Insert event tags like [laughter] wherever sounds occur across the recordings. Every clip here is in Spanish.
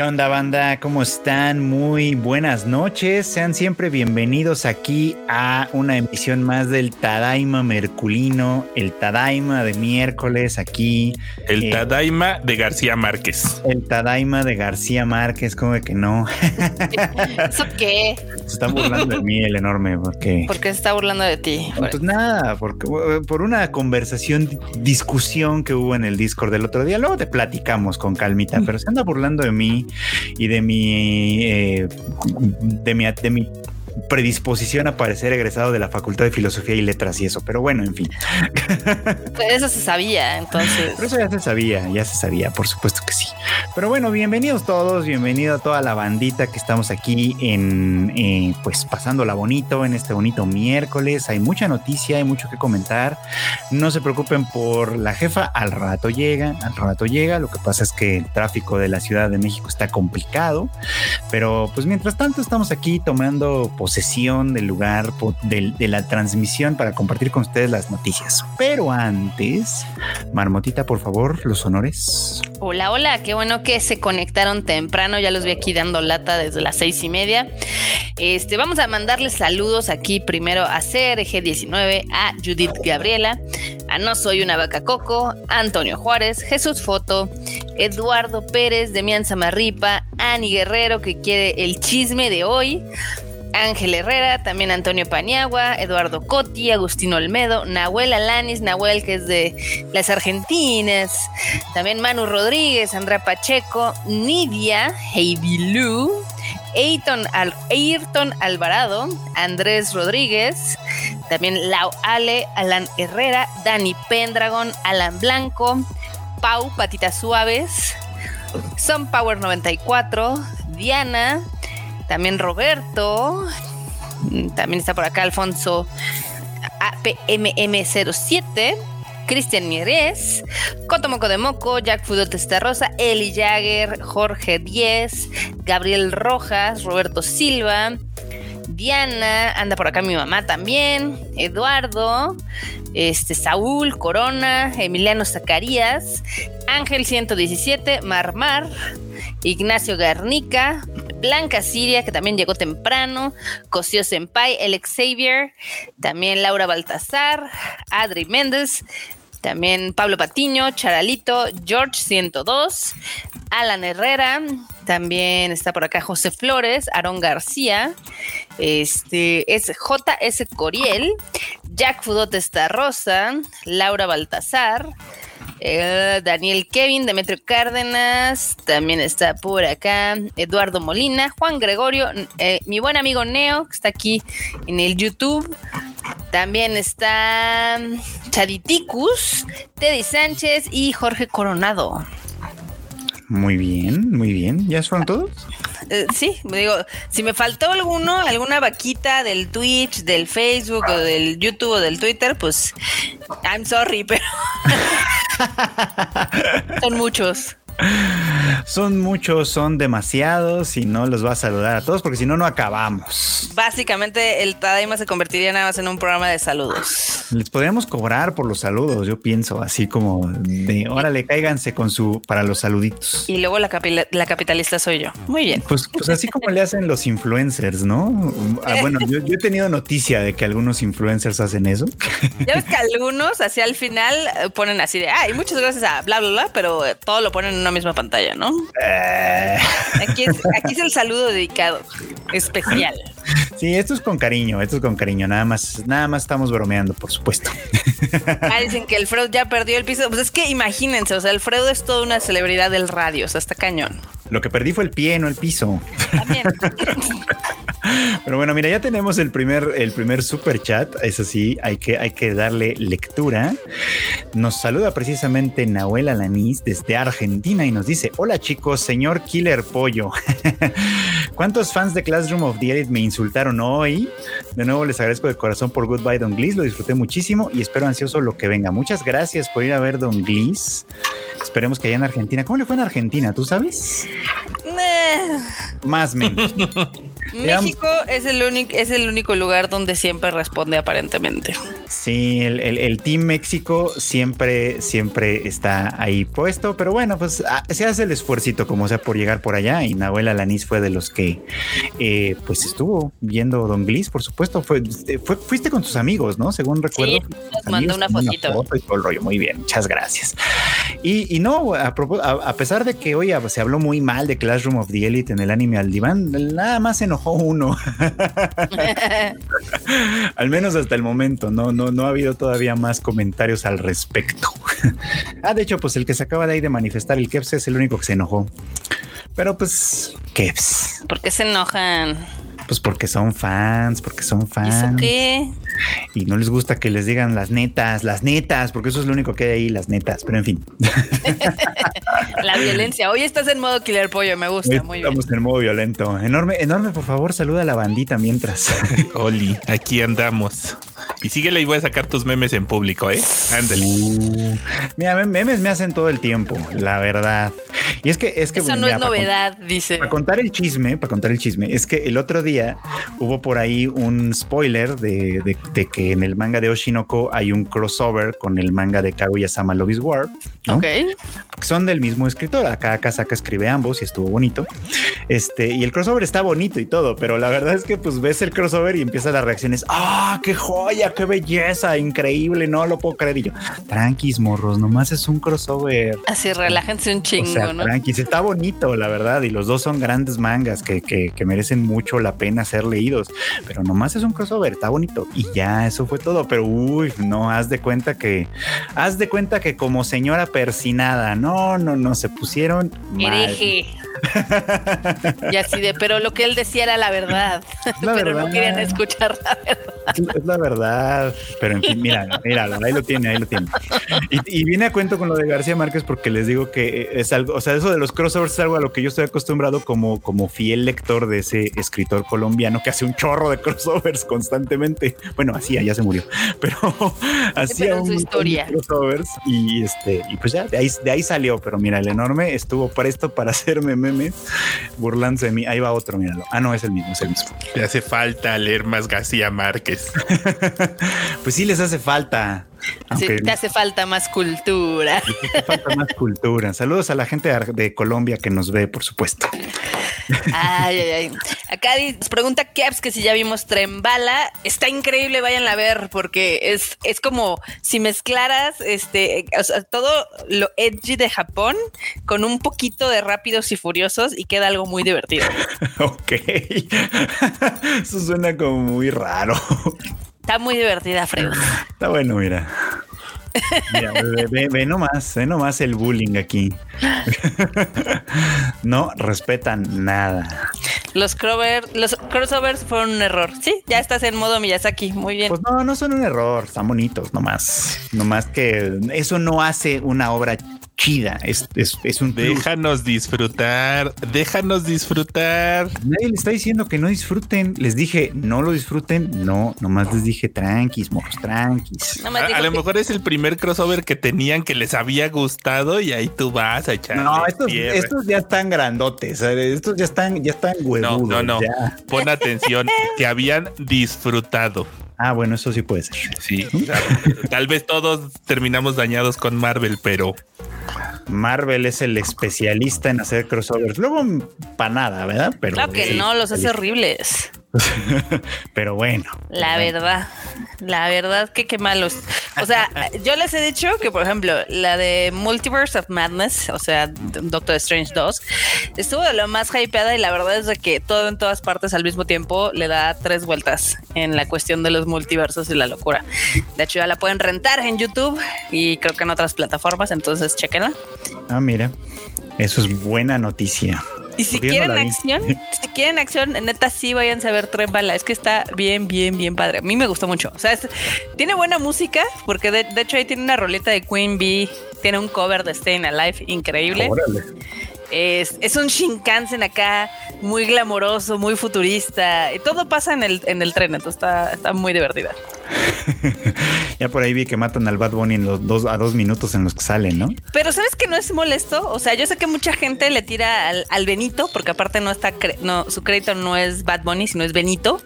¿Qué onda, banda? ¿Cómo están? Muy buenas noches. Sean siempre bienvenidos aquí a una emisión más del Tadaima Merculino, el Tadaima de miércoles aquí. El eh, Tadaima de García Márquez. El Tadaima de García Márquez, como que no. [laughs] ¿Eso qué? Se están burlando de mí, el enorme, porque. ¿Por qué se está burlando de ti? Pues nada, porque por una conversación, discusión que hubo en el Discord del otro día. Luego te platicamos con calmita, pero se anda burlando de mí y de mi, eh, de mi, de mi predisposición a parecer egresado de la Facultad de Filosofía y Letras y eso, pero bueno, en fin. [laughs] Pues eso se sabía, entonces. Pero eso ya se sabía, ya se sabía, por supuesto que sí. Pero bueno, bienvenidos todos, bienvenido a toda la bandita que estamos aquí en, eh, pues pasándola bonito en este bonito miércoles. Hay mucha noticia, hay mucho que comentar. No se preocupen por la jefa, al rato llega, al rato llega. Lo que pasa es que el tráfico de la Ciudad de México está complicado, pero pues mientras tanto estamos aquí tomando posesión del lugar de, la transmisión para compartir con ustedes las noticias. Pero antes, Marmotita, por favor, los honores. Hola, hola, qué bueno que se conectaron temprano, ya los vi aquí dando lata desde las seis y media. Este, vamos a mandarles saludos aquí primero a CRG19, a Judith Gabriela, a No Soy una Vaca Coco, a Antonio Juárez, Jesús Foto, Eduardo Pérez, Demian Samarripa, Ani Guerrero que quiere el chisme de hoy. Ángel Herrera, también Antonio Paniagua, Eduardo Cotti, Agustino Olmedo, Nahuel Alanis, Nahuel que es de las Argentinas, también Manu Rodríguez, Andrea Pacheco, Nidia, Heidi Lu, Ayrton, Alvarado, Andrés Rodríguez, también Lau Ale, Alan Herrera, Dani Pendragon, Alan Blanco, Pau, Patitas Suaves, Son Power 94, Diana, también Roberto, también está por acá Alfonso APMM07, Cristian Mieres, Cotomoco de Moco, Jack Fudo Rosa, Eli Jagger, Jorge Díez, Gabriel Rojas, Roberto Silva, Diana, anda por acá mi mamá también, Eduardo, este, Saúl, Corona, Emiliano Zacarías, Ángel 117, Marmar, Ignacio Garnica, Blanca Siria, que también llegó temprano, Cosio Senpai, El Xavier, también Laura Baltazar, Adri Méndez, también Pablo Patiño, Charalito, George 102, Alan Herrera, también está por acá José Flores, Aarón García, este es JS Coriel, Jack Fudot Rosa, Laura Baltazar, eh, Daniel Kevin, Demetrio Cárdenas, también está por acá Eduardo Molina, Juan Gregorio, eh, mi buen amigo Neo, que está aquí en el YouTube. También está Chaditicus, Teddy Sánchez y Jorge Coronado. Muy bien, muy bien. ¿Ya fueron todos? Eh, sí, digo, si me faltó alguno, alguna vaquita del Twitch, del Facebook o del YouTube o del Twitter, pues I'm sorry, pero [laughs] son muchos. Son muchos, son demasiados y no los va a saludar a todos porque si no, no acabamos. Básicamente, el Tadaima se convertiría nada más en un programa de saludos. Les podríamos cobrar por los saludos, yo pienso, así como de órale, cáiganse con su para los saluditos. Y luego la, capitalista soy yo. Muy bien. Pues, pues así como le hacen los influencers, ¿no? Ah, bueno, yo, he tenido noticia de que algunos influencers hacen eso. [laughs] Ya ves que algunos, así al final, eh, ponen así de, ay, muchas gracias a bla, bla, bla, pero todo lo ponen en una misma pantalla, ¿no? Eh. Aquí, es, el saludo dedicado, especial. Sí, esto es con cariño, esto es con cariño, nada más, nada más estamos bromeando, por supuesto. Ah, dicen que el Freud ya perdió el piso. Pues es que imagínense, o sea, el Freud es toda una celebridad del radio, o sea, está cañón. Lo que perdí fue el pie, no el piso. También. [laughs] Pero bueno, mira, ya tenemos el primer, el primer super chat. Eso sí, hay que, hay que darle lectura. Nos saluda precisamente Nahuel Alanis desde Argentina y nos dice: Hola chicos, señor Killer Pollo. [laughs] ¿Cuántos fans de Classroom of the Elite me insultaron hoy? De nuevo les agradezco de corazón por Goodbye Don Gliss, lo disfruté muchísimo y espero ansioso lo que venga. Muchas gracias por ir a ver Don Gliss. Esperemos que haya en Argentina. ¿Cómo le fue en Argentina? ¿Tú sabes? Más menos. [laughs] México es el, único, es el único lugar donde siempre responde aparentemente. Sí, el, el, Team México siempre, siempre está ahí puesto, pero bueno, pues ah, se hace el esfuerzo como sea por llegar por allá y Nahuel Alanis fue de los que eh, pues estuvo viendo Don Glis, por supuesto, fue, fue, fuiste con tus amigos, ¿no? Según recuerdo. Sí, nos mandó una fotito. foto y todo el rollo, muy bien, muchas gracias. Y, y no, a, a, pesar de que hoy se habló muy mal de Classroom of the Elite en el anime al diván, nada más se enojó uno. [laughs] al menos hasta el momento, no, no, no ha habido todavía más comentarios al respecto. [laughs] ah, de hecho, pues el que se acaba de ahí de manifestar el Keps es el único que se enojó. Pero pues, Keps. ¿Por qué se enojan? Pues porque son fans, porque son fans. ¿Eso qué? Y no les gusta que les digan las netas, las netas, porque eso es lo único que hay ahí, las netas. Pero en fin. [laughs] La violencia. Hoy estás en modo killer pollo, me gusta. muy estamos en modo violento. Enorme, enorme, por favor, saluda a la bandita mientras. [laughs] Oli, aquí andamos. Y síguele y voy a sacar tus memes en público, ¿eh? Ándale. Uh, mira, memes me hacen todo el tiempo, la verdad. Y es que es que eso no es novedad, dice. Para contar el chisme, para contar el chisme, es que el otro día hubo por ahí un spoiler de, de, que en el manga de Oshinoko hay un crossover con el manga de Kaguya-sama Love is War. Ok. son del mismo escritor. Acá Kasaka escribe ambos y estuvo bonito. Este, y el crossover está bonito y todo, pero la verdad es que pues ves el crossover y empiezan las reacciones. ¡Ah, qué joya! ¡Qué belleza! Increíble, no lo puedo creer. Y yo, tranquis, morros, nomás es un crossover. Así, relájense un chingo, ¿no? Tranquis, está bonito, la verdad. Y los dos son grandes mangas que, que, que merecen mucho la pena ser leídos, pero nomás es un crossover, está bonito. Y ya, eso fue todo. Pero uy, no, haz de cuenta que, haz de cuenta que como señora persinada, no, no, no, se pusieron. Hereje. Y así de, pero lo que él decía era la verdad. [laughs] pero no querían escuchar la verdad. Es la verdad. Pero en fin, mira, mira, ahí lo tiene, ahí lo tiene. Y, viene a cuento con lo de García Márquez porque les digo que es algo, o sea, eso de los crossovers es algo a lo que yo estoy acostumbrado como, como fiel lector de ese escritor colombiano que hace un chorro de crossovers constantemente. Bueno, hacía, ya se murió, pero [laughs] hacía un historia. crossovers y este, y pues ya de ahí, de ahí salió. Pero mira, el enorme estuvo presto para hacerme memes burlándose de mí. Ahí va otro, míralo. Ah, no, es el mismo, es el mismo. Te hace falta leer más García Márquez. [laughs] pues sí, les hace falta. Te hace falta más cultura. Te hace falta más cultura. Saludos a la gente de Colombia que nos ve, por supuesto. Ay, ay, ay. Acá nos pregunta Keps que si ya vimos Trembala. Está increíble, vayan a ver, porque es, es como si mezclaras este, todo lo edgy de Japón con un poquito de rápidos y furiosos y queda algo muy divertido. [laughs] ok. [laughs] Eso suena como muy raro. Está muy divertida, Freud. Está bueno, mira. Mira, ve, ve, nomás, ve nomás el bullying aquí. no respetan nada. Los, los crossovers fueron un error. Sí, ya estás en modo Miyazaki. Muy bien. Pues no, no son un error. Están bonitos nomás. Nomás que eso no hace una obra chida. Es, es, un. Déjanos disfrutar. Déjanos disfrutar. Nadie le está diciendo que no disfruten. Les dije, no lo disfruten. No, nomás les dije tranquis, morros, tranquis. a, lo mejor es el primer crossover que tenían que les había gustado y ahí tú vas a echar. No, estos, estos, ya están grandotes. Estos ya están, ya están huevudos. No, no, no. Pon atención, que habían disfrutado. Ah, bueno, eso sí puede ser. Sí, tal vez todos terminamos dañados con Marvel, pero Marvel es el especialista en hacer crossovers. Luego, para nada, ¿verdad? Pero claro que no, los hace horribles. [laughs] Pero bueno. La verdad, la verdad que qué malos. O sea, [laughs] yo les he dicho que, por ejemplo, la de Multiverse of Madness, o sea, Doctor Strange 2, estuvo de lo más hypeada y la verdad es de que todo en todas partes al mismo tiempo le da tres vueltas en la cuestión de los multiversos y la locura. De hecho, ya la pueden rentar en YouTube y creo que en otras plataformas, entonces chequenla. Ah, mira, eso es buena noticia. Y si quieren acción, si quieren acción, neta sí vayan a ver Tren Bala. Es que está bien, bien, bien padre. A mí me gustó mucho. O sea, tiene buena música, porque de, hecho ahí tiene una roleta de Queen Bee, tiene un cover de Staying Alive increíble. Es, es, un Shinkansen acá, muy glamoroso, muy futurista. Y todo pasa en el, en el tren, entonces está, está muy divertida. [laughs] ya por ahí vi que matan al Bad Bunny en los dos a dos minutos en los que salen, ¿no? Pero sabes que no es molesto. O sea, yo sé que mucha gente le tira al, Benito, porque aparte no está, no, su crédito no es Bad Bunny, sino es Benito.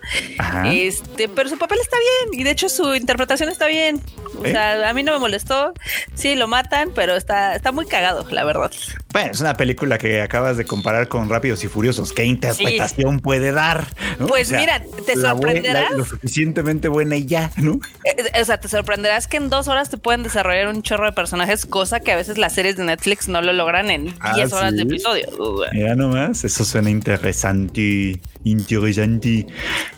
Este, pero su papel está bien y de hecho su interpretación está bien. O ¿Eh? sea, a mí no me molestó. Sí, lo matan, pero está, está muy cagado, la verdad. Bueno, es una película que acabas de comparar con Rápidos y Furiosos. ¿Qué interpretación puede dar? Pues mira, te sorprenderás. lo suficientemente buena y ya, ¿no? Eh, o sea, te sorprenderás que en dos horas te pueden desarrollar un chorro de personajes, cosa que a veces las series de Netflix no lo logran en 10 ah, horas de episodio. Mira nomás, eso suena interesante, interesante.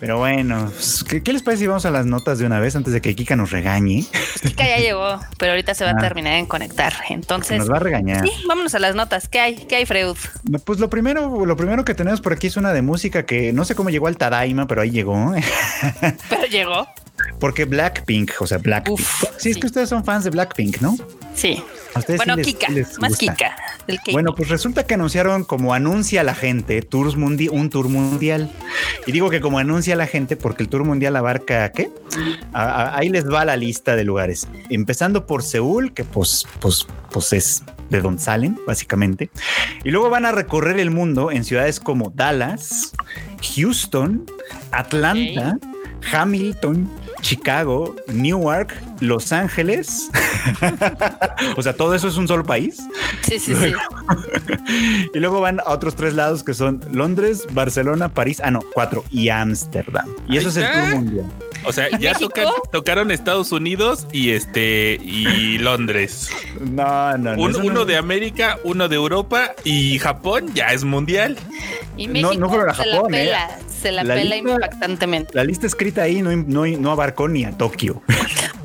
Pero bueno, pues, ¿qué, les parece si vamos a las notas de una vez antes de que Kika nos regañe? Kika ya llegó, pero ahorita se va a ah. terminar en conectar. Entonces, nos va a regañar. Sí, vámonos a las notas. ¿Qué hay? ¿Qué hay, Freud? Pues lo primero, lo primero que tenemos por aquí es una de música que no sé cómo llegó al Tadaima, pero ahí llegó. Pero llegó. Porque Blackpink, o sea, Blackpink. sí, es que ustedes son fans de Blackpink, ¿no? Sí. Bueno, Kika, más Kika. bueno, pues resulta que anunciaron como anuncia la gente tours un tour mundial. Y digo que como anuncia la gente porque el tour mundial abarca ¿qué? ahí les va la lista de lugares. Empezando por Seúl, que pues, pues, pues es de donde salen, básicamente. Y luego van a recorrer el mundo en ciudades como Dallas, Houston, Atlanta, Hamilton, Chicago, Newark, Los Ángeles. [laughs] o sea, todo eso es un solo país. Sí, sí, sí. [laughs] y luego van a otros tres lados que son Londres, Barcelona, París, ah, no, cuatro, y Ámsterdam. Y eso es el tour mundial. O sea, ya tocaron Estados Unidos y este y Londres. No, no, no. uno de América, uno de Europa y Japón ya es mundial. Y México no, no Japón, se la ¿eh? pela, se la, pela impactantemente. La lista escrita ahí no, no, no abarcó ni a Tokio. [laughs]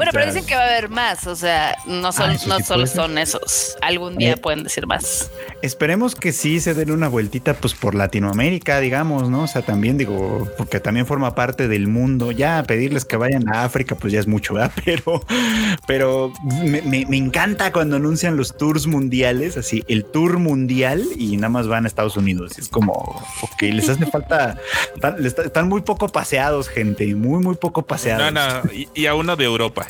Bueno, pero dicen que va a haber más, o sea, no, son, no solo son esos. Algún día eh, pueden decir más. Esperemos que sí se den una vueltita pues por Latinoamérica, digamos, ¿no? O sea, también digo, porque también forma parte del mundo. Ya pedirles que vayan a África, pues ya es mucho, ¿verdad? [laughs] Pero, pero me, encanta cuando anuncian los tours mundiales, así, el tour mundial y nada más van a Estados Unidos. Es como, ok, les hace falta, están, muy poco paseados, gente, muy, muy poco paseados. No, no, y a uno de Europa.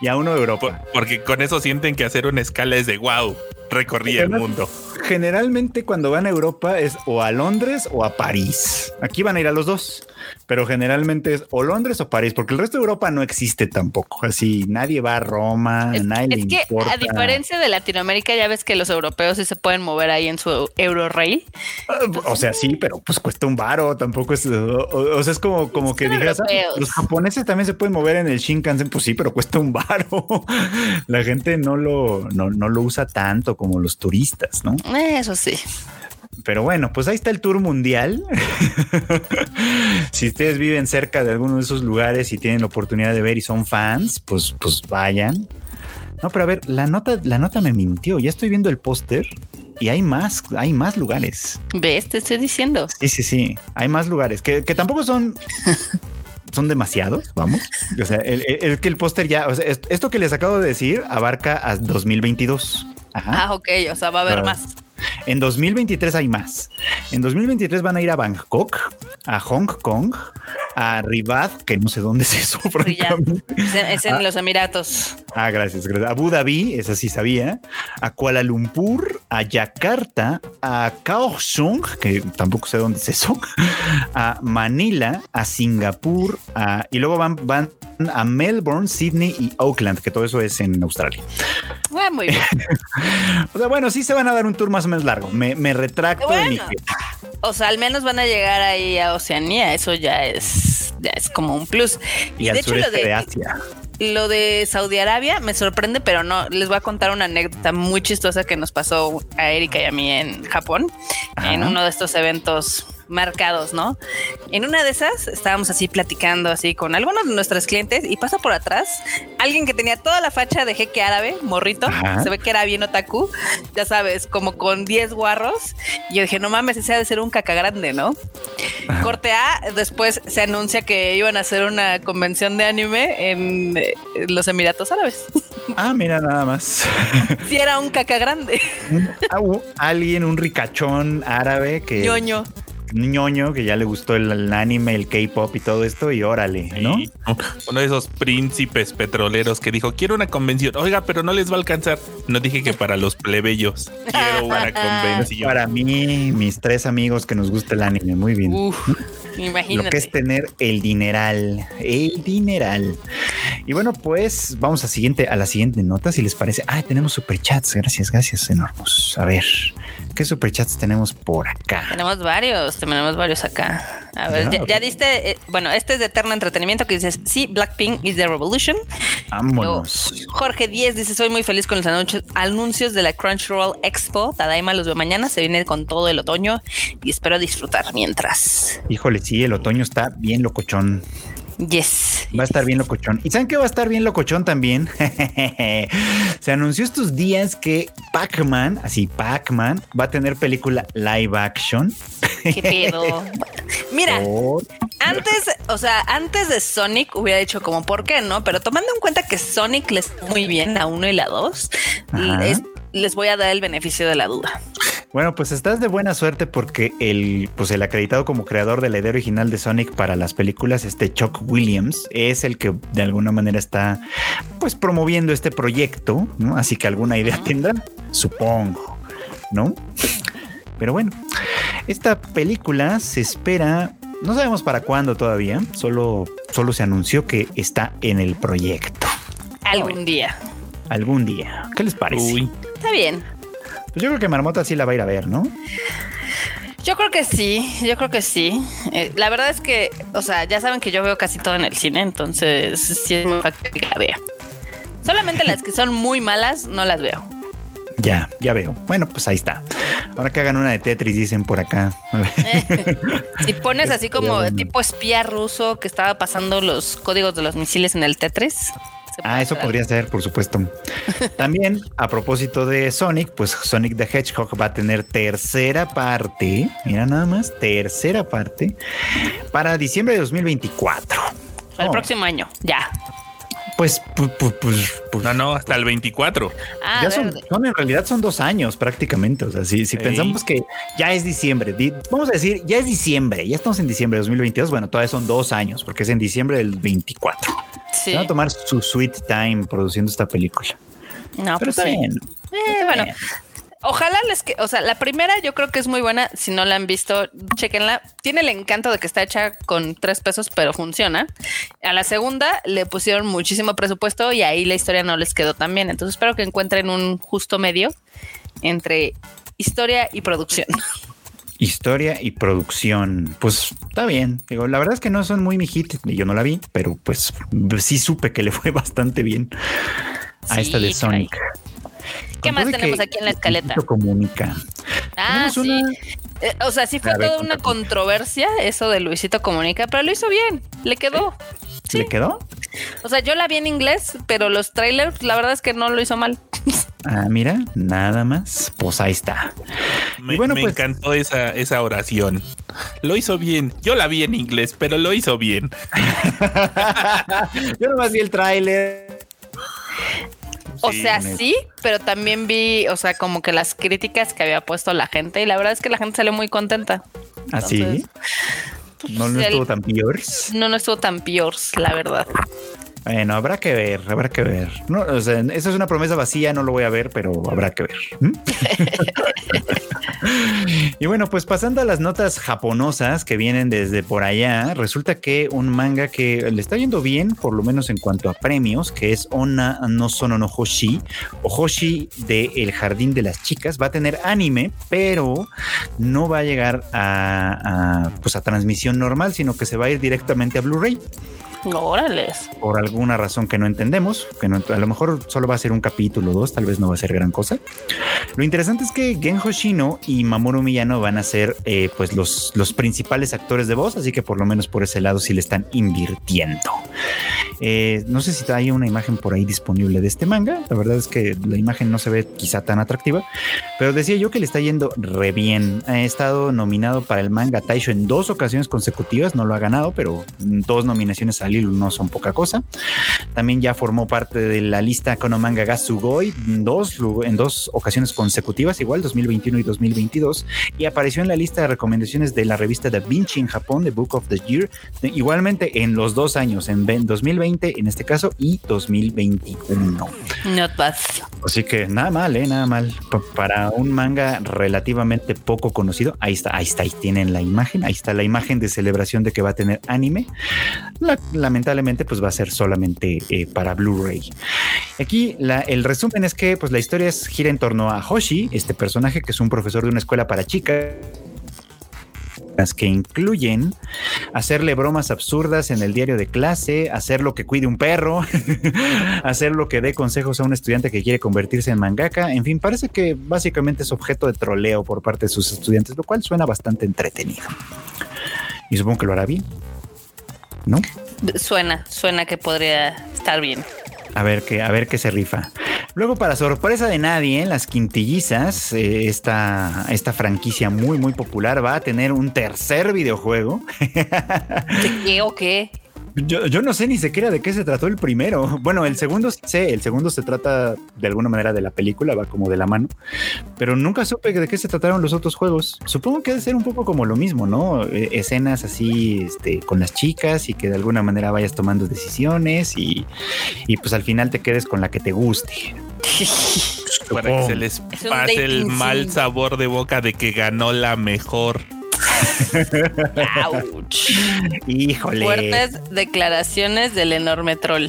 Y a uno de Europa. [laughs] Porque con eso sienten que hacer una escala es de wow, recorrí el mundo. Generalmente cuando van a Europa es o a Londres o a París. Aquí van a ir a los dos pero generalmente es o Londres o París, porque el resto de Europa no existe tampoco. Así nadie va a Roma, es, nadie es que a diferencia de Latinoamérica, ya ves que los europeos sí se pueden mover ahí en su euro rey. O sea, sí, pero pues cuesta un varo, tampoco es, o, sea, es como, como que digas, ah, los japoneses también se pueden mover en el Shinkansen, pues sí, pero cuesta un varo. [laughs] La gente no lo, no, no lo usa tanto como los turistas, ¿no? Eso sí. Pero bueno, pues ahí está el tour mundial. [laughs] si ustedes viven cerca de alguno de esos lugares y tienen la oportunidad de ver y son fans, pues, pues vayan. No, pero a ver, la nota, la nota me mintió. Ya estoy viendo el póster y hay más, hay más lugares. ¿Ves? Te estoy diciendo. Sí, sí, sí. Hay más lugares que, tampoco son. [laughs] son demasiados, vamos. O sea, el, que el póster ya, o sea, esto que les acabo de decir abarca a 2022. Ah, ok, o sea, va a haber más. En 2023 hay más. En 2023 van a ir a Bangkok, a Hong Kong, a Riyadh, que no sé dónde es eso. Es en, los Emiratos. Ah, gracias, gracias. A Abu Dhabi, esa sí sabía. A Kuala Lumpur, a Yakarta, a Kaohsiung, que tampoco sé dónde es eso. A Manila, a Singapur, y luego van, van a Melbourne, Sydney y Auckland, que todo eso es en Australia. Ah, muy bien. [laughs] o sea, bueno, sí se van a dar un tour más o menos largo. Me, retracto O sea, al menos van a llegar ahí a Oceanía. Eso ya es, ya es como un plus. Y, de hecho, lo de, Asia. Lo de Saudi Arabia me sorprende, pero no. Les voy a contar una anécdota muy chistosa que nos pasó a Erika y a mí en Japón, en uno de estos eventos marcados, ¿no? En una de esas estábamos así platicando así con algunos de nuestros clientes y pasa por atrás alguien que tenía toda la facha de jeque árabe, morrito, se ve que era bien otaku, ya sabes, como con 10 guarros. Y yo dije, no mames, ese ha de ser un caca grande, ¿no? Corte A, después se anuncia que iban a hacer una convención de anime en eh, los Emiratos Árabes. [laughs] Ah, mira, nada más. [laughs] Si era un caca grande. alguien, un ricachón árabe que. Ñoño ñoño que ya le gustó el, el anime, el K-pop y todo esto, y órale, ¿no? Sí, Uno de esos príncipes petroleros que dijo, quiero una convención. Oiga, pero no les va a alcanzar. No dije que para los plebeyos. Quiero una [laughs] convención. Para mí, mis tres amigos que nos gusta el anime, muy bien. Uf, imagínate. Lo que es tener el dineral, el dineral. Y bueno, pues vamos a siguiente a la siguiente nota, si les parece. Ah, tenemos superchats. Gracias, gracias, enormes. A ver, ¿qué superchats tenemos por acá? Tenemos varios, tenemos varios acá. A ver, Ya, ya, diste, eh, bueno, este es de Eterno Entretenimiento que dices, sí, Blackpink is the revolution. Luego, Vámonos. Jorge 10 dice, soy muy feliz con los anuncios, anuncios de la Crunchyroll Expo. Tadaima los veo mañana, se viene con todo el otoño y espero disfrutar mientras. Híjole, sí, el otoño está bien locochón. Yes. Va a estar bien locochón. ¿Y saben qué va a estar bien locochón también? [laughs] Se anunció estos días que Pac-Man, así Pac-Man, va a tener película live action. ¿Qué pedo? [laughs] Mira, antes, o sea, antes de Sonic hubiera dicho como, ¿por qué no? Pero tomando en cuenta que Sonic les muy bien la 1 y la 2, Ajá. Les, voy a dar el beneficio de la duda. Bueno, pues estás de buena suerte porque el, pues el acreditado como creador de la idea original de Sonic para las películas, este Chuck Williams, es el que de alguna manera está pues promoviendo este proyecto, ¿no? Así que alguna idea tendrá, supongo, ¿no? Pero bueno, esta película se espera, no sabemos para cuándo todavía, solo, solo se anunció que está en el proyecto. Algún día. Algún día. ¿Qué les parece? Uy, Está bien. Pues yo creo que Marmota sí la va a ir a ver, ¿no? Yo creo que sí, yo creo que sí. Eh, la verdad es que, o sea, ya saben que yo veo casi todo en el cine, entonces sí es muy fácil que la vea. Solamente las que son muy malas no las veo. Ya, ya veo. Bueno, pues ahí está. Ahora que hagan una de Tetris, dicen por acá. Ver. Si pones así [laughs] como tipo espía ruso que estaba pasando los códigos de los misiles en el Tetris. Ah, eso podría ser, por supuesto. [laughs] También, a propósito de Sonic, pues Sonic the Hedgehog va a tener tercera parte. Mira nada más, tercera parte para diciembre de 2024. algo. El Oh, próximo año, ya. Pues, pues, pues, pues, pues, no, no, hasta el 24. Ah, ya son, son- en realidad son dos años prácticamente. O sea, si, si Sí. pensamos que ya es diciembre, di- vamos a decir, ya es diciembre, ya estamos en diciembre de 2022. Bueno, todavía son dos años porque es en diciembre del 24. Sí. Se van a tomar su sweet time produciendo esta película. No, Pero pues está sí. bien. Eh, bueno, ojalá les que, o sea, la primera yo creo que es muy buena. Si no la han visto, chequenla. Tiene el encanto de que está hecha con tres pesos, pero funciona. A la segunda le pusieron muchísimo presupuesto y ahí la historia no les quedó tan bien. Entonces espero que encuentren un justo medio entre historia y producción. [laughs] Historia y producción. Pues está bien. Digo, la verdad es que no son muy mi hit. Yo no la vi, pero pues sí supe que le fue [laughs] bastante bien a Sí, esta de Sonic. ¿Qué más tenemos aquí en la escaleta? Luisito Comunica. Ah, Tenemos sí. una- Eh, o sea, sí fue ver, toda una controversia eso de Luisito Comunica, pero lo hizo bien, le quedó. Sí. ¿Le quedó? O sea, yo la vi en inglés, pero los trailers, la verdad es que no lo hizo mal. Ah, mira, nada más. Pues ahí está. Me, Y bueno, me pues- encantó esa, esa oración. Lo hizo bien. Yo la vi en inglés, pero lo hizo bien. [laughs] Yo nomás vi el tráiler. O Sí, sea, sí, pero también vi, o sea, como que las críticas que había puesto la gente y la verdad es que la gente salió muy contenta. Así. Entonces, No, no el- estuvo tan peor. No, no estuvo tan peor, la verdad. Bueno, habrá que ver, habrá que ver. No, o sea, eso es una promesa vacía, no lo voy a ver, pero habrá que ver. [laughs] Y bueno, pues pasando a las notas japonosas que vienen desde por allá, resulta que un manga que le está yendo bien, por lo menos en cuanto a premios, que es Ona no Sono no Hoshi, o Hoshi de El Jardín de las Chicas, va a tener anime, pero no va a llegar a, a, pues a transmisión normal, sino que se va a ir directamente a Blu-ray Órales. por alguna razón que no entendemos, que no, a lo mejor solo va a ser un capítulo o dos, tal vez no va a ser gran cosa. Lo interesante es que Gen Hoshino y Mamoru Miyano van a ser eh, pues los, los principales actores de voz, así que por lo menos por ese lado sí le están invirtiendo. Eh, no sé si hay una imagen por ahí disponible de este manga. La verdad es que la imagen no se ve quizá tan atractiva, pero decía yo que le está yendo re bien. Ha estado nominado para el manga Taisho en dos ocasiones consecutivas, no lo ha ganado, pero dos nominaciones al no son poca cosa. También ya formó parte de la lista Konomanga Gasugoi dos, en dos ocasiones consecutivas, igual 2021 y 2022, y apareció en la lista de recomendaciones de la revista Da Vinci en Japón, The Book of the Year, igualmente en los dos años, en 2020 en este caso y 2021. Not bad. Así que nada mal, ¿eh? Nada mal. para un manga relativamente poco conocido, ahí está, ahí está, ahí tienen la imagen, ahí está la imagen de celebración de que va a tener anime. Lamentablemente, pues va a ser solamente eh, para Blu-ray. Aquí el resumen es que pues la historia gira en torno a Hoshi, este personaje que es un profesor de una escuela para chicas que incluyen hacerle bromas absurdas en el diario de clase, hacer lo que cuide un perro, [laughs] hacer lo que dé consejos a un estudiante que quiere convertirse en mangaka. En fin, parece que básicamente es objeto de troleo por parte de sus estudiantes, lo cual suena bastante entretenido. Y supongo que lo hará bien. ¿No? Suena, suena que podría estar bien. A ver qué, a ver qué se rifa. Luego, para sorpresa de nadie, las quintillizas, eh, esta, esta franquicia muy, muy popular, va a tener un tercer videojuego. ¿De qué o qué? Yo, no sé ni siquiera de qué se trató el primero. Bueno, el segundo sé, el segundo se trata de alguna manera de la película, va como de la mano, pero nunca supe de qué se trataron los otros juegos. Supongo que debe ser un poco como lo mismo, ¿no? Eh, escenas así este, con las chicas y que de alguna manera vayas tomando decisiones y, y pues al final te quedes con la que te guste. Para que se les pase el mal sabor de boca de que ganó la mejor. Híjole. Fuertes declaraciones del enorme troll.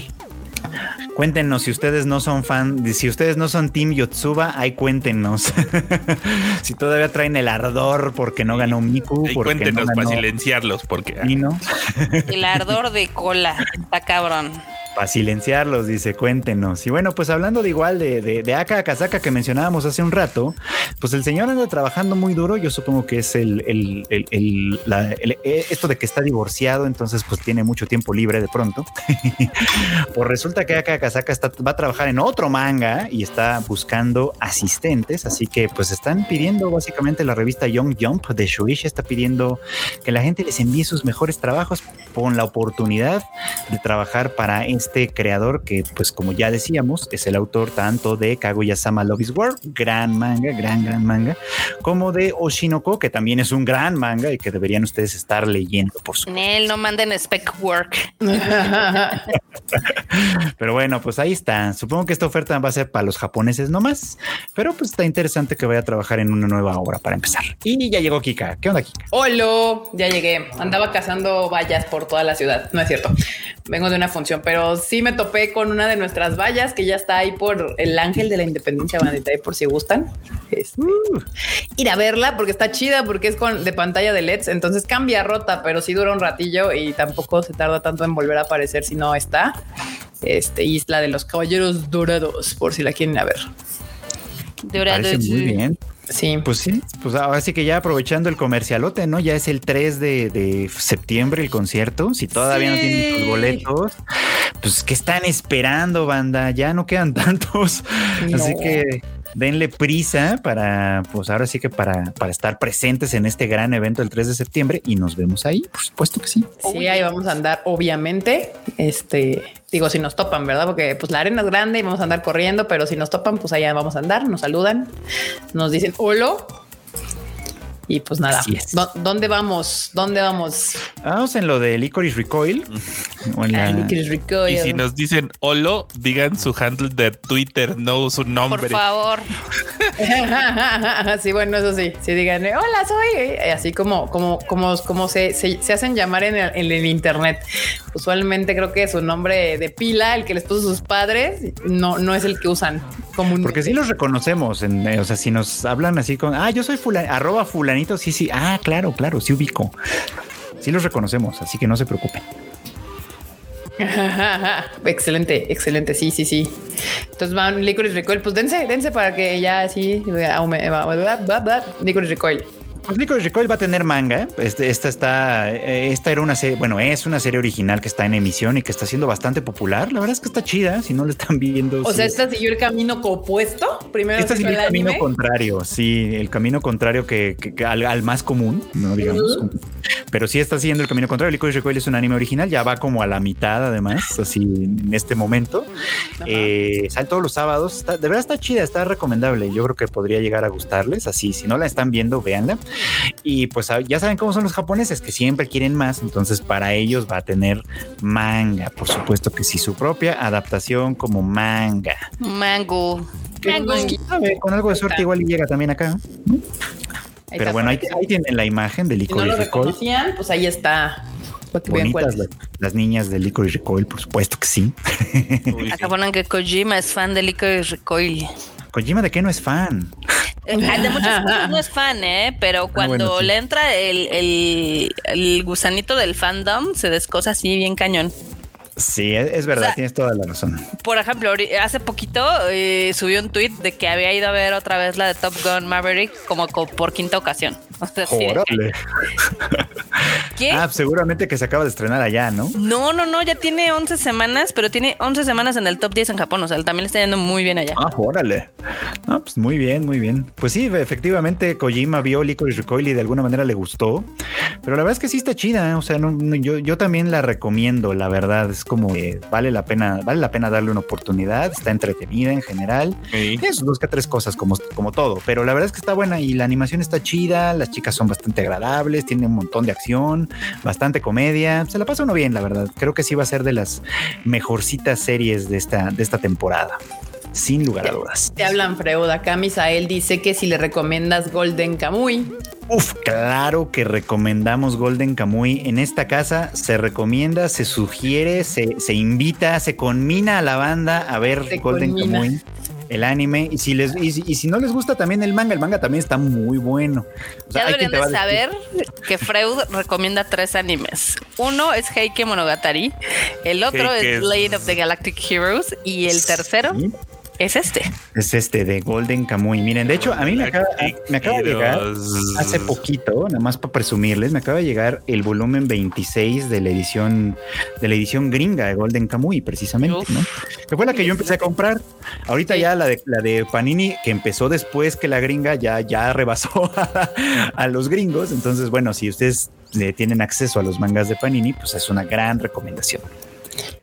Cuéntenos si ustedes no son fan, si ustedes no son Team Yotsuba, ahí cuéntenos. [laughs] si todavía traen el ardor porque no ganó Miku. cuéntenos para silenciarlos, porque. no? el ardor de cola, está cabrón para silenciarlos, dice, cuéntenos. Y bueno, pues hablando de igual de, de, de Aka Akazaka que mencionábamos hace un rato, pues el señor anda trabajando muy duro. Yo supongo que es el, el, el, eh, esto de que está divorciado, entonces pues tiene mucho tiempo libre de pronto. [laughs] pues resulta que Aka Akazaka está, va a trabajar en otro manga y está buscando asistentes. Así que pues están pidiendo básicamente la revista Young Jump de Shueisha está pidiendo que la gente les envíe sus mejores trabajos con la oportunidad de trabajar para este creador que, pues como ya decíamos, es el autor tanto de Kaguya-sama Love is War, gran manga, gran, gran manga, como de Oshinoko, que también es un gran manga y que deberían ustedes estar leyendo, por supuesto. Él no manden spec work. [laughs] pero bueno, pues ahí está. Supongo que esta oferta va a ser para los japoneses nomás, pero pues está interesante que vaya a trabajar en una nueva obra para empezar. Y ya llegó Kika. ¿Qué onda, Kika? Hola, ya llegué. Andaba cazando vallas por toda la ciudad. No es cierto. Vengo de una función, pero sí me topé con una de nuestras vallas que ya está ahí por el Ángel de la Independencia, bandita, ahí por si gustan. Este, uh. Ir a verla porque está chida, porque es con de pantalla de LEDs, entonces cambia rota, pero sí dura un ratillo y tampoco se tarda tanto en volver a aparecer si no está. Este, Isla de los Caballeros Dorados, por si la quieren a ver. Dorados. Muy bien. Sí. Pues sí, pues ahora sí que ya aprovechando el comercialote, ¿no? Ya es el 3 de, septiembre el concierto. Si todavía no tienen sus boletos, pues ¿qué están esperando, banda? Ya no quedan [laughs] tantos. Así que denle prisa para, pues ahora sí que para, para estar presentes en este gran evento el 3 de septiembre y nos vemos ahí, por supuesto que sí. Sí, ahí vamos a andar, obviamente. Este, digo, si nos topan, ¿verdad? Porque pues la arena es grande y vamos a andar corriendo, pero si nos topan, pues allá vamos a andar, nos saludan, nos dicen hola y pues nada, ¿dónde vamos? ¿Dónde vamos? Vamos en lo de Licorice Recoil. Y si nos dicen holo, digan su handle de Twitter, no su nombre. Por favor. [laughs] sí, bueno, eso sí. Si digan, hola, soy. Eh, así como, como, como, como se, se, hacen llamar en el, en el, internet. Usualmente creo que su nombre de pila, el que les puso sus padres, no, no es el que usan comúnmente. Porque sí los reconocemos. En, o sea, si nos hablan así con, ah, yo soy fulan, arroba sí, sí. Ah, claro, claro, sí ubico. Sí los reconocemos, así que no se preocupen. [laughs] excelente, excelente. Sí, sí, sí. Entonces van Licorice Recoil. Pues dense, dense para que ya así. Licorice Recoil. Pues Licorice Recoil va a tener manga. Este, esta está, eh, esta era una serie, bueno, es una serie original que está en emisión y que está siendo bastante popular. La verdad es que está chida. Si no lo están viendo, O sí sea, es- esta siguió el camino opuesto. Primero Este se es fue el el camino anime. contrario, sí, el camino contrario que, que- que al, al más común, no digamos. Pero sí está siguiendo el camino contrario. Licorice Recoil es un anime original, ya va como a la mitad además, así en este momento. Eh, sale todos los sábados. Está- de verdad está chida, está recomendable. Yo creo que podría llegar a gustarles. Así, si no la están viendo, véanla. Y pues ah, ya saben cómo son los japoneses, que siempre quieren más. Entonces, para ellos va a tener manga. Por supuesto que sí, su propia adaptación como manga. Mango. Mango. Sabe, Con algo de suerte, igual y llega también acá. Pero bueno, ahí, tienen la imagen de Si no Licorice lo Recoil. reconocían, pues ahí está. Bonitas las, las niñas de Licorice Recoil, por supuesto que sí. Acá ponen que Kojima es fan de Licorice Recoil. Kojima, ¿de qué no es fan? Eh, De muchas cosas no es fan, ¿eh? Pero cuando Ah, bueno, sí. le entra el, el, el gusanito del fandom, se descosa así bien cañón. Sí, es, verdad, O sea, tienes toda la razón. Por ejemplo, hace poquito eh, subió un tweet de que había ido a ver otra vez la de Top Gun Maverick como co- por quinta ocasión. [laughs] O sea, Órale. [laughs] ¿Qué? Ah, seguramente que se acaba de estrenar allá, ¿no? No, no, no, ya tiene 11 semanas, pero tiene 11 semanas en el top 10 en Japón. O sea, también le está yendo muy bien allá. Ah, órale. No, pues muy bien, muy bien. Pues sí, efectivamente, Kojima vio Licorice Recoil y de alguna manera le gustó. Pero la verdad es que sí está chida. ¿eh? O sea, no- no, yo, yo también la recomiendo, la verdad. Es como que vale la pena, vale la pena darle una oportunidad. Está entretenida en general. Sí. Tiene sus dos que tres cosas como, como todo, pero la verdad es que está buena y la animación está chida, las chicas son bastante agradables, tiene un montón de acción, bastante comedia, se la pasa uno bien, la verdad. Creo que sí va a ser de las mejorcitas series de esta, de esta temporada, sin lugar a dudas. Te hablan, Freud. Acá Misael dice que si le recomiendas Golden Kamuy. Uf, claro que recomendamos Golden Kamuy. En esta casa se recomienda, se sugiere, se, se invita, se conmina a la banda a ver Se Golden conmina. Kamuy. El anime, y si les y si, y si no les gusta también el manga, el manga también está muy bueno. O sea, Ya deberían de saber que Freud recomienda tres animes. Uno es Heike Monogatari, el otro Heike es es- Blade of the Galactic Heroes y el tercero Sí, es este. es este de Golden Kamuy. Miren, de hecho, a mí me acaba, me acaba de llegar hace poquito, nada más para presumirles, me acaba de llegar el volumen 26 de la edición de la edición gringa de Golden Kamuy, precisamente, Uf. ¿no? Que fue la que yo empecé a comprar. Ahorita ya la de la de Panini que empezó después que la gringa ya ya rebasó [laughs] a, a los gringos, entonces bueno, si ustedes eh, tienen acceso a los mangas de Panini, pues es una gran recomendación.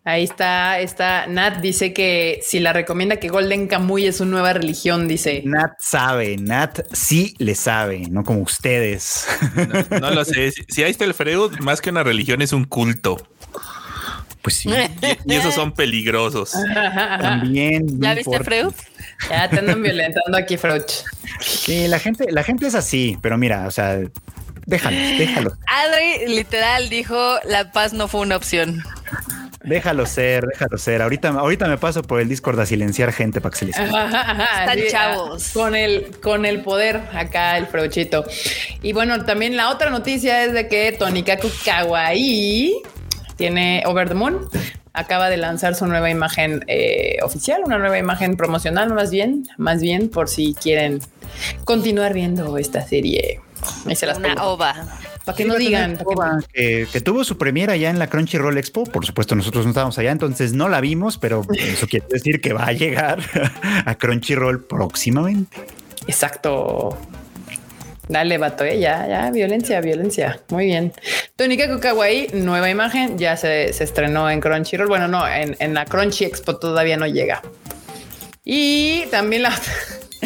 Ahí está, está Nat dice que si la recomienda que Golden Kamuy es su nueva religión, dice. Nat sabe, Nat sí le sabe, no como ustedes. No, no lo sé. Si, ahí está el Freud, más que una religión, es un culto. Pues sí, Y, y esos son peligrosos. también. no ¿Ya viste importa. Freud? Ya te andan violentando aquí, Froch. Sí, la gente, la gente es así, pero mira, o sea, déjalos, déjalos, Adri literal dijo la paz no fue una opción. Déjalos ser, déjalos ser. Ahorita, ahorita me paso por el Discord a silenciar gente para que se les. Están Sí, chavos. ah, Con el, con el poder acá, el Frochito. Y bueno, también la otra noticia es de que Tonikaku Kawaii tiene Over the Moon. Acaba de lanzar su nueva imagen eh, oficial, una nueva imagen promocional, más bien, más bien por si quieren continuar viendo esta serie. Ahí se las Una pongo. ova. Para que no digan. que tuvo su premiera ya en la Crunchyroll Expo. Por supuesto, nosotros no estábamos allá, entonces no la vimos, pero eso [laughs] quiere decir que va a llegar a Crunchyroll próximamente. Exacto. Dale, vato, eh, ya, ya, violencia, violencia. Muy bien. Tónica Kawaii, nueva imagen, ya se, se estrenó en Crunchyroll. Bueno, no, en, en la Crunchy Expo todavía no llega. Y también la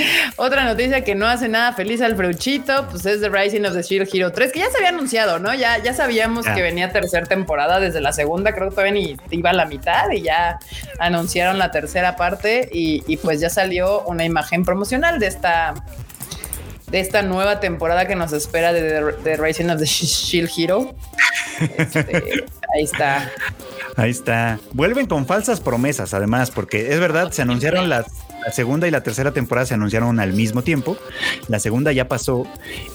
[laughs] otra noticia que no hace nada feliz al Freuchito, pues es The Rising of the Shield Hero 3, que ya se había anunciado, ¿no? Ya, ya sabíamos que venía tercera temporada desde la segunda, creo que todavía ni iba a la mitad y ya anunciaron la tercera parte y, y pues ya salió una imagen promocional de esta de esta nueva temporada que nos espera de The, Rising of the Sh- Shield Hero. Este, [laughs] ahí está. Ahí está. Vuelven con falsas promesas, además, porque es verdad, se anunciaron las, la segunda y la tercera temporada se anunciaron al mismo tiempo. La segunda ya pasó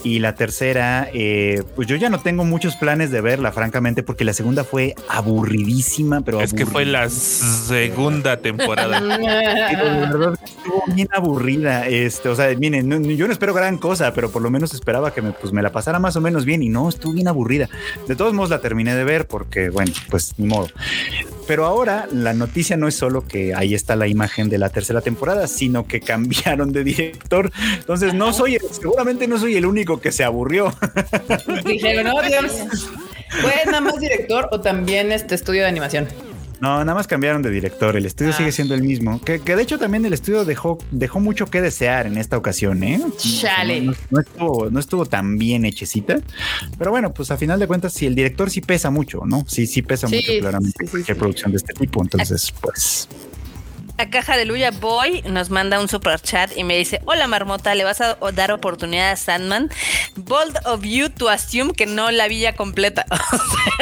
y la tercera, eh, pues yo ya no tengo muchos planes de verla, francamente, porque la segunda fue aburridísima, pero es que fue la segunda temporada. [laughs] la verdad estuvo bien aburrida. Este, o sea, miren, yo no espero gran cosa, pero por lo menos esperaba que me, pues, me la pasara más o menos bien y no, estuvo bien aburrida. De todos modos la terminé de ver porque, bueno, pues ni modo. Pero ahora la noticia no es solo que ahí está la imagen de la tercera temporada, sino que cambiaron de director. Entonces no soy, seguramente no soy el único que se aburrió. Dijeron, no, Dios. ¿Fue nada más director o también este estudio de animación? No, nada más cambiaron de director. El estudio sigue ah. siendo el mismo. Que, de hecho también el estudio dejó, dejó mucho que desear en esta ocasión, ¿eh? Chale. No, estuvo, no estuvo tan bien hechecita. Pero bueno, pues a final de cuentas, si el director sí pesa mucho, ¿no? Sí, sí pesa mucho claramente cualquier producción de este tipo. Entonces, pues Caja de Luya Boy nos manda un super chat y me dice: Hola Marmota, ¿le vas a dar oportunidad a Sandman? Bold of you to assume que no la vi ya completa.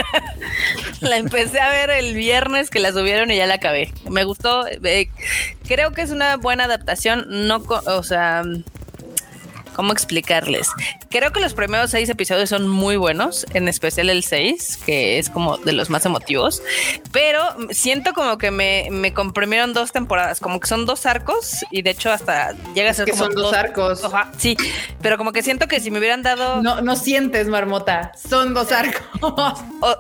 [laughs] la empecé a ver el viernes que la subieron y ya la acabé. Me gustó. Eh, creo que es una buena adaptación. No, o sea, ¿Cómo explicarles? Creo que los primeros seis episodios son muy buenos, en especial el seis, que es como de los más emotivos, pero siento como que me, me comprimieron dos temporadas, como que son dos arcos y de hecho hasta llega a ser que como son dos, arcos. sí, pero como que siento que si me hubieran dado... No, no sientes, marmota, son dos arcos.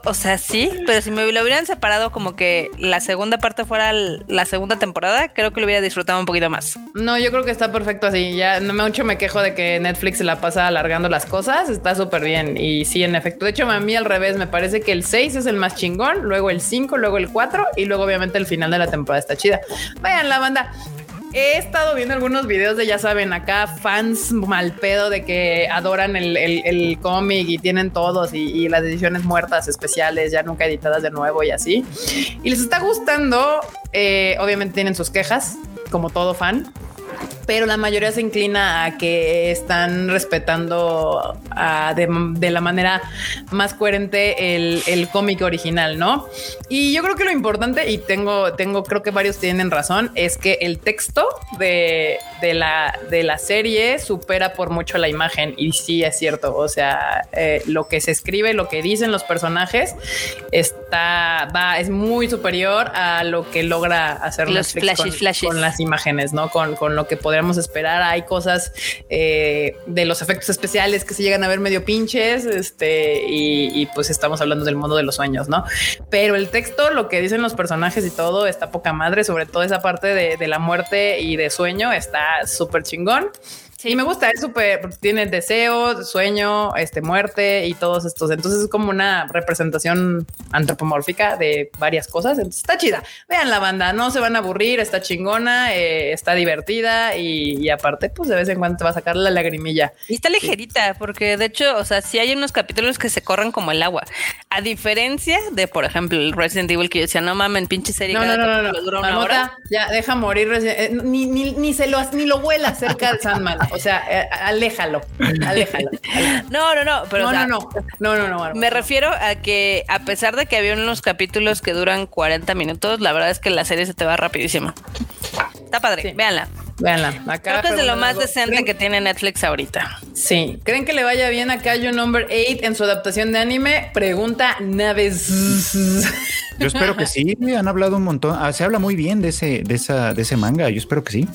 O, sea, sí, pero si me lo hubieran separado como que la segunda parte fuera la segunda temporada, creo que lo hubiera disfrutado un poquito más. No, yo creo que está perfecto así, ya no me mucho me quejo de que Netflix la pasa alargando las cosas, está súper bien. Y sí, en efecto. De hecho, a mí al revés, me parece que el 6 es el más chingón, luego el 5, luego el 4 y luego obviamente el final de la temporada está chida. Vayan, la banda. He estado viendo algunos videos de, ya saben, acá fans mal pedo de que adoran el, cómic y tienen todos y, las ediciones muertas especiales, ya nunca editadas de nuevo y así. Y les está gustando. Eh, obviamente tienen sus quejas, como todo fan pero la mayoría se inclina a que están respetando de, la manera más coherente el, cómic original, ¿no? Y yo creo que lo importante, y tengo, tengo, creo que varios tienen razón, es que el texto de, la, de la serie supera por mucho la imagen. Y sí es cierto. O sea, eh, lo que se escribe, lo que dicen los personajes, está, va, es muy superior a lo que logra hacer los flashes, con, las imágenes, ¿no? Con, con lo que podríamos esperar. Hay cosas eh, de los efectos especiales que se llegan a ver medio pinches, este, y, pues estamos hablando del mundo de los sueños, ¿no? Pero el texto, lo que dicen los personajes y todo, está poca madre, sobre todo esa parte de la muerte y de sueño, está súper chingón. Sí, me gusta, es súper, tiene deseo, sueño, este, muerte y todos estos. Entonces es como una representación antropomórfica de varias cosas. Entonces está chida. Vean la banda, no se van a aburrir, está chingona, eh, está divertida y, aparte, pues de vez en cuando te va a sacar la lagrimilla. Y está ligerita, porque de hecho, o sea, sí hay unos capítulos que se corren como el agua. A diferencia de, por ejemplo, el Resident Evil que yo decía, no mamen, pinche serie. No, no, no, no, no. Ya, deja morir. Eh, ni, ni, ni, se lo, ni lo vuela cerca de Sandman. [laughs] O sea, eh, aléjalo, aléjalo, No, no, no, pero no, no, no, no, no, no, Me refiero a que a pesar de que había unos capítulos que duran 40 minutos, la verdad es que la serie se te va rapidísimo. Está padre, véanla. Véanla. Acá Creo que es de lo más decente que tiene Netflix ahorita. Sí. ¿Creen que le vaya bien a Kaiju Number 8 en su adaptación de anime? Pregunta Naves. Yo espero que sí. Han hablado un montón. Ah, se habla muy bien de ese, de esa, de ese manga. Yo espero que sí.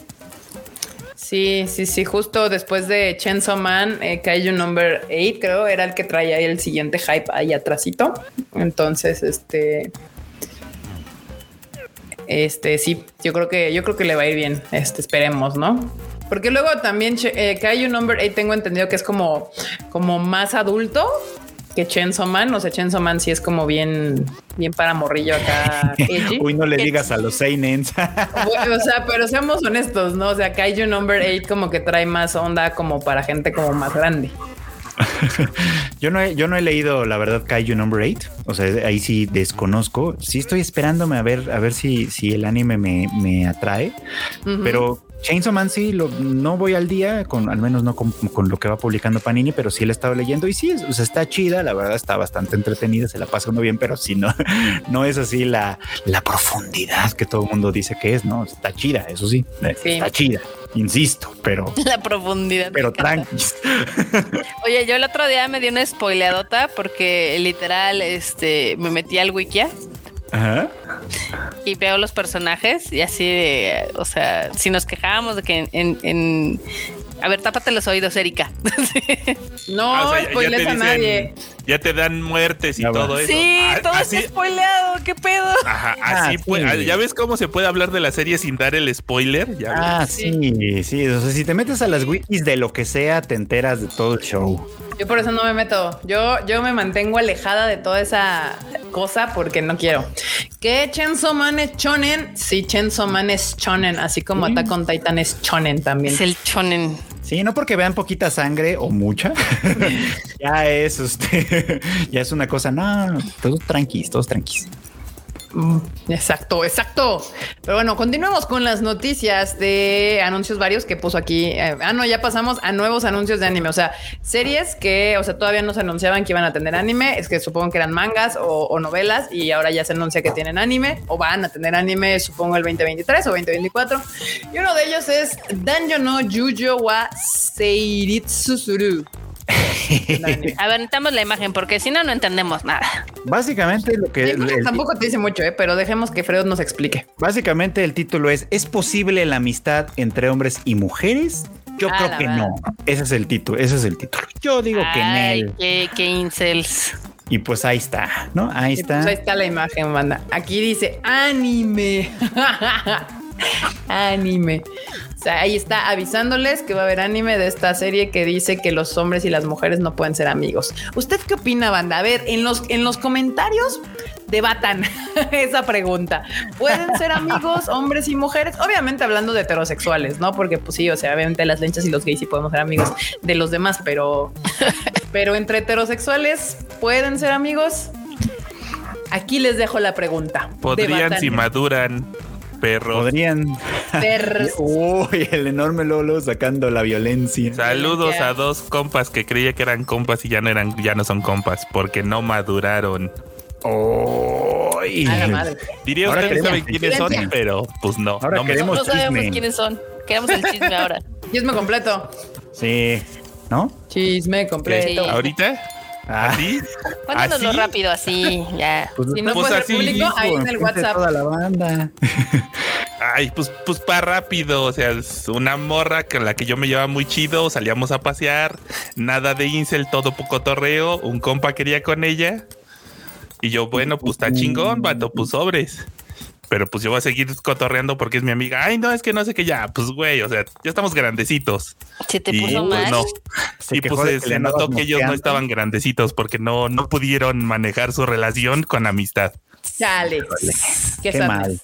Sí, sí, sí, justo después de Chainsaw Man, eh, Number 8, creo, era el que traía el siguiente hype ahí atrásito. Entonces, este. Este, sí, yo creo que, yo creo que le va a ir bien. Este, esperemos, ¿no? Porque luego también eh, Kaiju Number 8 tengo entendido que es como, como más adulto que Chainsaw Man. O sea, Chainsaw Man sí es como bien, bien para morrillo acá. [laughs] Uy, no le digas a los Seinens. [laughs] o sea, pero seamos honestos, ¿no? O sea, Kaiju Number 8 como que trae más onda como para gente como más grande. [laughs] yo, no he, yo no he leído, la verdad, Kaiju Number 8. O sea, ahí sí desconozco. Sí estoy esperándome a ver, a ver si, si el anime me, me atrae. Pero Chainsaw Man sí, lo, no voy al día, con al menos no con, con lo que va publicando Panini, pero sí la he estado leyendo y sí, o sea, está chida, la verdad está bastante entretenida, se la pasa uno bien, pero sí no, [laughs] no es así la, la profundidad que todo el mundo dice que es, ¿no? Está chida, eso sí, eh, Sí. está chida, insisto, pero, [laughs] La profundidad. pero me encanta. tranqui. [laughs] Oye, yo el otro día me di una spoileadota porque literal este, me metí al wikia Ajá. y veo los personajes y así de, o sea, si nos quejábamos de que en... en- en- a ver, tápate los oídos, Erika. [laughs] No, Ah, o sea, spoiles a nadie. Ya te dan muertes y Ya va. todo eso. sí, Ah, todo así, está spoileado, ¿qué pedo? Ajá, Ah, así sí. pues, ah, ya ves cómo se puede hablar de la serie sin dar el spoiler. Ya ves. Ah, sí, sí, o sea, si te metes a las wikis de lo que sea, te enteras de todo el show. Yo por eso no me meto. Yo, yo me mantengo alejada de toda esa cosa porque no quiero. ¿Que Chainsaw Man es chonen? Sí, Chainsaw Man es chonen, así como Attack on Titan es chonen también. Es el chonen. Sí, no porque vean poquita sangre o mucha, [laughs] ya es usted, [laughs] ya es una cosa, no, todos tranquis, todos tranquis. Mm, Exacto, exacto. Pero bueno, continuemos con las noticias de anuncios varios que puso aquí. Eh, ah, no, ya pasamos a nuevos anuncios de anime. O sea, series que, o sea, todavía no se anunciaban que iban a tener anime. Es que supongo que eran mangas o, novelas y ahora ya se anuncia que tienen anime o van a tener anime, supongo el 2023 o 2024. Y uno de ellos es Danjo no Jujo wa Seiritsuzuru. [laughs] A ver, necesitamos la imagen porque si no, no entendemos nada. Básicamente lo que, el- tampoco te dice mucho, eh, pero dejemos que Freud nos explique. básicamente el título es, ¿es posible la amistad entre hombres y mujeres? Yo Ah, creo que verdad. no. Ese es el título, ese es el título. Yo digo que él. qué, qué incels. Y pues ahí está, ¿no? Ahí Y está. pues ahí está la imagen, banda. Aquí dice anime. [laughs] anime. O sea, ahí está avisándoles que va a haber anime de esta serie que dice que los hombres y las mujeres no pueden ser amigos. ¿Usted qué opina, banda? A ver, en los, en los comentarios debatan [laughs] esa pregunta. ¿Pueden ser amigos hombres y mujeres? Obviamente hablando de heterosexuales, ¿no? Porque pues sí, o sea, obviamente las lenchas y los gays sí podemos ser amigos de los demás, pero, [laughs] pero entre heterosexuales, ¿pueden ser amigos? Aquí les dejo la pregunta. Podrían Debatan. si maduran, perros. Podrían. Perros. [laughs] Uy, el enorme Lolo sacando la violencia. Saludos a dos compas que creía que eran compas y ya no eran, ya no son compas porque no maduraron. La madre. Diría Ahora ustedes saben quiénes son, pero pues no. Ahora no queremos No sabemos chisme. quiénes son. Queremos el chisme ahora. Chisme completo. Sí, ¿no? Chisme completo. Sí. ¿Ahorita? Ah, ¿Así? Cuéntanoslo ¿Así? rápido, así, ya. [laughs] Pues, Si no Pues puede ser público, ahí en el WhatsApp. Toda la banda. [laughs] Ay, pues, pues para rápido. O sea, es una morra con la que yo me llevaba muy chido. Salíamos a pasear. Nada de incel, todo poco torreo. Un compa quería con ella. Y yo, bueno, pues está chingón, vato, pues sobres. Pero pues yo voy a seguir cotorreando porque es mi amiga. Ay, no, es que no sé qué ya. Pues güey, o sea, ya estamos grandecitos. Se te y puso pues mal. no. Se y pues le se notó que ellos no estaban grandecitos porque no, no pudieron manejar su relación con amistad. Chale. Qué, Qué mal.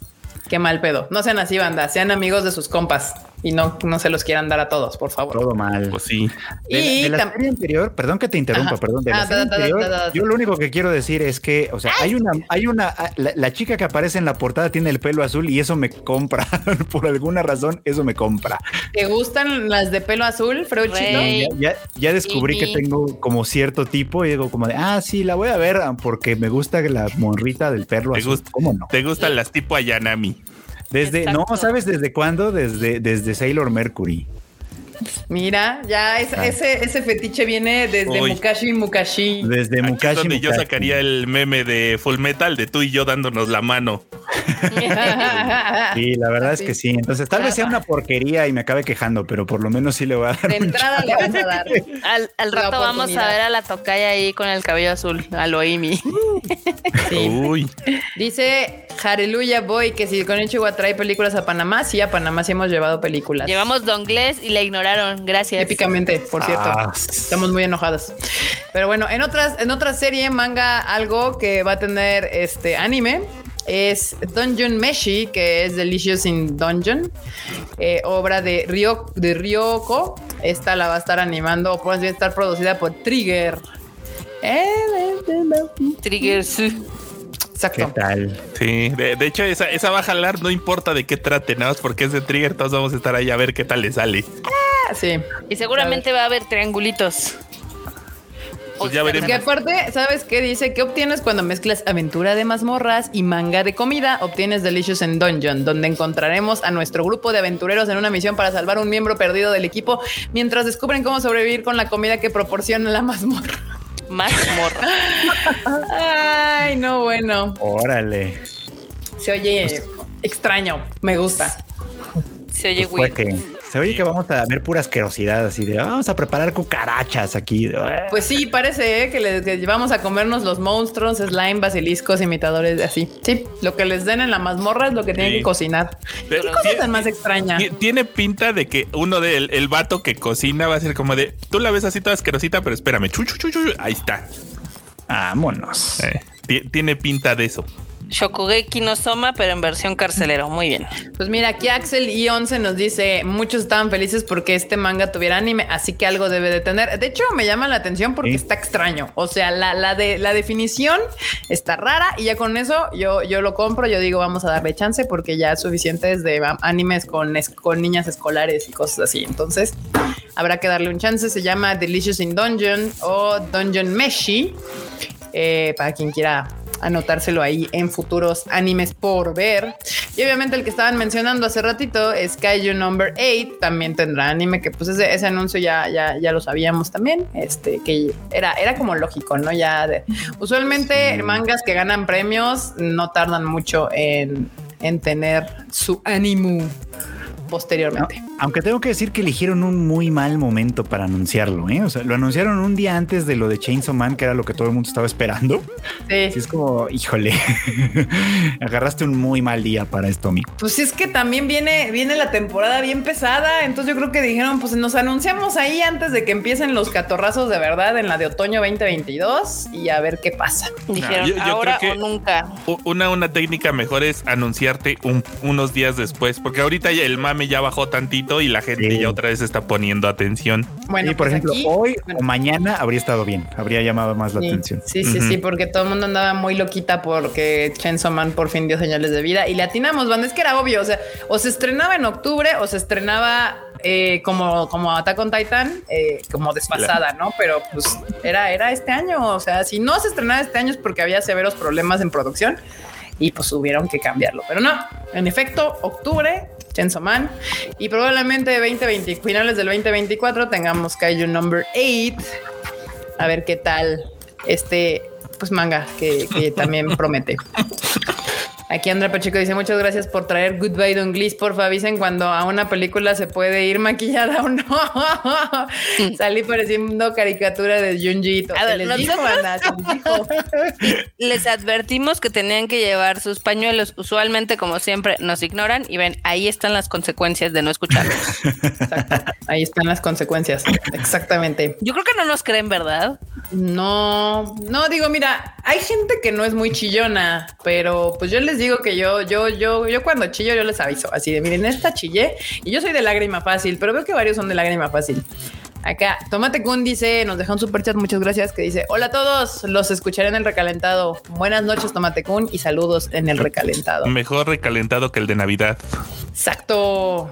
Qué mal pedo. No sean así, banda. Sean amigos de sus compas y no, no se los quieran dar a todos, por favor. Todo mal. Pues sí. De, Y de la tam- serie anterior, perdón que te interrumpa, Ajá. perdón, de la Ah, serie da, da, da, anterior, da, da, da. yo lo único que quiero decir es que, o sea, hay una, hay una, ah, la, la chica que aparece en la portada tiene el pelo azul y eso me compra, [laughs] por alguna razón, eso me compra. ¿Te gustan las de pelo azul, Freuchito? Güey. Ya, ya, ya descubrí Sí. que tengo como cierto tipo y digo como de, ah, sí, la voy a ver ah, porque me gusta la morrita del perro Te azul. gusta- ¿Cómo no? ¿Te gustan las tipo Ayanami? Desde, no. ¿sabes desde cuándo? Desde, desde Sailor Mercury. Mira, ya es- Ah. ese, ese fetiche viene desde Uy. Mukashi Mukashi. Desde Aquí es Mukashi. donde yo Mukashi. sacaría el meme de Full Metal de tú y yo dándonos la mano. Sí, la verdad es que sí. Entonces, tal vez sea una porquería y me acabe quejando, pero por lo menos sí le voy a dar. De entrada le vas a dar. Al, rato vamos a ver a la tocaya ahí con el cabello azul, a lo Amy. Sí. Uy, Dice Hallelujah Boy que si con Chihuahua trae películas a Panamá, sí, a Panamá sí hemos llevado películas. Llevamos Donglés y la ignoraron. Gracias. Épicamente, por cierto. Ah, Estamos muy enojados. Pero bueno, en otras, en otra serie, manga, algo que va a tener este anime es Dungeon Meshi, que es Delicious in Dungeon, eh, obra de Ryo, de Ryoko. Esta la va a estar animando, o puede estar producida por Trigger. Trigger. sí. Exacto. ¿Qué tal? Sí, de, de hecho, esa, esa va a jalar, no importa de qué trate, nada más porque es de Trigger, todos vamos a estar ahí a ver qué tal le sale. Ah, sí. Y seguramente va a haber triangulitos. Pues ya veremos. Que aparte, ¿sabes qué? Dice que obtienes cuando mezclas aventura de mazmorras y manga de comida. Obtienes Delicious en Dungeon, donde encontraremos a nuestro grupo de aventureros en una misión para salvar un miembro perdido del equipo mientras descubren cómo sobrevivir con la comida que proporciona la mazmorra. Más morra. Ay, no, bueno. Órale. Se oye extraño. Me gusta. Se oye Pues se oye que vamos a ver pura asquerosidad así de vamos a preparar cucarachas aquí. Pues sí, parece ¿eh? que les que vamos a comernos los monstruos, slime, basiliscos, imitadores, así. Sí, lo que les den en la mazmorra es lo que tienen Sí. que cocinar. Pero ¿Qué cosa tan más extraña? Ti- Tiene pinta de que uno del el vato que cocina va a ser como de tú la ves así toda asquerosita, pero espérame, chu, chu, chu, chu, ahí está. Vámonos. Eh, ti- tiene pinta de eso. Shokugeki no Soma, pero en versión carcelero. Muy bien. Pues mira, aquí Axel y 11 nos dice, muchos estaban felices porque este manga tuviera anime, así que algo debe de tener. De hecho, me llama la atención porque Sí. está extraño. O sea, la, la, de, la definición está rara y ya con eso yo, yo lo compro, yo digo, vamos a darle chance porque ya es suficiente es de animes con, es- con niñas escolares y cosas así. Entonces, habrá que darle un chance. Se llama Delicious in Dungeon o Dungeon Meshi, eh, para quien quiera anotárselo ahí en futuros animes por ver. Y obviamente el que estaban mencionando hace ratito es Kaiju Number 8, también tendrá anime, que pues ese, ese anuncio ya, ya, ya lo sabíamos también, este, que era, era como lógico, ¿no? Ya de, usualmente mangas que ganan premios no tardan mucho en, en tener su ánimo posteriormente. Aunque tengo que decir que eligieron un muy mal momento para anunciarlo, ¿eh? O sea, lo anunciaron un día antes de lo de Chainsaw Man, que era lo que todo el mundo estaba esperando. Sí. Es como, híjole, [laughs] agarraste un muy mal día para esto, amigo. Pues es que también viene, viene la temporada bien pesada, entonces yo creo que dijeron, pues nos anunciamos ahí antes de que empiecen los catorrazos de verdad en la de otoño 2022 y a ver qué pasa. Dijeron yo- yo ahora creo que- o nunca. Una, una técnica mejor es anunciarte un- unos días después, porque ahorita ya el mame ya bajó tantito y la gente Sí. ya otra vez está poniendo atención. Bueno, y por pues ejemplo, aquí- hoy bueno. o mañana habría estado bien, habría llamado más la Sí, atención. Sí, sí, sí, porque todo el mundo andaba muy loquita porque Chainsaw Man por fin dio señales de vida y le atinamos, banda. Es que era obvio, o sea, o se estrenaba en octubre o se estrenaba eh, como, como Attack on Titan, eh, como desfasada, ¿no? Pero pues era, era este año, o sea, si no se estrenaba este año es porque había severos problemas en producción y pues tuvieron que cambiarlo. Pero no, en efecto, octubre, Chainsaw Man y probablemente 2020, finales del 2024 tengamos Kaiju Number 8 a ver qué tal este pues manga que, que también promete. [laughs] Aquí Andrea Pacheco dice muchas gracias por traer Goodbye Don Gliss. Porfa, avisen cuando a una película se puede ir maquillada o no. [laughs] Salí pareciendo caricatura de Junji. Ito. A ver, les dijo, les dijo. [laughs] Les advertimos que tenían que llevar sus pañuelos. Usualmente, como siempre, nos ignoran y ven, ahí están las consecuencias de no escucharlos. Exacto. Ahí están las consecuencias. Exactamente. Yo creo que no nos creen, ¿verdad? No, no digo, mira, hay gente que no es muy chillona, pero pues yo les digo que yo, yo, yo, yo cuando chillo, yo les aviso así de miren, esta chillé y yo soy de lágrima fácil, pero veo que varios son de lágrima fácil. Acá, Tomate Kun dice, nos deja un super chat, muchas gracias, que dice, hola a todos, los escucharé en el recalentado. Buenas noches, Tomate Kun, y saludos en el recalentado. Mejor recalentado que el de Navidad. Exacto.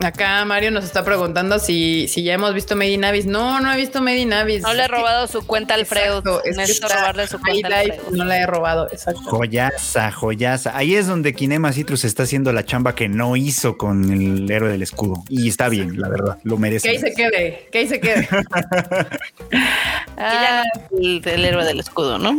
Acá Mario nos está preguntando si, si ya hemos visto Made in Abyss. No, no he visto Made in Abyss. No le he que- robado su cuenta al Freud. Exacto, es que Necesito está robarle su High cuenta al Life, Freud. No la he robado, exacto. Joyaza, joyaza. Ahí es donde Kinema Citrus está haciendo la chamba que no hizo con el héroe del escudo. Y está bien, la verdad, lo Que merece. ahí se quede, que ahí se quede. [laughs] Que Ah, ya no es el, el héroe del escudo, ¿no?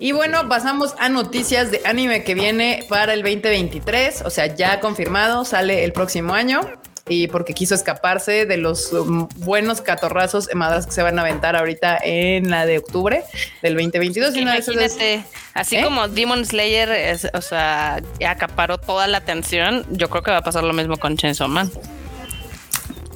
Y bueno, pasamos a noticias de anime que viene para el 2023. O sea, ya confirmado, sale el próximo año. Y porque quiso escaparse de los um, buenos catorrazos madras que se van a aventar ahorita en la de octubre del 2022. Y una de esas es- Imagínate, así ¿Eh? como Demon Slayer, es- o sea, acaparó toda la atención, yo creo que va a pasar lo mismo con Chainsaw Man.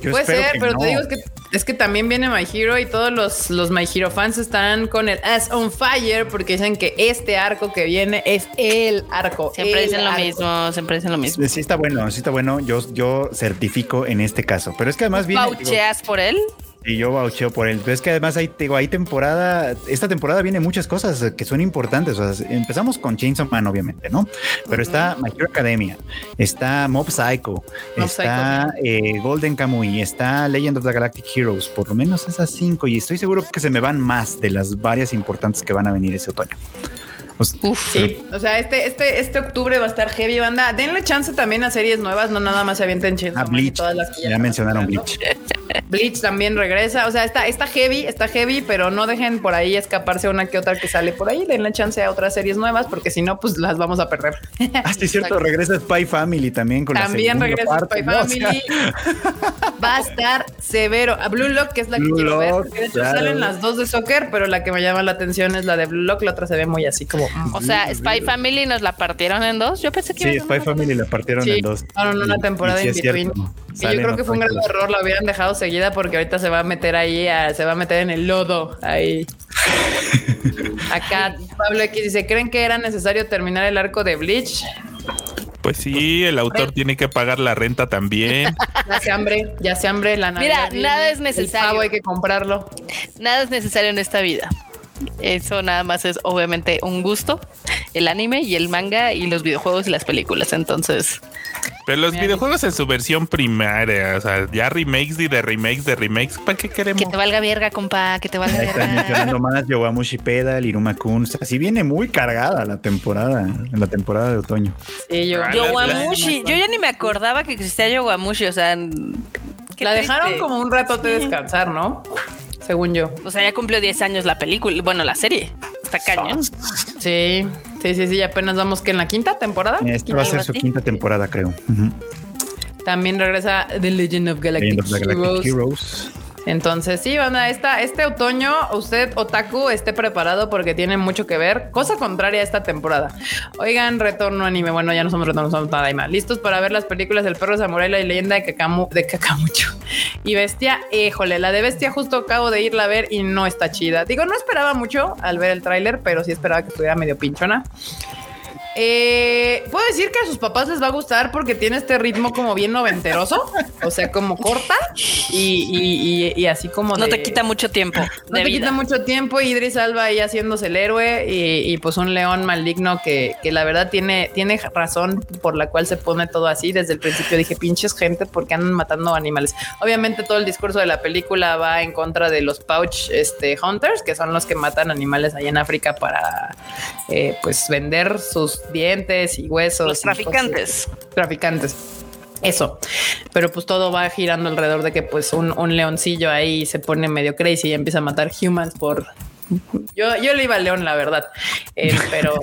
Yo Puede ser, pero no. te digo es que, es que también viene My Hero y todos los, los My Hero fans están con el As on Fire porque dicen que este arco que viene es el arco. Siempre el dicen lo arco. mismo, siempre dicen lo mismo. Sí está bueno, sí está bueno. Yo, yo certifico en este caso. Pero es que además viene. digo, ¿Paucheas por él? Y yo voucheo por él. Pero es que además hay, digo, hay temporada, esta temporada viene muchas cosas que son importantes. O sea, empezamos con Chainsaw Man, obviamente, ¿no? Pero está My Hero Academia, está Mob Psycho, Mob está eh, Golden Kamuy, está Legend of the Galactic Heroes, por lo menos esas cinco. Y estoy seguro que se me van más de las varias importantes que van a venir ese otoño. Pues, Uf. Sí, o sea, este, este, este octubre va a estar heavy, banda. Denle chance también a series nuevas, no nada más se avienten a Man y Bleach, todas las que ya mencionaron Bleach. Bleach. También regresa. O sea, está, está heavy, está heavy, pero no dejen por ahí escaparse una que otra que sale por ahí. Denle chance a otras series nuevas, porque si no, pues las vamos a perder. Ah, sí, cierto, regresa Spy Family también con También la segunda regresa parte, Spy ¿no? O sea, Family. [laughs] Va a estar severo. A Blue Lock, que es la que Blue quiero ver. Lock, porque De hecho, claro. salen las dos de soccer, pero la que me llama la atención es la de Blue Lock. La otra se ve muy así como. O sea, Spy Family nos la partieron en dos. Yo pensé que Sí, Spy Family la partieron Sí, en dos. fueron una Y- temporada y sí between. cierto. Y yo creo que fue un gran error, la hubieran dejado seguida porque ahorita se va a meter ahí, a- se va a meter en el lodo ahí. [laughs] Acá Pablo X dice, ¿creen que era necesario terminar el arco de Bleach? Pues sí, el autor tiene que pagar la renta también. [laughs] Ya se hambre, ya se hambre la Mira, Navidad viene, nada es necesario. El pavo hay que comprarlo. Nada es necesario en esta vida. Eso nada más es obviamente un gusto, el anime y el manga y los videojuegos y las películas. Entonces, Pero los videojuegos en su versión primaria, o sea, ya remakes y de remakes de remakes, ¿para qué queremos? que te valga verga, compa, que te valga están verga. mencionando más Yowamushi Pedal, Iruma Kun. O sea, sí viene muy cargada la temporada, en la temporada de otoño. Sí, yo, Ah, Yowamushi, yo ya ni me acordaba que existía Yowamushi, o sea, la dejaron triste. como un ratote de descansar, ¿no? Según yo. O sea, ya cumplió 10 años la película, bueno, la serie. Está cañón. Sí, sí, sí, sí, y apenas vamos que en la quinta temporada. Esta va a ser su quinta temporada, creo. También regresa The Legend of Galactic, Legend of the Galactic Heroes. Heroes. Entonces, sí, banda, esta, este otoño, usted, Otaku, esté preparado porque tiene mucho que ver. Cosa contraria a esta temporada. Oigan, retorno anime. Bueno, ya no somos retorno, somos Tadaima. ¿Listos para ver las películas del perro Samurai, la leyenda de, Kakamu, de Kakamucho? [laughs] Y Bestia, híjole, la de Bestia justo acabo de irla a ver y no está chida. Digo, no esperaba mucho al ver el tráiler, pero sí esperaba que estuviera medio pinchona. Eh, Puedo decir que a sus papás les va a gustar porque tiene este ritmo como bien noventeroso, o sea, como corta y, y- y- y así como No de- te quita mucho tiempo. no te vida. quita mucho tiempo. Idris Alba ahí haciéndose el héroe y, y, pues un león maligno que, que la verdad tiene, tiene razón por la cual se pone todo así. Desde el principio dije pinches gente porque andan matando animales. Obviamente todo el discurso de la película va en contra de los pouch este, hunters, que son los que matan animales allá en África para eh, pues vender sus dientes y huesos. Los traficantes. Traficantes. Eso, pero pues todo va girando alrededor de que pues un, un leoncillo ahí se pone medio crazy y empieza a matar humans por... Yo, yo le iba al león, la verdad, Eh, pero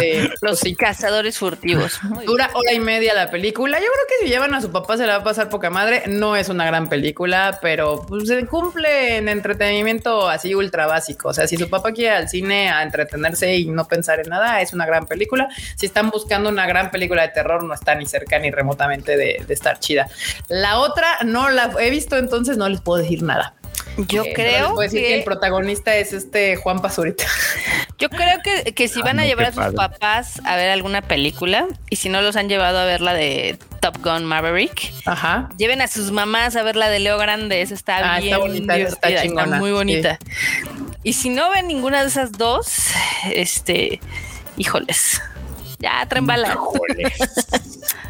eh, [laughs] Los cazadores furtivos. Muy bien. dura hora y media la película. Yo creo que si llevan a su papá se la va a pasar poca madre. No es una gran película, pero pues, se cumple en entretenimiento así ultra básico. O sea, si su papá quiere ir al cine a entretenerse y no pensar en nada, es una gran película. Si están buscando una gran película de terror, no está ni cerca ni remotamente de, de estar chida. La otra no la he visto, entonces no les puedo decir nada. Yo Eh, creo puedo decir que... el que, protagonista es este Juan Pazurita. yo creo que, que si Ah, van a llevar a sus padre. papás a ver alguna película y si no los han llevado a ver la de Top Gun Maverick, Ajá. lleven a sus mamás a ver la de Leo Grande. Esa está Ah, está bien bonita, esa está chingona, muy bonita. Y si no ven ninguna de esas dos, este, híjoles, ya traen bala. [laughs]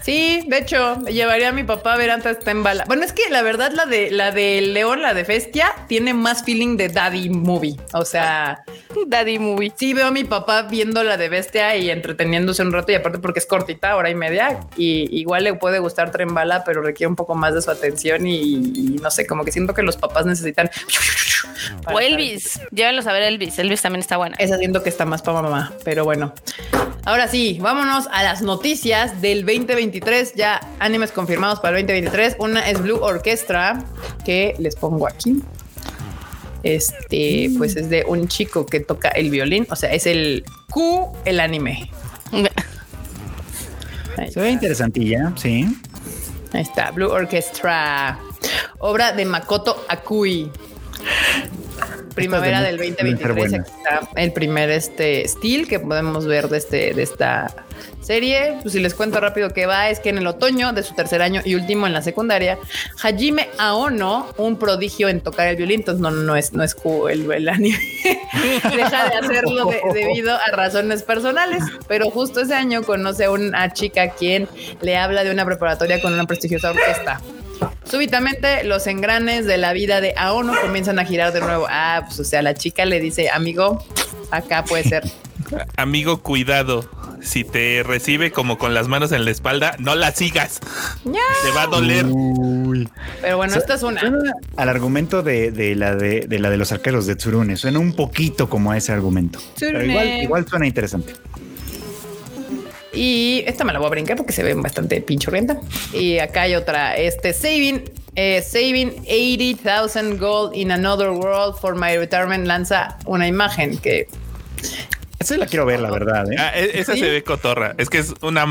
Sí, de hecho, llevaría a mi papá a ver antes está en bala. Bueno, es que la verdad la de la de León, la de Bestia, tiene más feeling de daddy movie. O sea, [laughs] Daddy movie. sí veo a mi papá viendo la de Bestia y entreteniéndose un rato y aparte porque es cortita, hora y media y igual le puede gustar Tren Bala, pero requiere un poco más de su atención y, y no sé, como que siento que los papás necesitan O estar- Elvis, llévenlos a ver Elvis. Elvis también está buena. Esa siento que está más para mamá, pero bueno. Ahora sí, vámonos a las noticias del 2023. Ya animes confirmados para el 2023. Una es Blue Orchestra, que les pongo aquí. Este, pues es de un chico que toca el violín. O sea, es el Q, el anime. [laughs] Se ve interesantilla, sí. Ahí está, Blue Orchestra. Obra de Makoto Akui. Primavera del de- deben ser 2023 buenas. aquí está el primer este steel que podemos ver de este de esta serie. Pues si les cuento rápido que va es que en el otoño de su tercer año y último en la secundaria, Hajime Aono, un prodigio en tocar el violín, entonces no no es no es el, el anime, [laughs] deja de hacerlo de- debido a razones personales, pero justo ese año conoce a una chica quien le habla de una preparatoria con una prestigiosa orquesta. Súbitamente los engranes de la vida de Aono comienzan a girar de nuevo. Ah, pues o sea, la chica le dice, amigo, acá puede ser. [laughs] Amigo, cuidado. Si te recibe como con las manos en la espalda, no la sigas. Te va a doler. Uy. Pero bueno, esta es una. Suena al argumento de, de la de, de la de los arqueros de Tsurune. Suena un poquito como a ese argumento. Pero igual suena interesante. Y esta me la voy a brincar porque se ve bastante pinchurrienta. Y acá hay otra, este, saving, eh, saving 80,000 gold in another world for my retirement lanza una imagen que Esa la quiero ver, la verdad. ¿eh? Ah, e- esa ¿Sí? se ve cotorra. Es que es una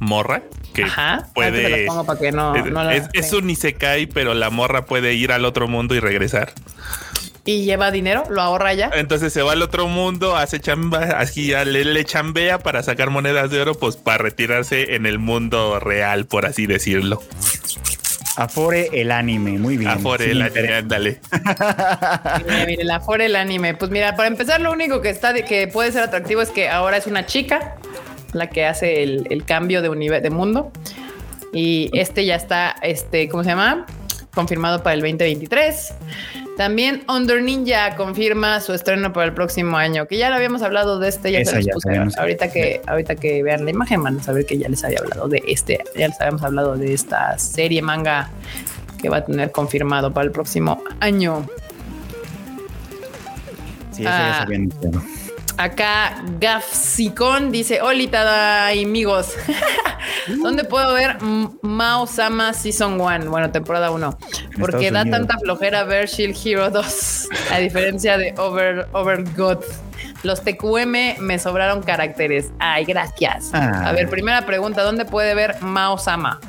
morra que Ajá. Puede. la pongo para que no, es, no la- es- es un isekai, pero la morra puede ir al otro mundo y regresar. Y lleva dinero, lo ahorra ya. Entonces se va al otro mundo, hace chamba, así ya le, le chambea para sacar monedas de oro, pues para retirarse en el mundo real, por así decirlo. Afore el anime, muy bien. Afore Sí, la me interesa. ándale. Mire, mire, la for el anime. Pues mira, para empezar, lo único que está de que puede ser atractivo es que ahora es una chica la que hace el, el cambio de de mundo. Y este ya está, este, ¿cómo se llama? Confirmado para el 2023. También Under Ninja confirma su estreno para el próximo año, que ya lo habíamos hablado de este, ya se los ya puse. Ahorita que, ahorita que vean la imagen van a saber que ya les había hablado de este, ya les habíamos hablado de esta serie manga que va a tener confirmado para el próximo año. Sí, esa ya Ah. se. Acá Gafsicón dice: Hola, amigos. [laughs] ¿Dónde puedo ver Mao Sama Season 1? Bueno, temporada 1. Porque Estados da Unidos. tanta flojera ver Shield Hero 2. A diferencia de Over, Overgod. Los TQM me sobraron caracteres. Ay, gracias. Ah. A ver, primera pregunta: ¿dónde puede ver Mao Sama?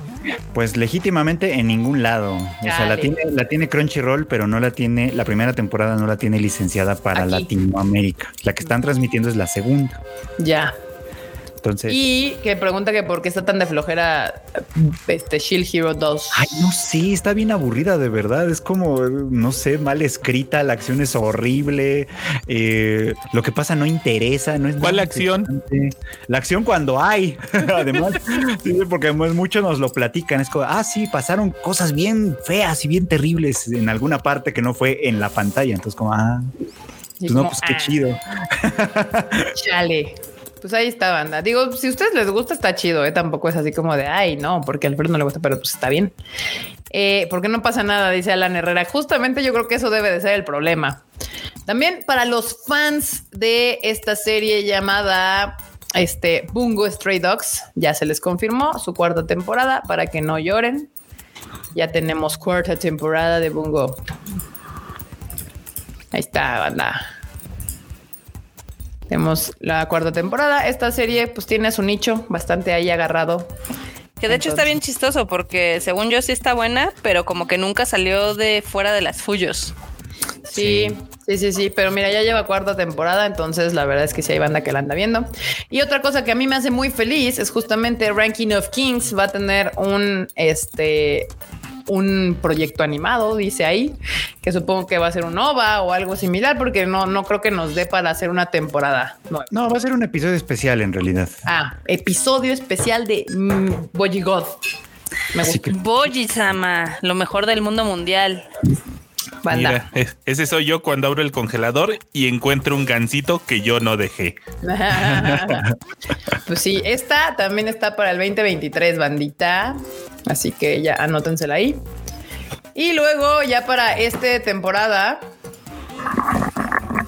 Pues legítimamente en ningún lado. O sea, la tiene, la tiene Crunchyroll, pero no la tiene, la primera temporada no la tiene licenciada para Aquí. Latinoamérica. La que están transmitiendo es la segunda. Ya. Entonces, Y que pregunta que por qué está tan de flojera este Shield Hero 2. ay, no sé, está bien aburrida de verdad. Es como, no sé, mal escrita, la acción es horrible. eh, lo que pasa no interesa, no es ¿Cuál nada acción? La acción cuando hay. [laughs] además, sí, porque muchos nos lo platican. Es como, ah, sí, pasaron cosas bien feas y bien terribles en alguna parte que no fue en la pantalla. Entonces, como, ah, pues no, como, pues qué ah. chido. Chale. Pues ahí está, banda. Digo, si a ustedes les gusta, está chido, ¿eh? Tampoco es así como de, ay, no, porque a Alfredo no le gusta, pero pues está bien. Eh, porque no pasa nada, dice Alan Herrera. Justamente yo creo que eso debe de ser el problema. También para los fans de esta serie llamada este, Bungo Stray Dogs, ya se les confirmó su cuarta temporada para que no lloren. Ya tenemos cuarta temporada de Bungo. Ahí está, banda. Tenemos la cuarta temporada. Esta serie pues tiene su nicho bastante ahí agarrado. Que de hecho está bien chistoso porque según yo sí está buena, pero como que nunca salió de fuera de las Fuyos. Sí, sí, sí, sí, pero mira, ya lleva cuarta temporada, entonces la verdad es que sí hay banda que la anda viendo. Y otra cosa que a mí me hace muy feliz es justamente Ranking of Kings va a tener un este un proyecto animado, dice ahí, que supongo que va a ser un OVA o algo similar, porque no, no creo que nos dé para hacer una temporada nueva. No, va a ser un episodio especial en realidad. Ah, episodio especial de mm, Boji God. Me gusta. que Boji-sama, lo mejor del mundo mundial. Banda. Mira, es- ese soy yo cuando abro el congelador y encuentro un gansito que yo no dejé. [laughs] pues sí, esta también está para el 2023, bandita. Así que ya anótensela ahí. Y luego, ya para esta temporada,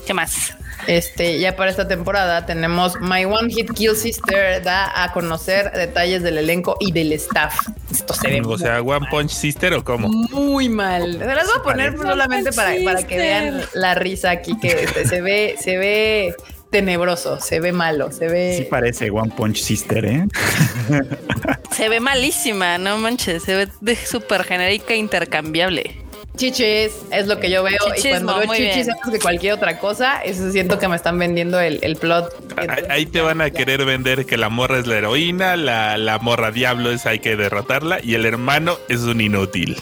¿Qué más? Este, ya para esta temporada tenemos My One Hit Kill Sister da a conocer detalles del elenco y del staff. Esto se ve O sea, One Punch Sister o cómo? muy mal. Se las voy a poner parece. solamente para, para que vean la risa aquí que este, se ve, se ve tenebroso, se ve malo, se ve. sí parece One Punch Sister, ¿eh? Se ve malísima, no manches, se ve de súper genérica e intercambiable. Chichis es lo que yo veo. y cuando veo chichis bien. antes que cualquier otra cosa, eso siento que me están vendiendo el, el plot. Ahí- Ahí te van a querer vender que la morra es la heroína, la, la morra diablo es hay que derrotarla y el hermano es un inútil.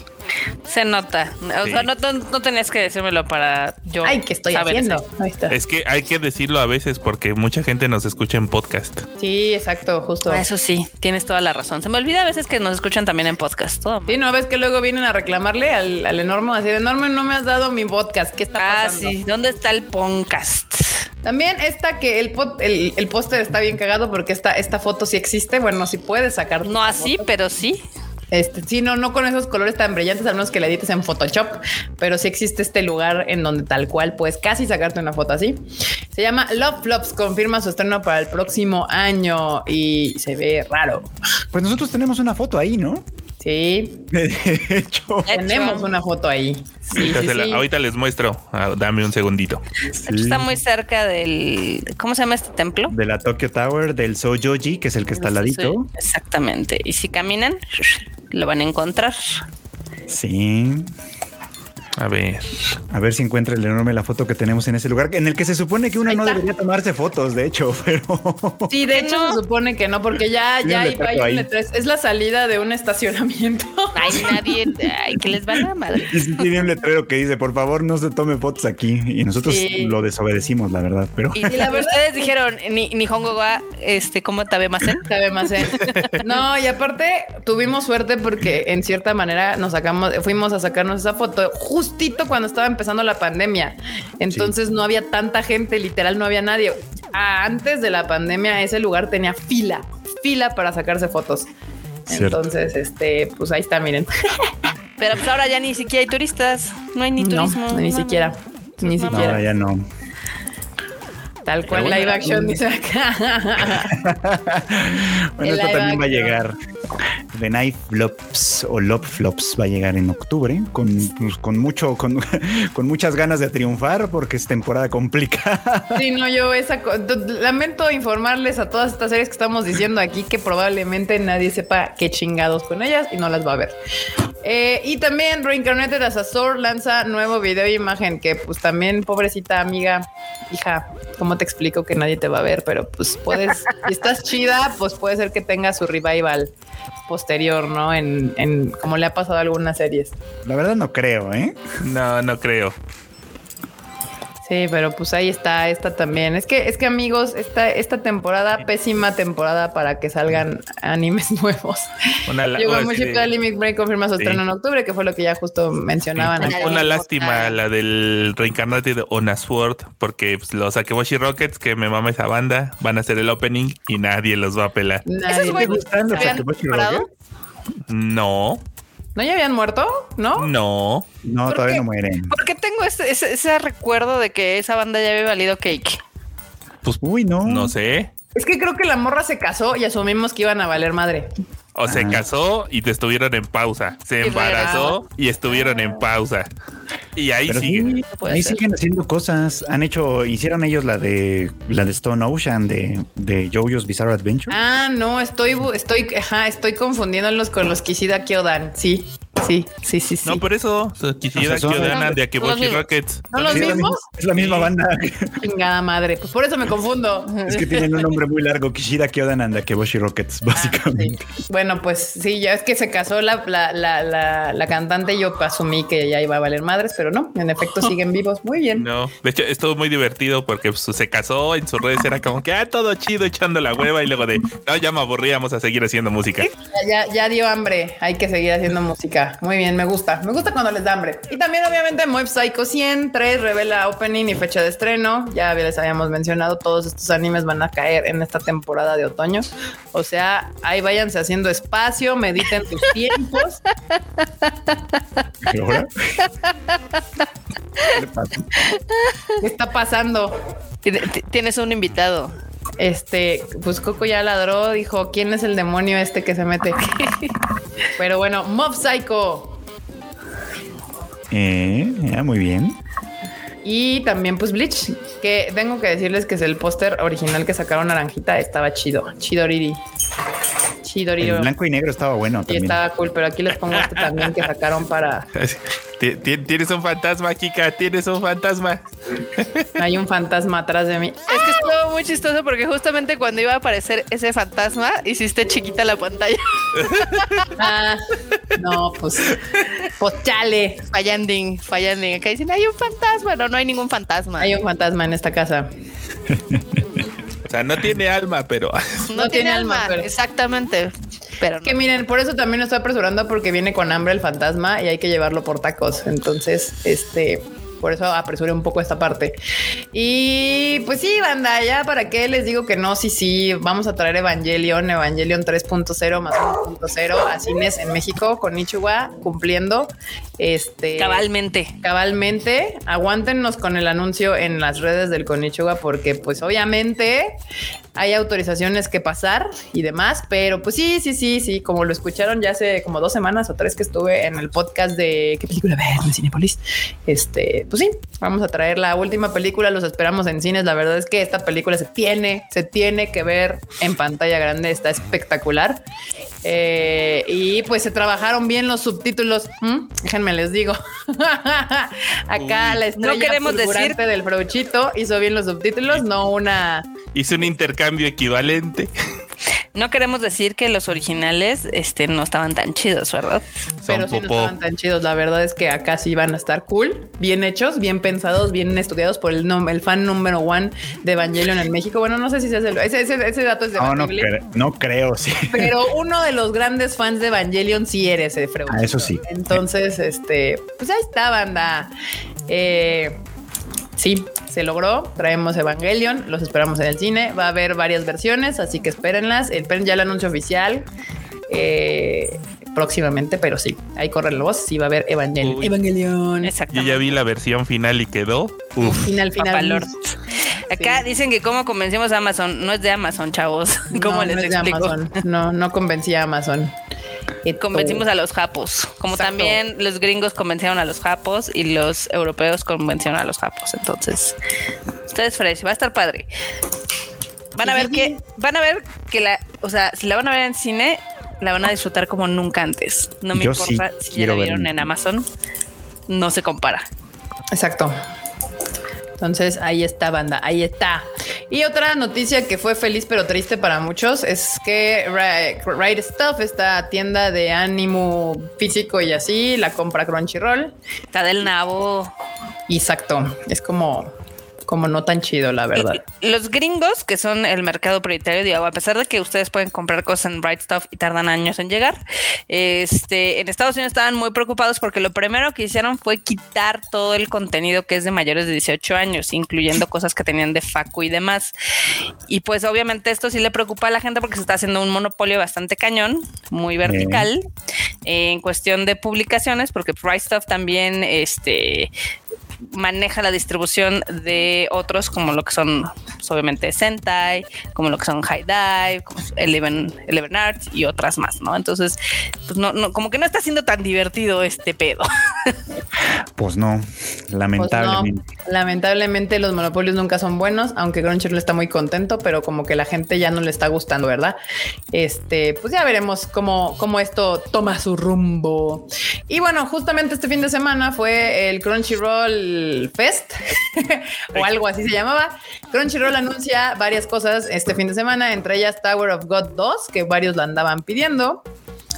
Se nota. O Sí. sea, no, tenías que decírmelo para yo. Ay, ¿qué estoy saber haciendo? Ahí está. Es que hay que decirlo a veces porque mucha gente nos escucha en podcast. Sí, exacto, justo. Eso sí, tienes toda la razón. Se me olvida a veces que nos escuchan también en podcast. Todo. Sí, no ves que luego vienen a reclamarle al, al enorme, así de enorme, no me has dado mi podcast. ¿Qué está Ah, pasando? sí. ¿Dónde está el podcast? También esta que el, pot- el, el póster está bien cagado porque esta, esta foto sí existe. Bueno, sí puedes sacar. No así, pero sí. Este, sí, no, no con esos colores tan brillantes, al menos que la edites en Photoshop, pero sí existe este lugar en donde tal cual puedes casi sacarte una foto así. Se llama Love Flops, confirma su estreno para el próximo año y se ve raro. Pues nosotros tenemos una foto ahí, ¿no? Sí, [laughs] De hecho. De tenemos una foto ahí. Sí, ahorita, sí, se la- sí. ahorita les muestro. Ah, dame un segundito. está muy cerca del. ¿Cómo se llama este templo? De la Tokyo Tower, del Sojoji, que es el que está al ladito. Exactamente. Y si caminan, lo van a encontrar. Sí. A ver. A ver si encuentra el enorme la foto que tenemos en ese lugar, en el que se supone que uno no debería tomarse fotos, de hecho, [laughs] pero. Sí, de ¿Qué hecho no? se supone que no, porque ya, ya un hay, hay un letrero. Es la salida de un estacionamiento. [laughs] Ay, nadie. Ay, que les va la madre. [laughs] Y sí tiene un letrero que dice, por favor, no se tome fotos aquí. Y nosotros Sí. lo desobedecimos, la verdad, pero. Y, la la verdad ustedes dijeron, ni, ni Hongo wa, este, ¿cómo te ve más en? Sabe más, ¿eh? No, y aparte tuvimos suerte porque en cierta manera nos sacamos, fuimos a sacarnos esa foto justito cuando estaba empezando la pandemia. Entonces no había tanta gente, literal no había nadie. Ah, Antes de la pandemia ese lugar tenía fila, fila para sacarse fotos. Cierto. Entonces, este, pues ahí está, miren. [laughs] Pero pues ahora ya ni siquiera hay turistas. No hay ni No, turismo. ni no, siquiera. Ni No, No, siquiera. ya no. Tal cual bueno, live [laughs] action dice acá. [laughs] Bueno, El esto también va a llegar. The Knife Flops o Love Flops va a llegar en octubre con, pues, con mucho, con, [laughs] con muchas ganas de triunfar porque es temporada complicada. [laughs] Sí, no, yo esa lamento informarles a todas estas series que estamos diciendo aquí que probablemente nadie sepa qué chingados con ellas y no las va a ver. Eh, y también Reincarnated as a Sword lanza nuevo video e imagen que pues también pobrecita amiga, hija, ¿cómo te explico que nadie te va a ver? Pero pues puedes, si estás chida, pues puede ser que tenga su revival posterior, ¿no? En, en como le ha pasado a algunas series. La verdad no creo, ¿eh? No, no creo. Sí, pero pues ahí está, esta también. Es que, es que amigos, esta, esta temporada, pésima temporada para que salgan animes [laughs] nuevos. Una, Llegó oh, sí. Limit Break confirma su Sí. estreno en octubre, que fue lo que ya justo mencionaban. Sí. Una lástima ah. la del Reincarnated on a Sword, porque pues, los Akeboshi Rockets, que me mama esa banda, van a hacer el opening y nadie los va a pelar. Nadie- Esos güeyes gustan los? Rockets? No, ¿No ya habían muerto? ¿No? no. No, ¿Por todavía qué? no mueren. ¿Por qué tengo ese, ese- ese recuerdo de que esa banda ya había valido cake? Pues Uy, no. no sé. Es que creo que la morra se casó y asumimos que iban a valer madre. O se casó y te estuvieron en pausa. Se Y embarazó y estuvieron en pausa. Y ahí Pero sigue. sí, ahí ser. siguen haciendo cosas. Han hecho, hicieron ellos la de la de Stone Ocean de, de JoJo's Bizarre Adventure. Ah, no, estoy, estoy, ajá, estoy confundiéndolos con los Kishida Kyodan. Sí, sí, sí, sí, sí. No, por eso, Kishida O sea, son- Kyodana de. Rockets. ¿No los Sí, es la mismos? misma- Es la misma banda. Chingada madre. Pues por eso me confundo. Es que tienen un nombre muy largo, Kishida Kyodan and Akeboshi Rockets, básicamente. Sí. Bueno, pues sí, ya es que se casó la, la, la, la, la cantante. Yo asumí que ya iba a valer madres, pero no, en efecto [laughs] siguen vivos. Muy bien. No, de hecho estuvo muy divertido porque pues, se casó en sus redes, era como que ah, todo chido echando la hueva y luego de no, ya me aburríamos a seguir haciendo música. Ya, ya dio hambre. Hay que seguir haciendo música. Muy bien, me gusta. Me gusta cuando les da hambre. Y también, obviamente, Mob Psycho 103 revela opening y fecha de estreno. Ya les habíamos mencionado, todos estos animes van a caer en esta temporada de otoño. O sea, ahí váyanse haciendo espacio, mediten tus tiempos. ¿Y [laughs] ahora? ¿Qué [laughs] pasa? ¿Qué está pasando? Tienes un invitado. Este, pues Coco ya ladró, dijo, ¿quién es el demonio este que se mete? Pero bueno, Mob Psycho. Eh, ya, muy bien. Y también pues Bleach, que tengo que decirles que es el póster original que sacaron Naranjita, estaba chido, chidoriri. Chidoriri. El blanco y negro estaba bueno Y también. estaba cool, pero aquí les pongo este también que sacaron para... Ti- ti- Tienes un fantasma, Kika, tienes un fantasma. Hay un fantasma atrás de mí. Es que estuvo muy chistoso porque justamente cuando iba a aparecer ese fantasma, hiciste chiquita la pantalla. [laughs] Ah, no, pues, pues chale. Fallanding, fallanding. Acá dicen, hay un fantasma. No, no hay ningún fantasma. Hay un fantasma en esta casa. O sea, no tiene alma, pero [laughs] no, no tiene, tiene alma. alma, pero- Exactamente. Pero no. Que miren, por eso también lo estoy apresurando porque viene con hambre el fantasma y hay que llevarlo por tacos. Entonces, este, por eso apresuré un poco esta parte. Y pues sí, banda, ya para qué les digo que no, sí, sí, vamos a traer Evangelion, Evangelion 3.0 más 1.0 a cines en México con Ichiwa cumpliendo. Este Cabalmente. cabalmente. Aguántenos con el anuncio en las redes del Konichiwa porque pues obviamente hay autorizaciones que pasar y demás, pero pues sí, sí, sí, sí, como lo escucharon ya hace como dos semanas o tres que estuve en el podcast de qué película ver de Cinepolis. Este, pues sí, vamos a traer la última película, los esperamos en cines. La verdad es que esta película se tiene, se tiene que ver en pantalla grande, está espectacular. Eh, y pues se trabajaron bien los subtítulos. ¿Mm? Déjenme les digo. [laughs] Acá la estrella No queremos decir- del Frochito hizo bien los subtítulos, no una. hice un intercambio equivalente. No queremos decir que los originales este, no estaban tan chidos, ¿verdad? Pero sí no estaban tan chidos. La verdad es que acá sí van a estar cool, bien hechos, bien pensados, bien estudiados por el, el fan número one de Evangelion en México. Bueno, no sé si se hace el- ese, ese, ese dato es No, no, cre- no creo, sí. Pero uno de los grandes fans de Evangelion sí eres, eh, Freud. Ah, eso sí. Entonces, este, pues ahí está, banda. Eh, sí, se logró. Traemos Evangelion, los esperamos en el cine. Va a haber varias versiones, así que espérenlas. Esperen ya el anuncio oficial. eh, próximamente, pero sí, ahí corre la voz. Sí, va a haber Evangelion. Uy. Evangelion. Yo Exactamente. ya vi la versión final y quedó. Uf. Final, final. Acá Sí. dicen que cómo convencimos a Amazon. No es de Amazon, chavos. [laughs] ¿Cómo No, les no es de? Amazon. No, no convencí a Amazon. Convencimos a los japos. Como Exacto. también los gringos convencieron a los japos y los europeos convencieron a los japos. Entonces, ustedes fresh, va a estar padre. Van a ver que, van a ver que la, o sea, si la van a ver en cine, la van a disfrutar como nunca antes. No me Yo sí importa si ya la vieron en Amazon, no se compara. Exacto. Entonces ahí está, banda, ahí está. Y otra noticia que fue feliz pero triste para muchos es que Ri- Right Stuff, esta tienda de ánimo físico y así, la compra Crunchyroll. Está del nabo. Exacto, es como, como no tan chido, la verdad. Los gringos, que son el mercado prioritario, digo, a pesar de que ustedes pueden comprar cosas en Bright Stuff y tardan años en llegar, este, en Estados Unidos estaban muy preocupados porque lo primero que hicieron fue quitar todo el contenido que es de mayores de 18 años, incluyendo cosas que tenían de facu y demás. Y pues obviamente esto sí le preocupa a la gente porque se está haciendo un monopolio bastante cañón, muy vertical, en cuestión de publicaciones, porque Bright Stuff también, este, maneja la distribución de otros como lo que son pues, obviamente Sentai, como lo que son High Dive, como Eleven, Eleven Arts y otras más, ¿no? Entonces, pues no, no, como que no está siendo tan divertido este pedo. [laughs] Pues no, Pues lamentablemente. no, lamentablemente los monopolios nunca son buenos, aunque Crunchyroll está muy contento, pero como que la gente ya no le está gustando, ¿verdad? Este, pues ya veremos cómo, cómo esto toma su rumbo. Y bueno, justamente este fin de semana fue el Crunchyroll Fest [laughs] o algo así se llamaba. Crunchyroll anuncia varias cosas este fin de semana, entre ellas Tower of God 2, que varios la andaban pidiendo,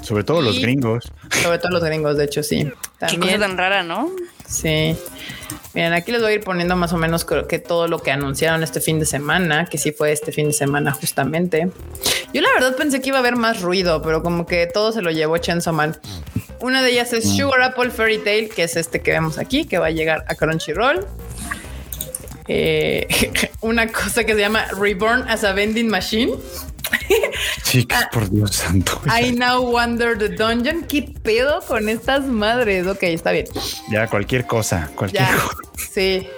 Sobre todo los gringos. sobre todo los gringos, de hecho, sí. Qué cosa tan rara, ¿no? Sí. Miren, aquí les voy a ir poniendo más o menos creo que todo lo que anunciaron este fin de semana, que sí fue este fin de semana justamente. Yo la verdad pensé que iba a haber más ruido, pero como que todo se lo llevó Chainsaw Man. Una de ellas es Sugar Apple Fairy Tail, que es este que vemos aquí, que va a llegar a Crunchyroll. Eh, [laughs] una cosa que se llama Reborn as a Vending Machine. [laughs] Chicas, por Dios santo. I now wonder the dungeon. ¿Qué pedo con estas madres? Ok, está bien. Ya cualquier cosa, cualquier Ya, cosa. sí.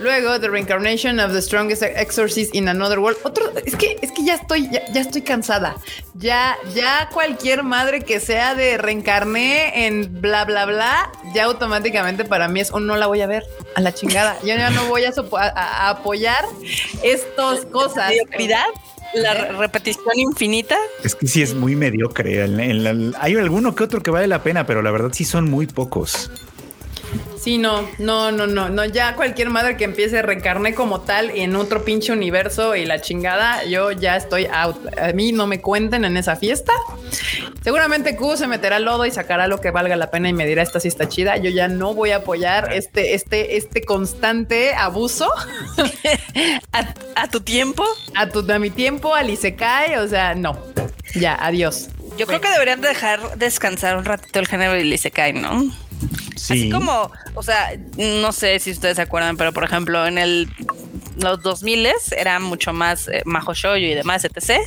Luego, The Reincarnation of the Strongest Exorcist in Another World. Otro, es que, es que ya estoy, ya, ya estoy cansada. Ya, ya cualquier madre que sea de reencarné en bla, bla, bla, ya automáticamente para mí es un no la voy a ver a la chingada. Yo ya no voy a, sopo- a- a apoyar estas cosas. Mediocridad, la re- repetición infinita. Es que sí es muy mediocre. El- el- hay alguno que otro que vale la pena, pero la verdad sí son muy pocos. Sí, no, no, no, no, no. Ya cualquier madre que empiece reencarné como tal en otro pinche universo y la chingada, yo ya estoy out. A mí no me cuenten en esa fiesta. Seguramente Q se meterá al lodo y sacará lo que valga la pena y me dirá esta sí está chida. Yo ya no voy a apoyar este, este, este constante abuso [laughs] ¿A, a tu tiempo? a tu a mi tiempo, al Isekai. O sea, no. Ya, adiós. Yo creo que deberían dejar descansar un ratito el género y se cae, ¿no? Sí. Así como, o sea, no sé si ustedes se acuerdan, pero por ejemplo, en el los 2000 era mucho más eh, majo shoujo y demás, etc.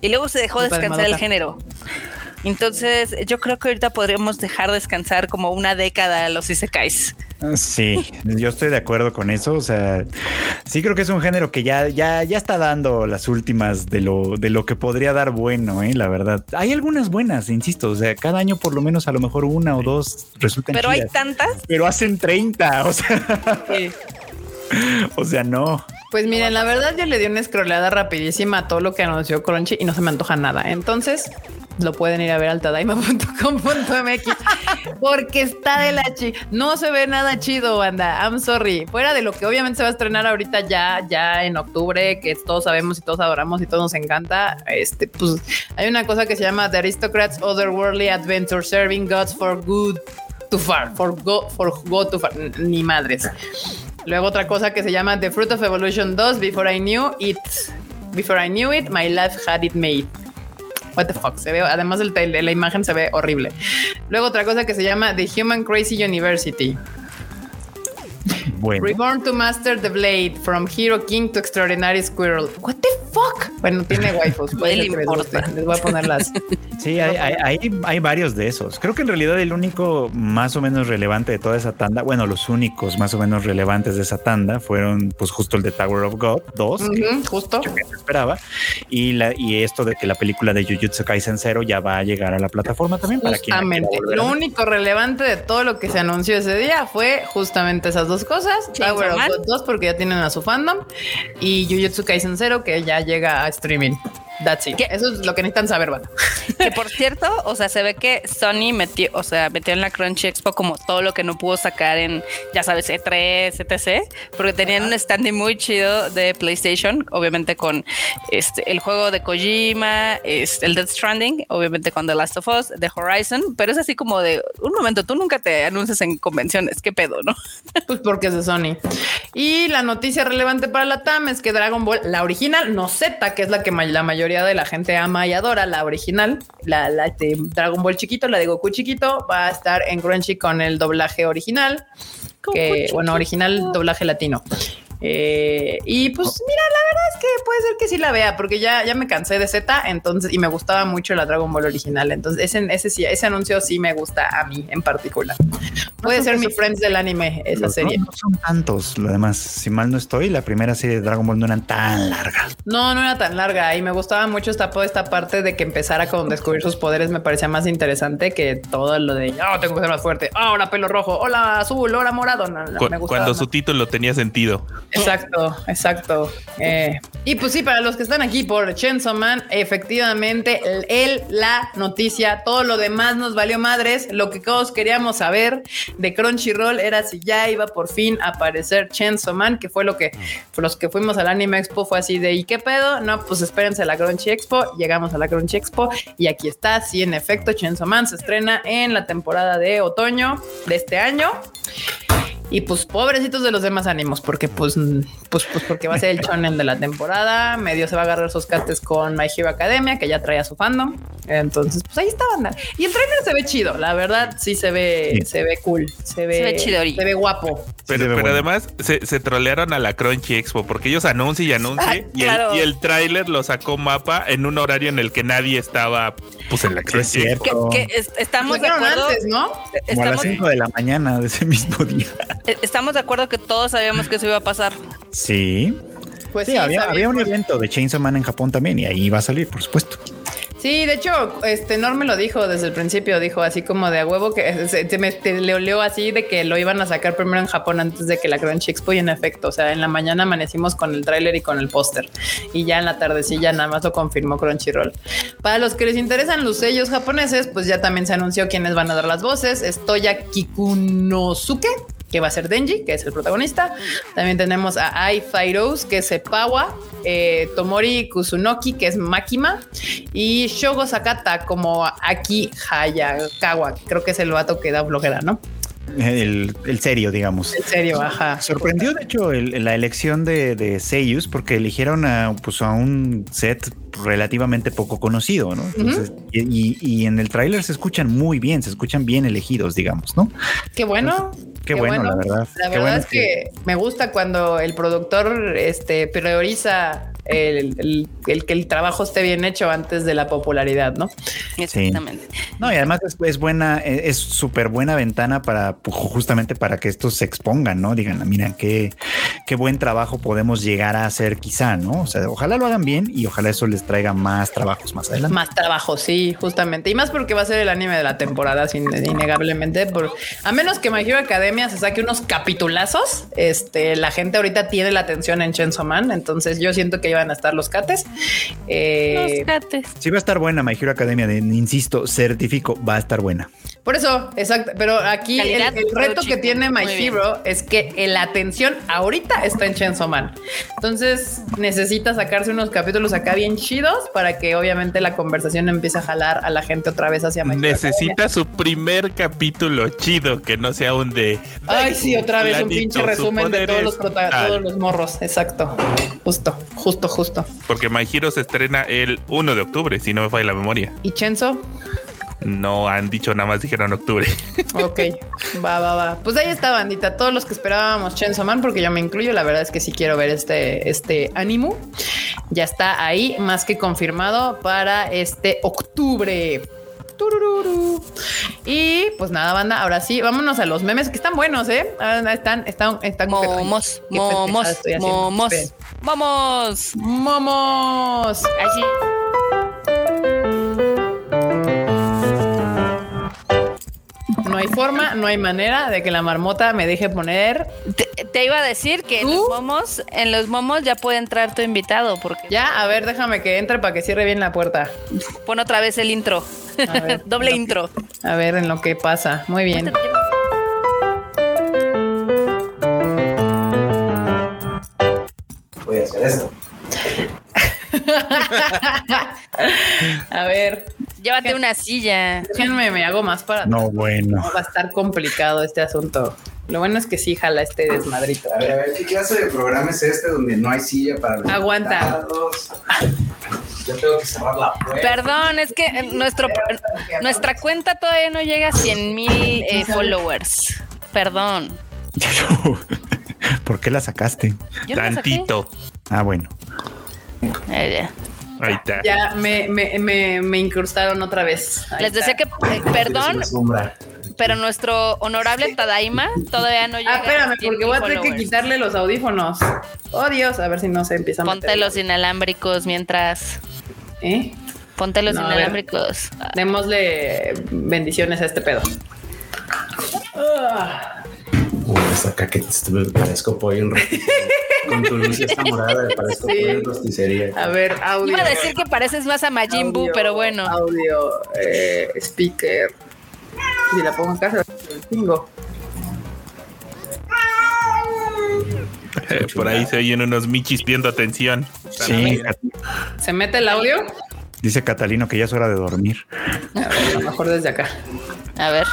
Y luego se dejó descansar el género. Entonces, yo creo que ahorita podríamos dejar descansar como una década a los isekais. Sí, yo estoy de acuerdo con eso. O sea, sí creo que es un género que ya, ya, ya está dando las últimas de lo, de lo que podría dar bueno, ¿eh? la verdad. Hay algunas buenas, insisto. O sea, cada año por lo menos a lo mejor una o dos resultan Pero hay tantas. Pero hacen 30, o sea, [laughs] o sea, no. Pues miren, la verdad yo le di una scrolleada rapidísima a todo lo que anunció Crunchy y no se me antoja nada. Entonces lo pueden ir a ver al tadaima.com.mx [laughs] porque está de la chi. No se ve nada chido, banda. I'm sorry. Fuera de lo que obviamente se va a estrenar ahorita ya, ya en octubre, que todos sabemos y todos adoramos y todos nos encanta. Este, pues hay una cosa que se llama The Aristocrats Otherworldly Adventure Serving Gods for Good to Far. For go, for go to far. Ni madres. Luego otra cosa que se llama The Fruit of Evolution 2, Before I Knew It. Before I Knew It, My Life Had It Made. What the fuck, se ve, además el, la imagen se ve horrible. Luego otra cosa que se llama The Human Crazy University. Bueno, Reborn to Master the Blade, From Hero King to Extraordinary Squirrel. What the fuck? Bueno, tiene waifus. puede le les importa. guste. Les voy a poner las. sí, hay, hay, hay- hay varios de esos. Creo que en realidad el único más o menos relevante de toda esa tanda, bueno, los únicos más o menos relevantes de esa tanda fueron pues justo el de Tower of God 2, que Ujú, justo. yo que esperaba, y, la, y esto de que la película de Jujutsu Kaisen Zero ya va a llegar a la plataforma también para quien Justamente. volver a Lo único relevante de todo lo que se anunció ese día fue justamente esas dos cosas. Chainsaw Tower of. God 2 porque ya tienen a su fandom y Jujutsu Kaisen 0 que ya llega a streaming. That's it. ¿Qué? Eso es lo que necesitan saber, banda. [laughs] Que por cierto, o sea, se ve que Sony metió, o sea, metió en la Crunchy Expo como todo lo que no pudo sacar en, ya sabes, E3, etc. Porque tenían un standing muy chido de PlayStation, obviamente con este el juego de Kojima, este, el Death Stranding, obviamente con The Last of Us, The Horizon, pero es así como de un momento, tú nunca te anuncias en convenciones, qué pedo, ¿no? [laughs] Pues porque es de Sony. Y la noticia relevante para la TAM es que Dragon Ball, la original, no Z, que es la que la mayoría de la gente ama y adora, la original, la, la de Dragon Ball chiquito, la de Goku chiquito, va a estar en Crunchy con el doblaje original. que bueno, original doblaje latino. Eh, y pues mira, la verdad es que puede ser que sí la vea, porque ya, ya me cansé de Z, entonces, y me gustaba mucho la Dragon Ball original. Entonces, ese, ese sí, ese anuncio sí me gusta a mí en particular. Puede ser mi Friends del anime, esa serie. No, no son tantos, lo demás, si mal no estoy, la primera serie de Dragon Ball no eran tan largas. No, no era tan larga y me gustaba mucho esta, esta parte de que empezara con descubrir sus poderes. Me parecía más interesante que todo lo de oh, tengo que ser más fuerte. Ahora pelo rojo, hola azul, hola morado. No, no, Cu- me gustaba cuando más. su título tenía sentido. Exacto, exacto. Eh, y pues sí, para los que están aquí por Chainsaw Man, efectivamente, el, el, la noticia, todo lo demás nos valió madres. Lo que todos queríamos saber de Crunchyroll era si ya iba por fin a aparecer Chainsaw Man, que fue lo que fue los que fuimos al Anime Expo, fue así de ¿y qué pedo? No, pues espérense a la Crunchy Expo. Llegamos a la Crunchy Expo y aquí está. Sí, en efecto, Chainsaw Man se estrena en la temporada de otoño de este año. Y pues pobrecitos de los demás ánimos, porque pues, pues, pues porque va a ser el shonen de la temporada. Medio se va a agarrar sus castes con My Hero Academia, que ya trae a su fandom. Entonces, pues ahí está, banda. Y el trailer se ve chido, la verdad, sí se ve, Sí. se ve cool, se ve, se ve guapo. Pero, se ve pero bueno. además se, se trolearon a la Crunchy Expo porque ellos anuncian y anuncian [laughs] Ah, y, claro. el, y el tráiler lo sacó mapa en un horario en el que nadie estaba pues en la Sí, es. Que, cierto. que es- estamos de acuerdo. antes, ¿no? Como a las Estamos, 5 de la mañana de ese mismo día. [laughs] eh, estamos de acuerdo que todos sabíamos que eso iba a pasar. Sí. Pues Sí, sí, había, había un evento de Chainsaw Man en Japón también y ahí va a salir, por supuesto. Sí, de hecho, este Norm me lo dijo desde el principio, dijo así como de a huevo que se, se me te leo, leo así de que lo iban a sacar primero en Japón antes de que la Crunchy Expo y en efecto, o sea, en la mañana amanecimos con el tráiler y con el póster y ya en la tardecilla nada más lo confirmó Crunchyroll. Para los que les interesan los sellos japoneses, pues ya también se anunció quiénes van a dar las voces, es Toya Kikunosuke que va a ser Denji, que es el protagonista. También tenemos a Ai Fairos, que es Epawa, eh, Tomori Kusunoki, que es Makima, y Shogo Sakata como Aki Hayakawa, creo que es el vato que da bloguera, ¿no? El, el serio, digamos. En serio, ajá. Sorprendió, de hecho, el- la elección de, de Seiyus porque eligieron a, pues, a un set relativamente poco conocido, ¿no? Entonces, y, y- y en el tráiler se escuchan muy bien, se escuchan bien elegidos, digamos, ¿no? Qué bueno. Qué, bueno, la verdad. La verdad bueno es que me gusta cuando el productor este, prioriza el, el- el que el trabajo esté bien hecho antes de la popularidad, ¿no? Exactamente. No, y además es, es buena, eh, es súper buena ventana para pues, justamente para que estos se expongan, ¿no? Digan, "Ah, mira, qué, qué buen trabajo podemos llegar a hacer quizá, ¿no? O sea, ojalá lo hagan bien y ojalá eso les traiga más trabajos más adelante. Más trabajo, sí, justamente. Y más porque va a ser el anime de la temporada, sin, innegablemente. Por, a menos que My Hero Academia se saque unos capitulazos, este, la gente ahorita tiene la atención en Chainsaw Man, entonces yo siento que iban a estar los cates. Eh, Los gates. Sí va a estar buena My Hero Academia, de- insisto, certifico, va a estar buena. Por eso, exacto. Pero aquí el, Calidad, el pero reto que tiene My Muy bien. Hero es que la atención ahorita está en Chainsaw Man. Entonces necesita sacarse unos capítulos acá bien chidos para que obviamente la conversación empiece a jalar a la gente otra vez hacia My Hero Necesita su primer capítulo chido, que no sea un de. Ay, sí, otra vez un pinche su resumen de todos los, todos los morros. Exacto. Justo, justo, justo. Porque My Hero se estrena el 1 de octubre, si no me falla la memoria. ¿Y Chenzo? No han dicho nada más, dijeron octubre. Ok, va, va, va. Pues ahí está, bandita. Todos los que esperábamos Chainsaw Man, porque yo me incluyo, la verdad es que sí quiero ver este, este ánimo. Ya está ahí, más que confirmado para este octubre. Turururu. Y pues nada, banda. Ahora sí, vámonos a los memes que están buenos, ¿eh? Están, están, están. Momos, Qué momos, momos. Vamos. Momos. Así. No hay forma, no hay manera de que la marmota me deje poner. Te, te iba a decir que en los momos, en los momos ya puede entrar tu invitado, porque Ya, a ver, déjame que entre para que cierre bien la puerta. pon otra vez el intro. A ver, [laughs] Doble lo intro. A ver en lo que pasa. Muy bien. Voy a hacer esto. [laughs] A ver, Llévate una silla. déjenme, me hago más para. No, bueno. Va a estar complicado este asunto. Lo bueno es que sí jala este desmadrito. A ver, a ver, ¿qué clase de programa es este donde no hay silla para los Aguanta. invitados? Yo tengo que cerrar la puerta. Perdón, es que nuestro, nuestra cuenta todavía no llega a 100 mil eh, followers. Perdón. [laughs] ¿Por qué la sacaste? Yo no la saqué. Tantito. Ah, bueno. Eh, ya. Ahí está. Ya me, me, me, me incrustaron otra vez. Ahí Les decía está. que, eh, perdón, pero nuestro honorable Tadaima todavía no llega Ah, espérame, a 100,000 porque voy a tener que quitarle los audífonos. Oh, Dios, a ver si no se empieza a Ponte meter. los inalámbricos mientras. ¿Eh? Ponte los No, inalámbricos. Démosle bendiciones a este pedo. Uy, hasta acá que te parezco pollo en [laughs] rosticería. Con tu [laughs] luz esta morada, parezco Sí. en rosticería. A ver, audio. Iba a decir que pareces más a Majin Buu, pero bueno. Audio, eh, speaker. Si la pongo acá, se va a chingo. Eh, Por ahí se oyen unos michis pidiendo atención. Sí, ¿Se mete el audio? dice Catalino que ya es hora de dormir. A ver, a lo mejor desde acá. A ver.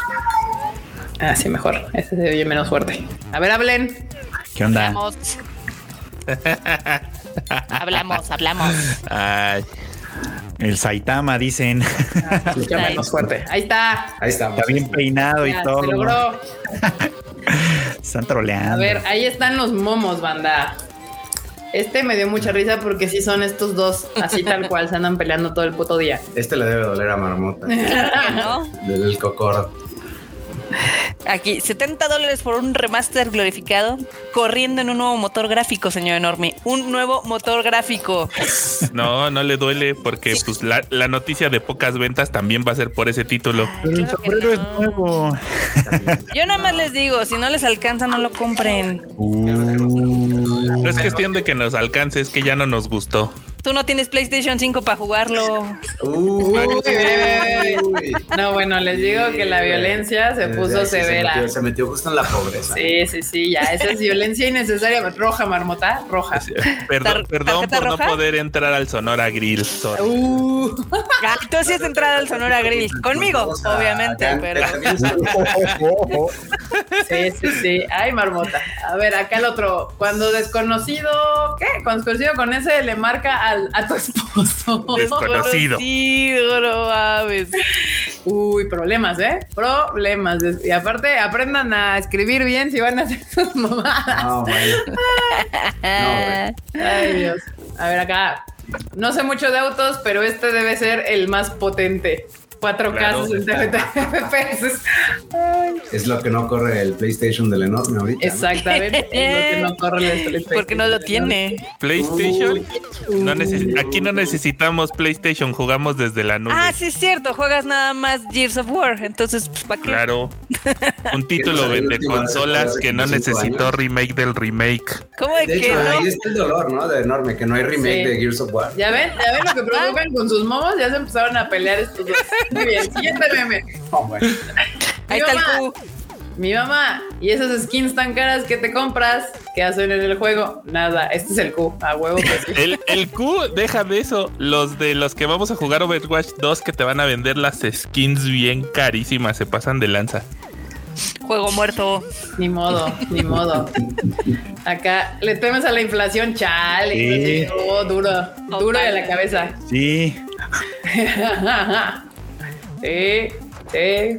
Ah, sí, mejor. Ese se oye menos fuerte. A ver, hablen. ¿Qué onda? Hablamos. Hablamos, hablamos. Ay, El Saitama, dicen. Escucha menos fuerte. Ahí está. Ahí estamos. Está bien peinado y todo. se logró. Están troleando. A ver, ahí están los momos, banda. Este me dio mucha risa porque sí son estos dos, así tal cual, se andan peleando todo el puto día. Este le debe doler a Marmota. [laughs] ¿No? Del cocor. Aquí, 70 dólares por un remaster glorificado, corriendo en un nuevo motor gráfico, señor enorme. Un nuevo motor gráfico. no, no le duele porque pues la, la noticia de pocas ventas también va a ser por ese título. Pero el claro sombrero es nuevo. Yo nada más les digo, si no les alcanza, no lo compren. Uh, No es cuestión de que nos alcance, es que ya no nos gustó. tú no tienes PlayStation 5 para jugarlo. Uy, Uy. No, bueno, les digo que la violencia se puso Sí, severa. metió, se metió justo en la pobreza. Sí, sí, sí, ya. Esa es violencia innecesaria. Roja, marmota, roja. Perdón, ¿Tar- perdón por roja? no poder entrar al Sonora Grill. sorry. Uh, Ah, tú sí has entrado al Sonora Grill. Conmigo, obviamente, pero. sí, sí, sí. Ay, marmota. A ver, acá el otro. Cuando desconocido, ¿qué? Cuando desconocido con ese le marca al, a tu esposo. [laughs] Desconocido. Sí, no mames. Uy, problemas, ¿eh? Problemas. Y aparte, aprendan a escribir bien si van a hacer sus mamadas. No, [laughs] Ay, Dios. A ver, acá. No sé mucho de autos, pero este debe ser el más potente. 4K, Claro, 60 FPS. Es lo que no corre el PlayStation del enorme ahorita. ¿no? Exactamente. Es lo que no corre el [laughs] PlayStation. porque no lo tiene. PlayStation. No neces- aquí no necesitamos PlayStation, jugamos desde la nube. Ah, sí, es cierto. Juegas nada más Gears of War. Entonces, pues, ¿para qué? Claro. Un título [laughs] de consolas que no necesitó años. remake del remake. ¿Cómo de, De que hecho, no? ahí está el dolor, ¿no? De enorme, que no hay remake Sí. de Gears of War. ¿Ya ven? ¿Ya ven lo que provocan con sus momos? Ya se empezaron a pelear estos dos. [laughs] Muy bien, siguiente meme. Bueno. Ahí Mi está el mamá. Q. Mi mamá, y esas skins tan caras que te compras, ¿qué hacen en el juego? Nada, este es el Q, a huevo que sí. El, el Q, deja de eso. Los de los que vamos a jugar Overwatch 2 que te van a vender las skins bien carísimas, se pasan de lanza. Juego muerto. Ni modo, ni modo. Acá le temes a la inflación, chale. Sí. Oh, duro, duro de la cabeza. Sí. [laughs] Sí, sí.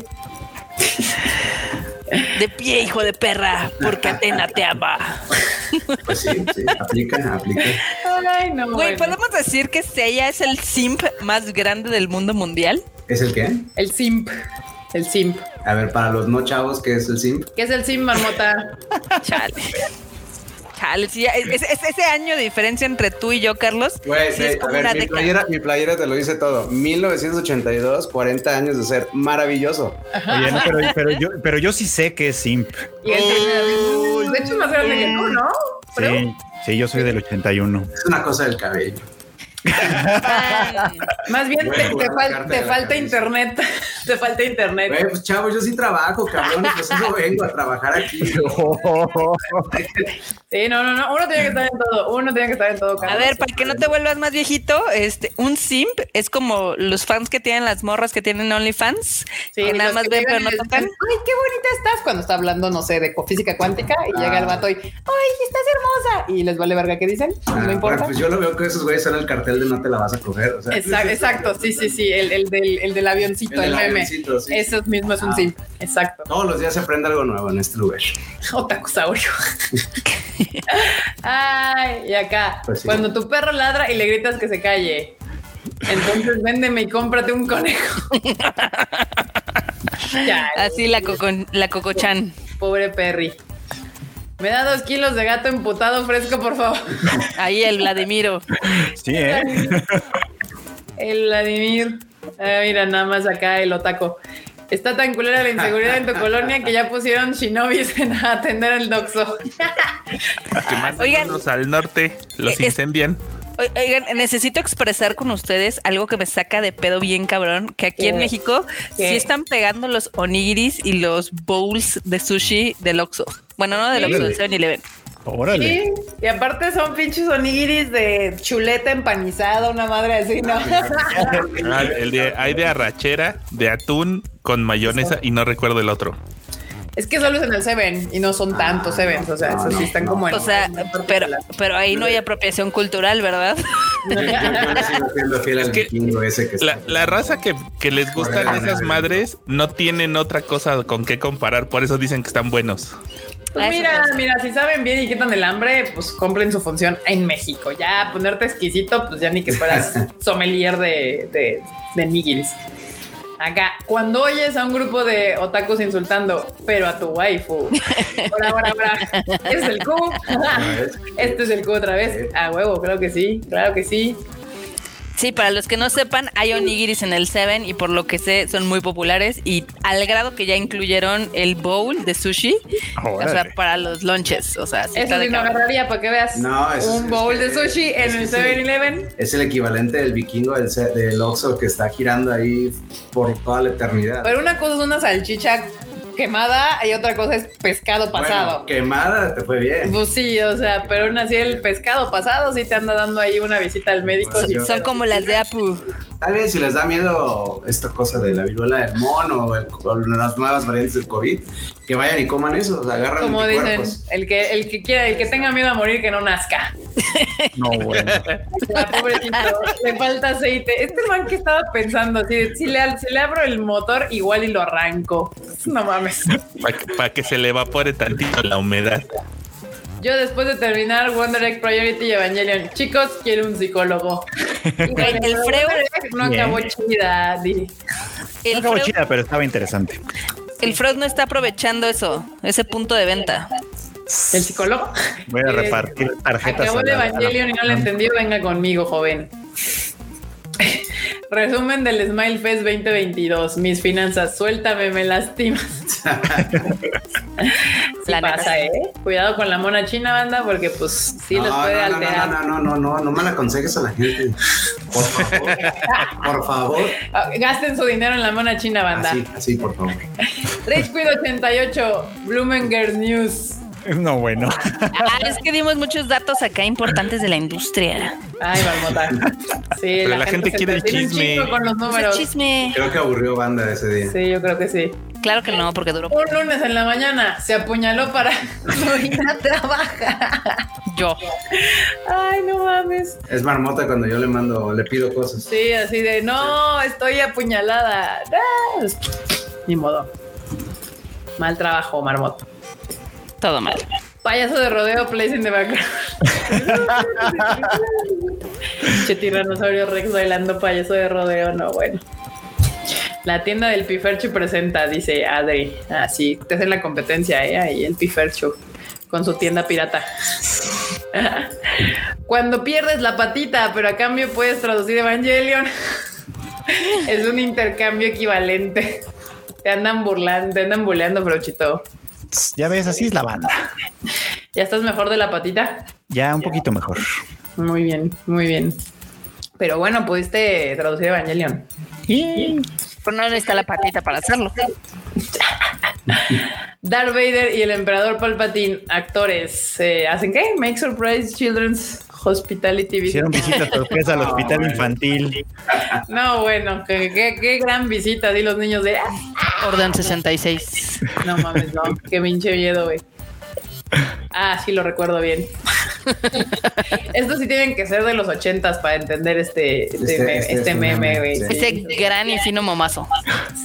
De pie, hijo de perra, porque Atena te ama. Pues sí, sí, aplica, aplica. Ay, no. Güey, bueno. ¿podemos decir que Seiya es el simp más grande del mundo mundial? ¿Es el qué? El simp. El simp. A ver, para los no chavos, ¿qué es el simp? ¿Qué es el simp, marmota? [laughs] Chale. Chale, sí, es, es- es ese año de diferencia entre tú y yo, Carlos. Güey, sí, es a como ver, una mi década. playera, mi playera te lo dice todo. 1982, 40 años de ser maravilloso. Oye, no, pero, pero yo, pero yo sí sé que es simp. Y el de hecho más grande que tú, ¿no? Sí, sí, yo soy del 81. Es una cosa del cabello. Más bien Voy te, a te fal- te falta internet. [laughs] te falta internet. Güey, pues chavo, yo sí trabajo, cabrón. Pues eso vengo a trabajar aquí. [laughs] Sí, no, no, no. Uno tiene que estar en todo. Uno tiene que estar en todo. A Carlos. ver, para que no te vuelvas más viejito, este, un simp es como los fans que tienen las morras que tienen OnlyFans, Sí, que nada más que ven pero no tocan. Ay, qué bonita estás cuando está hablando, no sé, de física cuántica y llega el vato y, ay, estás hermosa. Y les vale verga qué dicen. Ah, no importa. bueno, pues yo lo veo que esos güeyes son el cartel de no te la vas a coger. O sea, Exacto, [laughs] exacto, sí, sí, sí, el, el del, el del avioncito, El el, del meme. avioncito, sí. Eso mismo es un Ah. simp, exacto. Todos los días se aprende algo nuevo en este lugar. [laughs] Otakusaurio. [laughs] Ay, y acá, Pues sí. cuando tu perro ladra y le gritas que se calle, entonces véndeme y cómprate un conejo. Ya, Así la coco, la cocochan. pobre Perry. Me da dos kilos de gato emputado fresco, por favor. Ahí el Vladimiro. Sí, ¿eh? El Vladimir. Ah, mira, nada más acá el otaco. Está tan culera la inseguridad en tu colonia que ya pusieron shinobis en atender el doxo. Oigan. al norte, los Es- incendian. Oigan, necesito expresar con ustedes algo que me saca de pedo bien cabrón, que aquí en. México ¿Qué? sí están pegando los onigiris y los bowls de sushi del Oxxo. Bueno, no del Sí. Oxxo, del 7-Eleven. Órale. Sí, y aparte son pinches onigiris de chuleta empanizada, una madre así, ¿no? Ah, el de, hay de arrachera, de atún con mayonesa y no recuerdo el otro. es que solo es en el Seven y no son tantos Sevens, o sea, no, esos sí están no. como en. O sea, pero, de pero ahí no hay apropiación cultural, ¿verdad? Yo, yo le sigo siendo fiel al que vikingo ese que La, está- la raza que, que les gustan esas madres no tienen otra cosa con qué comparar, por eso dicen que están buenos. Pues Ah, mira, mira, si saben bien y quitan el hambre, pues compren su función en México. Ya ponerte exquisito, pues ya ni que fueras [laughs] sommelier de, de, de. Acá, cuando oyes a un grupo de otakus insultando, pero a tu waifu. Ahora, ahora, ahora. Este es el Q. [laughs] este es el Q otra vez. A huevo, claro que sí, claro que sí. Sí, para los que no sepan, hay onigiris en el Seven y por lo que sé son muy populares y al grado que ya incluyeron el bowl de sushi, o sea, para los lunches, o sea, sí Eso sí agarraría para que veas No, es- un es bowl que- de sushi es en el sí. 7-Eleven. Es el equivalente del vikingo del, del Oxxo que está girando ahí por toda la eternidad. Pero una cosa es una salchicha quemada y otra cosa es pescado Bueno, pasado. quemada te fue bien. Pues sí, o sea, pero aún así el pescado pasado sí te anda dando ahí una visita al médico. Pues sí. yo- Son como las de Apu. Tal vez si les da miedo esta cosa de la viruela del mono o, el- o las nuevas variantes del COVID, que vayan y coman eso, o sea, agarran Como dicen, el que, el que quiera, el que tenga miedo a morir que no nazca. [laughs] No, bueno. La pobrecito, le falta aceite. Este man que estaba pensando, si le, si le abro el motor, igual y lo arranco. No mames. Para que, pa' que se le evapore tantito la humedad. Yo después de terminar Wonder Egg Priority y Evangelion, chicos, quiero un psicólogo. [laughs] El Freud- Egg no acabó chida, di. No El acabó chida, pero estaba interesante. El Freud no está aprovechando eso, ese punto de venta. ¿El psicólogo? Voy a Eh, repartir tarjetas. Acabó el Evangelion y no lo entendió, venga conmigo, joven. Resumen del Smile Fest 2022. Mis finanzas, suéltame, me lastimas. [laughs] Sí La pasa, sí. ¿eh? Cuidado con la mona china, banda, porque pues sí no, puede no, no, alterar. no, no, no, no, no, no mal aconsejes a la gente. Por favor. por favor. [laughs] Gasten su dinero en la mona china, banda. Así, así, por favor. Rage Quid 88, Blumenger News. [laughs] No, bueno. Ah, es que dimos muchos datos acá importantes de la industria. Ay, marmota. Sí, Pero la gente quiere el chisme. con los Pues números. el chisme. Creo que aburrió banda ese día. Sí, yo creo que sí. Claro que no, porque duró Un lunes en la mañana se apuñaló para [laughs] no ir a trabajar. yo. Ay, no mames. Es marmota cuando yo le mando, le pido cosas. Sí, así de no, estoy apuñalada. Ah, Ni modo. Mal trabajo, marmota. Todo mal. Payaso de rodeo, place in the background. [laughs] che, tiranosaurio Rex bailando payaso de rodeo, no, bueno. La tienda del Pifercho presenta, dice Adri. Ah, sí, te hacen la competencia, ¿eh? Ahí el Pifercho con su tienda pirata. [laughs] Cuando pierdes la patita, pero a cambio puedes traducir Evangelion. [laughs] es un intercambio equivalente. Te andan burlando, te andan buleando, brochito. Ya ves, así es la banda. [laughs] ¿Ya estás mejor de la patita? Ya un poquito mejor. Muy bien, muy bien. Pero bueno, pudiste traducir Evangelion. Y Pero no necesita la patita para hacerlo. [laughs] [laughs] Darth Vader y el emperador Palpatine, actores, eh, ¿hacen qué? Make Surprise Children's Hospitality Visit. hicieron visita sorpresa al [laughs] hospital infantil. No, bueno, qué, qué- qué gran visita, di los niños de... "Ah, Orden 66. No mames, no, qué pinche miedo, güey. Ah, sí lo recuerdo bien. [laughs] Estos sí tienen que ser de los ochentas para entender este, este, Este- me- este este meme, meme, güey. sí. Gran y fino momazo.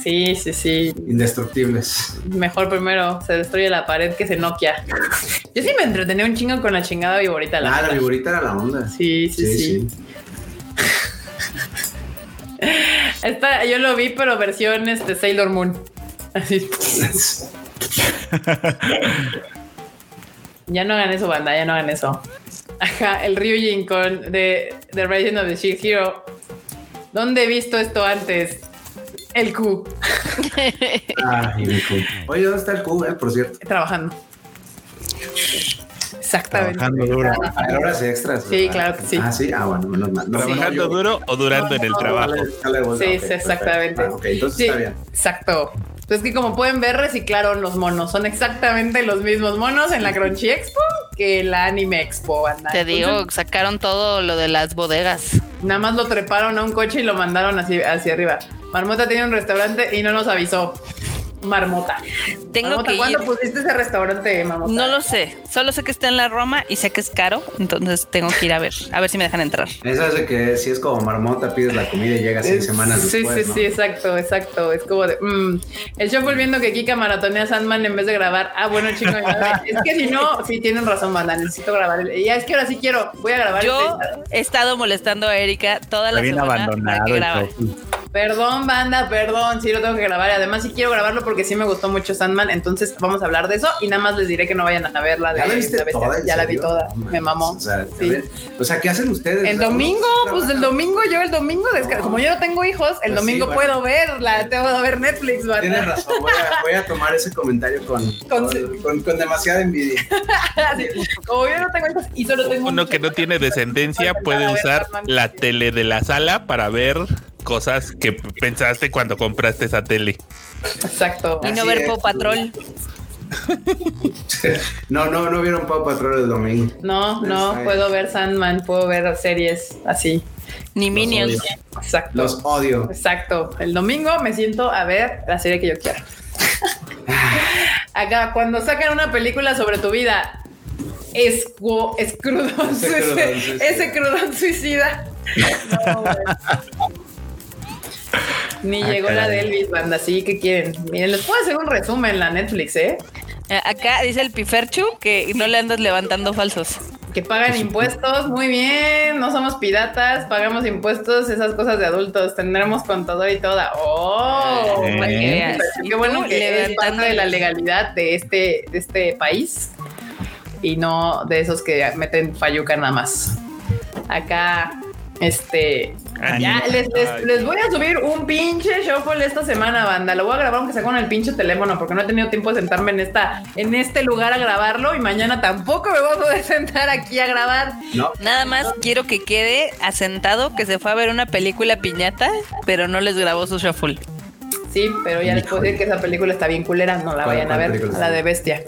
sí, sí, sí. Indestructibles. Mejor primero se destruye la pared que se Nokia. Yo sí me entretenía un chingo con la chingada viborita. La Ah, la viborita era la onda. Sí, sí, sí. Esta, yo lo vi, pero versión este Sailor Moon. Así. [laughs] Ya no hagan eso, banda, ya no hagan eso. Ajá, el Ryujin con de The Rising of the Shield Hero. ¿Dónde he visto esto antes? El Q, Ah, y el Q. Oye, ¿dónde está el Q, eh, por cierto? trabajando. Exactamente. Trabajando duro. Hay horas extras. Sí, ¿verdad? claro que sí. Ah, sí. Ah, bueno, menos mal. No, ¿Trabajando no, yo- duro o durando en el trabajo? Dale, dale vuelta. Sí, sí, exactamente. Ah, ok, entonces Sí, está bien. Exacto. Entonces que como pueden ver, reciclaron los monos. Son exactamente los mismos monos en la Crunchy Expo que la Anime Expo, banda. Te digo, Entonces, sacaron todo lo de las bodegas. nada más lo treparon a un coche y lo mandaron así, hacia arriba. Marmota tiene un restaurante y no nos avisó. Marmota. Tengo Marmota, que ir. ¿cuándo pusiste ese restaurante, Marmota? No lo sé. Solo sé que está en la Roma y sé que es caro. Entonces tengo que ir a ver. A ver si me dejan entrar. Esa es de que si es como marmota, pides la comida y llega seis semanas Sí, después. sí, ¿no? sí, exacto, exacto. Es como de. mm. El show volviendo que Kika maratonea Sandman en vez de grabar. Ah, bueno, madre. [laughs] es que si no, sí tienen razón, banda. Necesito grabar. el- Ya es que ahora sí quiero. Voy a grabar. Yo este- he estado molestando a Erika toda la bien semana para que el grabe. show. Perdón, banda, perdón, sí lo tengo que grabar. Además, sí quiero grabarlo porque sí me gustó mucho Sandman. Entonces, vamos a hablar de eso y nada más les diré que no vayan a verla. De, ¿Ya la viste Ya la vi toda. No Me mamó. O sea, Sí. o sea, ¿qué hacen ustedes? El domingo, ¿cómo pues el domingo, yo el domingo, desca- como yo no tengo hijos, el Pues domingo sí, bueno. puedo verla, tengo que ver Netflix, banda. Tienes razón, voy a, voy a tomar ese comentario con, [laughs] Con- con, con- con demasiada envidia. [laughs] Así, como yo no tengo hijos y solo tengo Uno un- que no tiene descendencia puede usar la tele de la sala para ver cosas que pensaste cuando compraste esa tele. Exacto. Y no Así ver es. Paw Patrol. No, no, no vieron Pau Patrol el domingo. No, no, Ay. puedo ver Sandman, puedo ver series así. Ni Minions. odio. Exacto. Los odio. Exacto. El domingo me siento a ver la serie que yo quiera. [laughs] Acá, cuando sacan una película sobre tu vida, Ese suicida. crudón suicida. Ese crudón suicida. [laughs] No, güey. Ni Ah, llegó la de Elvis, banda. Sí, ¿qué quieren? Miren, les puedo hacer un resumen en la Netflix, ¿eh? Eh, Acá dice el Piferchu que no le andas levantando falsos. Que pagan impuestos, muy bien, no somos piratas, pagamos impuestos, esas cosas de adultos, tendremos contador y toda. ¡Oh! Eh. Qué bueno que es parte de la legalidad de este, de este país y no de esos que meten fayuca nada más. Acá, este... Ya, les, les- les voy a subir un pinche shuffle esta semana, banda. Lo voy a grabar aunque sea con el pinche teléfono, porque no he tenido tiempo de sentarme en esta, en este lugar a grabarlo y mañana tampoco me voy a poder [laughs] sentar aquí a grabar. No, Nada más quiero que quede asentado que se fue a ver una película piñata, pero no les grabó su shuffle. Sí, pero ya les puedo decir que esa película está bien culera, no la ¿Cuál- vayan a ver, película la de Bestia,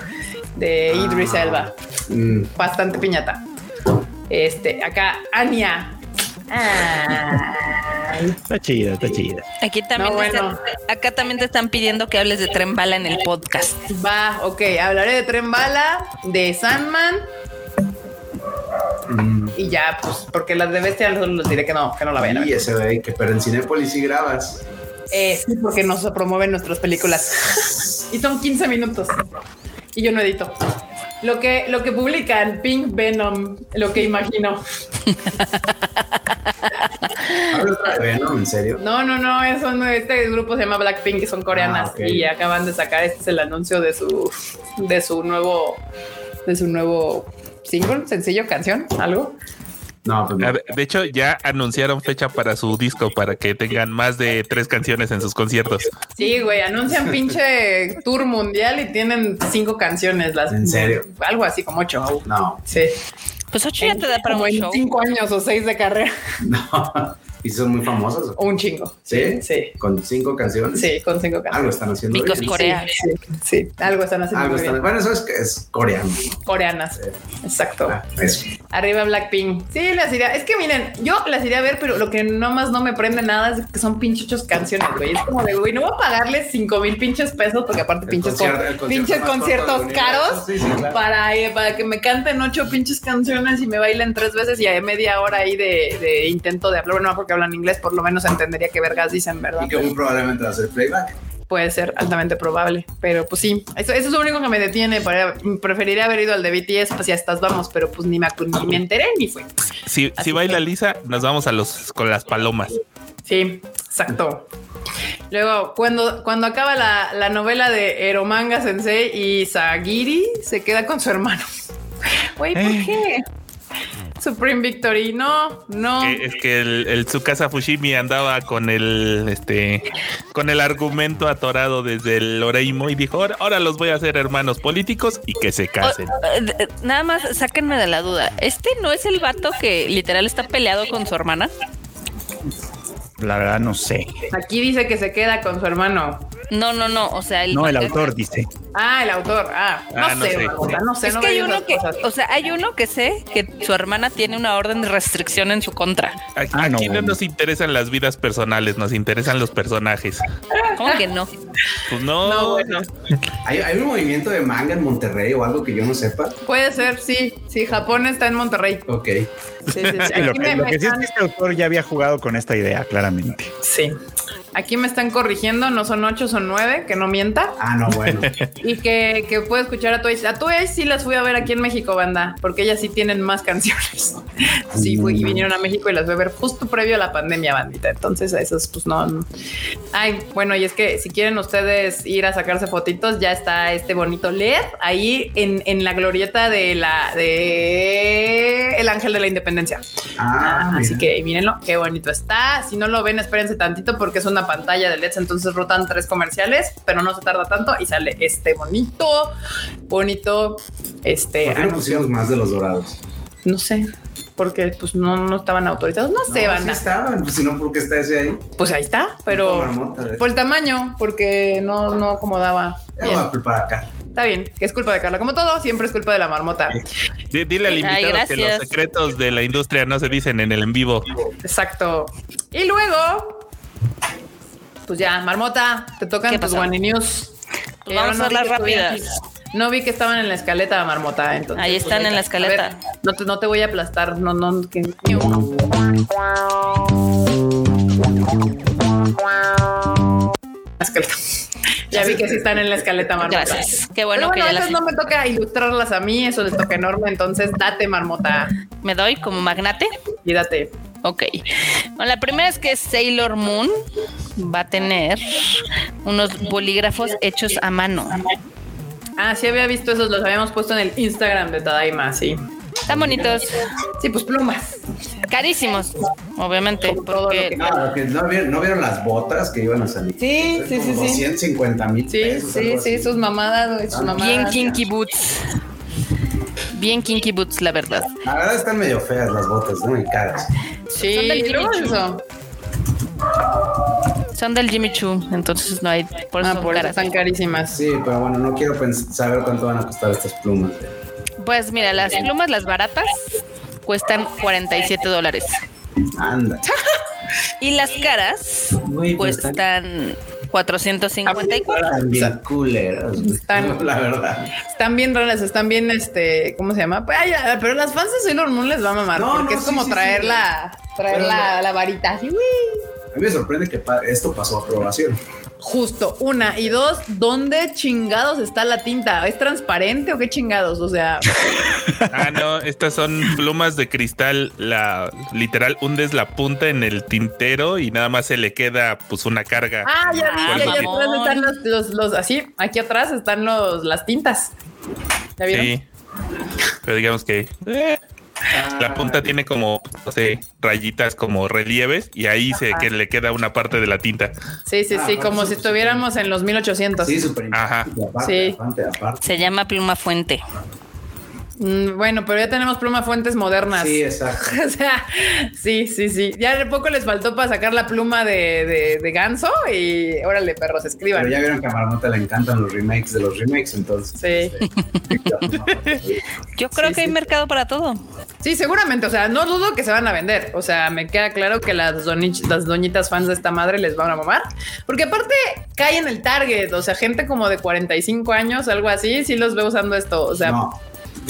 de Idris Ah. Elba, mm, bastante piñata. Este, acá, Anya. Ay. Está chida, está chida. Aquí también No, te bueno. acá también te están pidiendo que hables de Tren Bala en el podcast. Va, ok, hablaré de Tren Bala, de Sandman mm. y ya, pues, porque las de Bestia les diré que no, que no la ver. Y ese de que, pero en Cinépolis sí grabas. Eh, sí, porque no se promueven nuestras películas. Y son 15 minutos. Y yo no edito. Lo que, lo que publican Pink Venom, lo que imagino. [laughs] [laughs] No, no, no, eso no, este grupo se llama Blackpink, que son coreanas Ah, y acaban de sacar, este es el anuncio de su, de su nuevo, de su nuevo single, sencillo, canción, algo. No, pues no. De hecho, ya anunciaron fecha para su disco para que tengan más de tres canciones en sus conciertos. Sí, güey, anuncian [laughs] pinche tour mundial y tienen cinco canciones, las, ¿En serio? algo así como ocho. No, Sí. Pues ocho ya te da para Como un en show. cinco años o seis de carrera. [laughs] no. ¿Y son muy famosos? Un chingo. ¿Sí? Sí. Con cinco canciones. Sí, con cinco canciones. Algo están haciendo Micos bien. Corea. Sí, sí, algo están haciendo Algo muy están. bien. Bueno, eso es que es coreano. Coreanas. Exacto. Ah, eso. Arriba Blackpink. Sí, las iría. Es que miren, yo las iría a ver, pero lo que nomás no me prende nada es que son pinchuchos canciones, güey. Es como de, güey, no voy a pagarles cinco mil pinches pesos porque aparte El pinches, concierto- con- el concierto pinches conciertos caros universo. Sí, sí, claro. para, eh, para que me canten ocho pinches canciones y me bailen tres veces y hay media hora ahí de, de intento de hablar. Bueno, no porque hablan inglés, por lo menos entendería que vergas dicen, ¿verdad? Y que muy probablemente va a ser playback. puede ser altamente probable. Pero pues sí, eso, eso es lo único que me detiene. Para, preferiría haber ido al de BTS, pues ya estás, vamos, pero pues ni me, ni me enteré ni fue. Si, Así si baila que- Lisa, nos vamos a los con las palomas. Sí, exacto. Luego, cuando, cuando acaba la, la novela de Eromanga Sensei y Sagiri se queda con su hermano. [laughs] Güey, ¿por Eh. qué? [laughs] Supreme Victory, no, no. Que es que el, el Tsukasa Fushimi andaba con el este con el argumento atorado desde el Oreimo y dijo ahora, los voy a hacer hermanos políticos y que se casen. O- eh, nada más sáquenme de la duda. ¿Este no es el vato que literal está peleado con su hermana? La verdad no sé. Aquí dice que se queda con su hermano. No, no, no. O sea, el No, el autor dice. Ah, el autor. Ah, no, Ah, no sé, no sé. Es no que hay uno que, cosas. o sea, hay uno que sé que su hermana tiene una orden de restricción en su contra. Aquí, Ah, no, aquí no, bueno. nos interesan las vidas personales, nos interesan los personajes. ¿Cómo que no? Pues no, No, bueno. ¿Hay, hay un movimiento de manga en Monterrey o algo que yo no sepa. Puede ser, sí. Sí, Japón está en Monterrey. Ok. Sí, sí, sí. [laughs] Lo que, me- lo me que sí es que este autor ya había jugado con esta idea, claramente. Sí. Aquí me están corrigiendo, no son ocho, son nueve, que no mienta. Ah, no, bueno. [laughs] Y que, que puedo escuchar a Twice. A Twice sí las fui a ver aquí en México, banda, porque ellas sí tienen más [laughs] canciones. Sí, fui y vinieron a México y las voy a ver justo previo a la pandemia, bandita. Entonces, a esos, pues no, no. Ay, bueno, y es que si quieren ustedes ir a sacarse fotitos, ya está este bonito LED ahí en, en la glorieta de la de El Ángel de la Independencia. Ah, Así mira. que mírenlo, qué bonito está. Si no lo ven, espérense tantito porque es una pantalla de LEDs, entonces rotan tres comerciales, pero no se tarda tanto y sale este bonito, bonito, este, ¿Por qué no pusimos más de los dorados? No sé, porque pues no, no estaban autorizados, no, sé, No, banda. sí estaban, pues si no, ¿por qué está ese ahí? Pues ahí está, pero por el tamaño, porque no, no acomodaba. Ya Bien. voy a preparar acá. Está bien, que es culpa de Carla. Como todo, siempre es culpa de la marmota. D- Dile al Ay, invitado que los secretos de la industria no se dicen en el en vivo. Exacto. Y luego, pues ya, marmota, te tocan ¿Qué tus? Wani News. Pues vamos ahora a vi las que estuvieron rápidas. No vi que estaban en la escaleta, marmota. Entonces, Ahí pues, están en la escaleta. ver, no, te, no te voy a aplastar. No, no. Que, escaleta. Ya vi que sí están en la escaleta, marmota. Gracias. Qué bueno, Pero que bueno, ya las no me toca ilustrarlas a mí, eso les toca enorme. Entonces, date, marmota. me doy como magnate. Y date. Ok. Bueno, la primera es que Sailor Moon va a tener unos bolígrafos hechos a mano. Ah, sí había visto esos, los habíamos puesto en el Instagram de Tadaima, sí. Están bonitos, Sí, pues plumas. carísimos, obviamente, porque que- No, lo que no, vieron, ¿no vieron las botas que iban a salir? Sí, sí, sí, sí. 150 mil. Sí, pesos, sí, sí, sus mamadas, sus Ah, mamadas. bien kinky boots. Bien kinky boots, la verdad. La verdad están medio feas las botas, me caras. Sí, Son del Jimmy Choo. Son del Jimmy Choo, entonces no hay por eso Ah, son por eso están carísimas. Sí, pero bueno, no quiero saber cuánto van a costar estas plumas. Pues mira, las plumas, las baratas, cuestan 47 dólares. Anda. [laughs] Y las caras están- cuestan 454. Están bien culeras. güey. Están- [laughs] La verdad. Están bien raras, están bien, este, ¿cómo se llama? Pues, ay, pero las fans de Sailor Moon les va a mamar, No, porque no, es sí, como sí, traer sí. la, traer la, la varita. así. A mí me sorprende que pa- esto pasó a aprobación. Justo, una. Y dos, ¿dónde chingados está la tinta? ¿Es transparente o qué chingados? O sea, [laughs] Ah, no, estas son plumas de cristal. La literal hundes la punta en el tintero y nada más se le queda pues una carga. ah, ya vi, allá atrás están los, los, los- así, aquí atrás están los, las tintas. ¿Ya vieron? Sí. Pero digamos que eh, la punta tiene como, no sé, rayitas como relieves y ahí se que le queda una parte de la tinta. Sí, sí, Ah, sí, aparte como si estuviéramos en los 1800. Sí, súper Ajá. Aparte, Sí. aparte, aparte. Se llama pluma fuente. Mm, bueno, pero ya tenemos pluma fuentes modernas. Sí, exacto. [laughs] O sea, sí, sí, sí. Ya de poco les faltó para sacar la pluma de, de, de ganso y órale, perros, escriban. Pero ya vieron que a Marmota le encantan los remakes de los remakes, entonces. Sí. este, [laughs] [laughs] Yo creo Sí, que hay sí. mercado para todo. Sí, seguramente. O sea, no dudo que se van a vender. O sea, me queda claro que las, donich- las doñitas fans de esta madre les van a mamar. Porque aparte cae en el target. O sea, gente como de 45 años, algo así, sí los veo usando esto. O sea, no.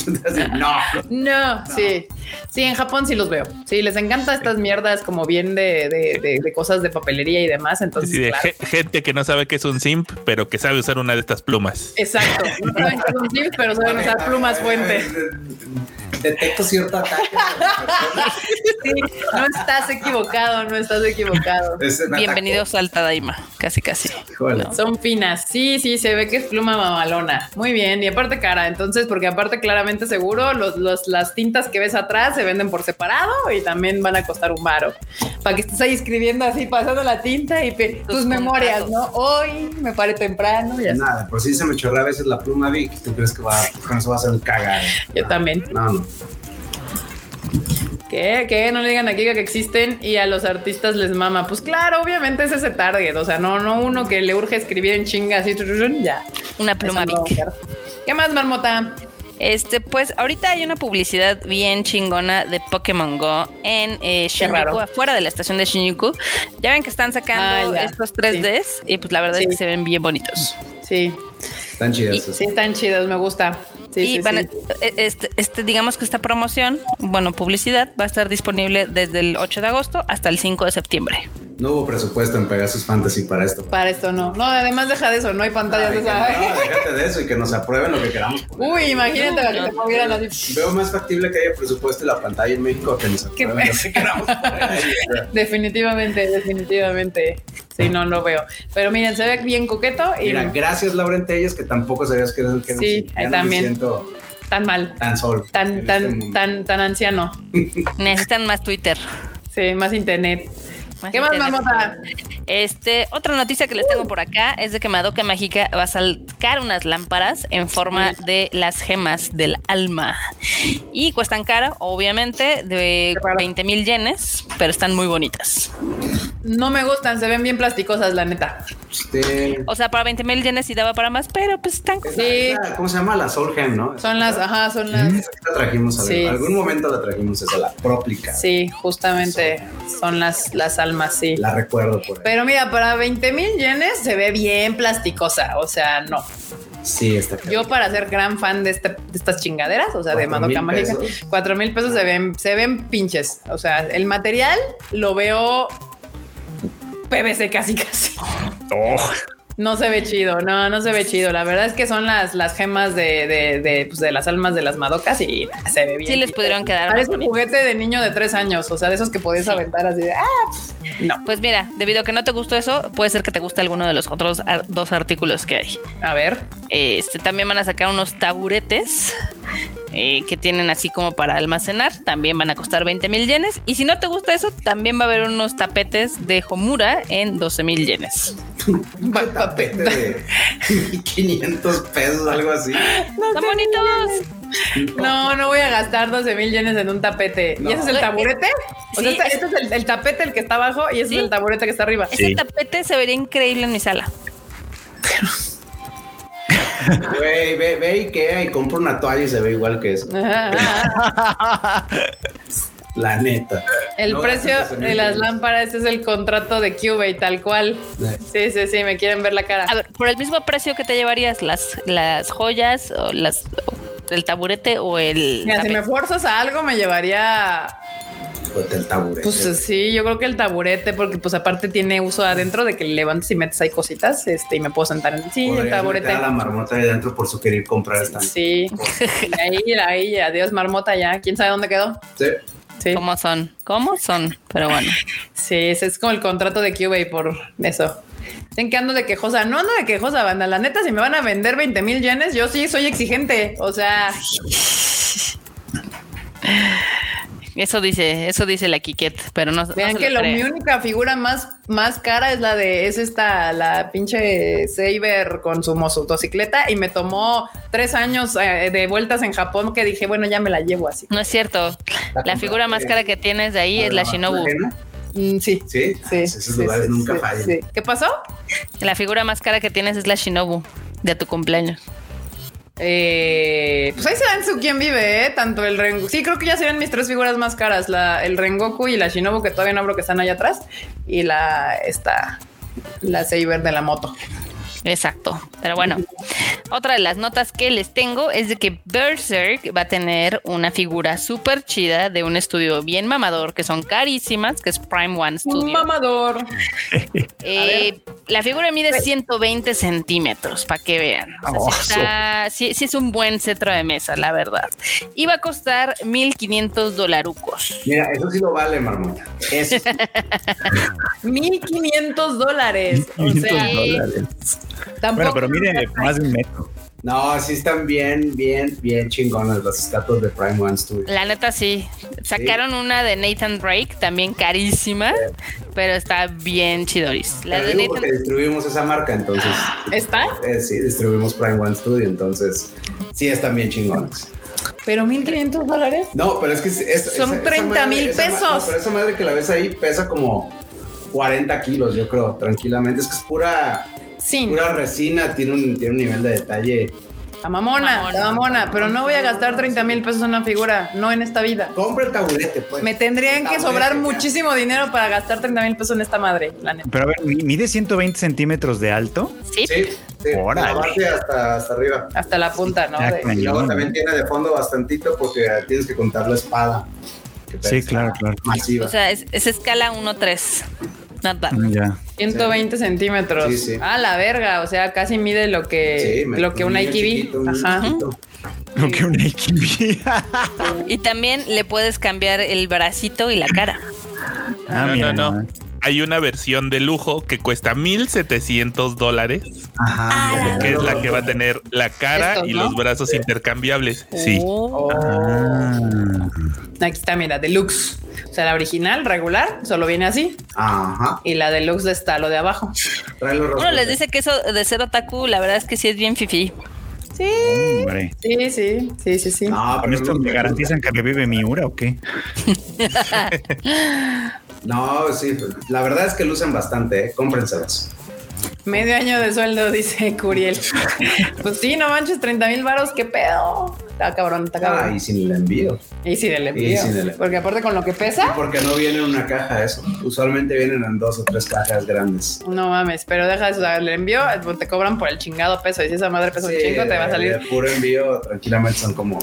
[laughs] Así, no. No, sí. Sí, en Japón sí los veo. Sí, les encanta estas mierdas como bien de, de, de- de cosas de papelería y demás. Entonces, de claro. gente que no sabe que es un simp, pero que sabe usar una de estas plumas. Exacto. No saben que son tips, pero saben usar plumas fuente. Detecto cierto ataque. Sí, no estás equivocado, no estás equivocado. Me Bienvenidos al Tadaima, casi casi. Híjole. Son finas. Sí, sí, se ve que es pluma mamalona. Muy bien. Y aparte cara. Entonces, porque aparte claramente seguro los, los- las tintas que ves atrás se venden por separado y también van a costar un varo. Para que estés ahí escribiendo así, pasando la tinta y pe- tus, Tus memorias. ¿no? Hoy me paré temprano. Ya Nada, por si se me chorrea a veces la pluma Vic, ¿tú crees que va, con eso va a ser un cagado? Yo también. No, no. ¿Qué? ¿Qué? No le digan aquí que existen y a los artistas les mama. Pues claro, obviamente es ese target. O sea, no, no uno que le urge escribir en chinga así, trururun, ya. Una pluma. Bic. ¿Qué más, Marmota? Este, pues ahorita hay una publicidad bien chingona de Pokémon Go en eh. Shinjuku, afuera de la estación de Shinjuku. Ya ven que están sacando Ah, estos 3Ds y pues la verdad Sí. es que se ven bien bonitos. Sí, Están chidas. Y- sí, están chidos, me gusta. Sí, y sí, van a- e- este, este, digamos que esta promoción, bueno, publicidad, va a estar disponible desde el 8 de agosto hasta el 5 de septiembre. No hubo presupuesto en Pegasus Fantasy para esto. Para esto no. No, además deja de eso, no hay pantallas Ay, de no, déjate de eso y que nos aprueben lo que queramos. poner. Uy, imagínate la que te movieran así. Veo más factible que haya presupuesto en la pantalla en México que nos aprueben lo que [laughs] queramos poner. Definitivamente, definitivamente. Sí, no lo veo. Pero miren, se ve bien coqueto y Mira, gracias Lauren Telles, que tampoco sabías que era el que Sí, ya ahí no me también. siento tan mal, tan solo. tan, en este tan, tan, tan anciano. Necesitan más Twitter. Sí, más internet. Más ¿Qué más, internet. mamota? Este, otra noticia que les tengo por acá es de que Madoka Mágica va a sacar unas lámparas en forma de las gemas del alma. Y cuestan cara, obviamente, de Qué raro. 20 mil yenes, pero están muy bonitas. No me gustan, se ven bien plasticosas, la neta. Este, O sea, para 20 mil yenes sí daba para más, pero pues están... Sí. ¿Cómo se llama? La Soul Gem, ¿no? Son las, ajá, son las. La trajimos a ver. Sí. En algún momento la trajimos esa, la próplica. Sí, justamente son las, las almas, sí. La recuerdo por ahí. Pero mira, para 20 mil yenes se ve bien plasticosa. O sea, no. Sí, está Yo para ser gran fan de, este- de estas chingaderas, o sea, de ¿Cuatro Madoka mil Mágica, pesos? cuatro mil pesos se ven, se ven pinches. O sea, el material lo veo PVC casi casi. Oh, No se ve chido, no, no se ve chido. La verdad es que son las, las gemas de, de, de, pues, de las almas de las Madocas y se ve bien. Sí les pudieron quedar Parece un juguete de niño de tres años, o sea, de esos que podías aventar así de, ah, pues, no. Pues mira, debido a que no te gustó eso, puede ser que te guste alguno de los otros dos artículos que hay. A ver, Este, también van a sacar unos taburetes eh, que tienen así como para almacenar. También van a costar 20 mil yenes. Y si no te gusta eso, también va a haber unos tapetes de Homura en 12 mil yenes. Un tapete de [laughs] 500 pesos, algo así. ¡Están bonitos! no, no voy a gastar 12 mil yenes en un tapete. No. ¿Y ese es el taburete? O sea, este, es- este es el, el tapete el que está abajo y ese Sí. es el taburete que está arriba. Ese tapete se vería increíble en mi sala. Güey, ve, ve Ikea y compra una toalla y se ve igual que eso. [laughs] La neta. El No precio gastes 12,000 de las lámparas es el contrato de Cubase, tal cual. Sí, sí, sí, me quieren ver la cara. A ver, por el mismo precio que te llevarías las, las joyas o las o el taburete o el Mira, si me fuerzas a algo, me llevaría. Ponte el taburete. Pues sí, yo creo que el taburete, porque pues aparte tiene uso adentro de que le levantes y metes ahí cositas, este, y me puedo sentar en sí, el taburete. a la marmota ahí adentro por su querer comprar esta. Sí, [laughs] y ahí, ahí, adiós marmota ya. ¿Quién sabe dónde quedó? Sí. Sí, ¿Cómo son? ¿Cómo son? Pero bueno. sí, ese es como el contrato de Cubase por eso. Dicen que ando de quejosa. No ando de quejosa, banda. La neta, si me van a vender 20 mil yenes, yo sí soy exigente. O sea, Eso dice, eso dice la Kiket, pero no, no vean se que lo lo, mi única figura más, más cara es la de, es esta, la pinche Saber con su motocicleta y me tomó tres años eh, de vueltas en Japón que dije, bueno, ya me la llevo así. No es cierto. La figura más cara que tienes de ahí es la Shinobu. Mm, sí. Sí, Sí, esos sí, lugares sí, nunca sí, fallan. sí. ¿Qué pasó? La figura más cara que tienes es la Shinobu de tu cumpleaños. Eh, pues ahí se dan su quién vive, ¿eh? Tanto el Rengoku. Sí, creo que ya serían mis tres figuras más caras: el Rengoku y la Shinobu, que todavía no abro que están allá atrás, y la esta, la Saber de la moto. Exacto. Pero bueno, otra de las notas que les tengo es de que Berserk va a tener una figura súper chida de un estudio bien mamador, que son carísimas, que es Prime One Un Studio. mamador. [laughs] Eh, la figura mide 120 centímetros, para que vean. O sea, sí, está- sí- sí es un buen cetro de mesa, la verdad. Y va a costar 1.500 dolarucos. Mira, eso sí lo vale, marmota. Eso [laughs] sí. 1500 dólares. O 500 sea, dólares. Tampoco. Bueno, pero mire, más de un metro. No, sí están bien, bien, bien chingonas las estatuas de Prime One Studio. La neta sí. Sacaron una de Nathan Drake, también carísima, pero está bien chidoris. La Te de Nathan porque distribuimos esa marca, entonces. ¿Está? eh, sí, distribuimos Prime One Studio, entonces sí están bien chingonas. Pero 1500 dólares. No, pero es que es- es- Son esa- esa 30 mil pesos. no, pero esa madre que la ves ahí pesa como 40 kilos, yo creo, tranquilamente. Es que es pura, Sí. pura resina, tiene un, tiene un nivel de detalle. La mamona, Mamona. la mamona, pero no voy a gastar 30 mil pesos en una figura, no en esta vida. Compra el taburete, pues. Me tendrían que sobrar ya. muchísimo dinero para gastar 30 mil pesos en esta madre, la neta. Pero a ver, mide 120 centímetros de alto. Sí. Sí, sí. Órale. hasta, hasta arriba. Hasta la punta, ¿no? De-. Y luego también tiene de fondo bastantito porque tienes que contar la espada. que Sí, claro, claro. Masiva. O sea, es, es escala 1-3. Ya. 120 centímetros. Sí, sí. Ah, la verga. O sea, casi mide lo que, Sí, me- lo que un IKB. Ajá. chiquito. Lo que un AKB. Y también le puedes cambiar el bracito y la cara. Ah, no, mira no, no. Hay una versión de lujo que cuesta 1700 dólares, Ajá. que es la que va a tener la cara y ¿no? los brazos intercambiables. Sí. Oh. Oh. Ah. Aquí está, mira, deluxe. O sea, la original, regular, solo viene así. Ajá. Y la deluxe está lo de abajo. Uno les dice que eso de ser otaku, la verdad es que sí es bien fifi. Sí, Hombre. sí, sí, sí, sí, sí. No, ¿Con pero esto me garantizan que revive Miura o qué? [laughs] No, sí. La verdad es que lucen bastante, ¿eh? Cómprenselas. Medio año de sueldo, dice Curiel. [laughs] pues sí, no manches, 30 mil varos, qué pedo. Está cabrón, está Ah, cabrón. y sin el envío. y si del envío. y sin el envío. Porque aparte con lo que pesa, Porque no viene en una caja eso. Usualmente vienen en dos o tres cajas grandes. no mames, pero deja eso, el envío pues, te cobran por el chingado peso. Y si esa madre pesa un Sí, chingo, te va a de- salir. de puro envío, tranquilamente son como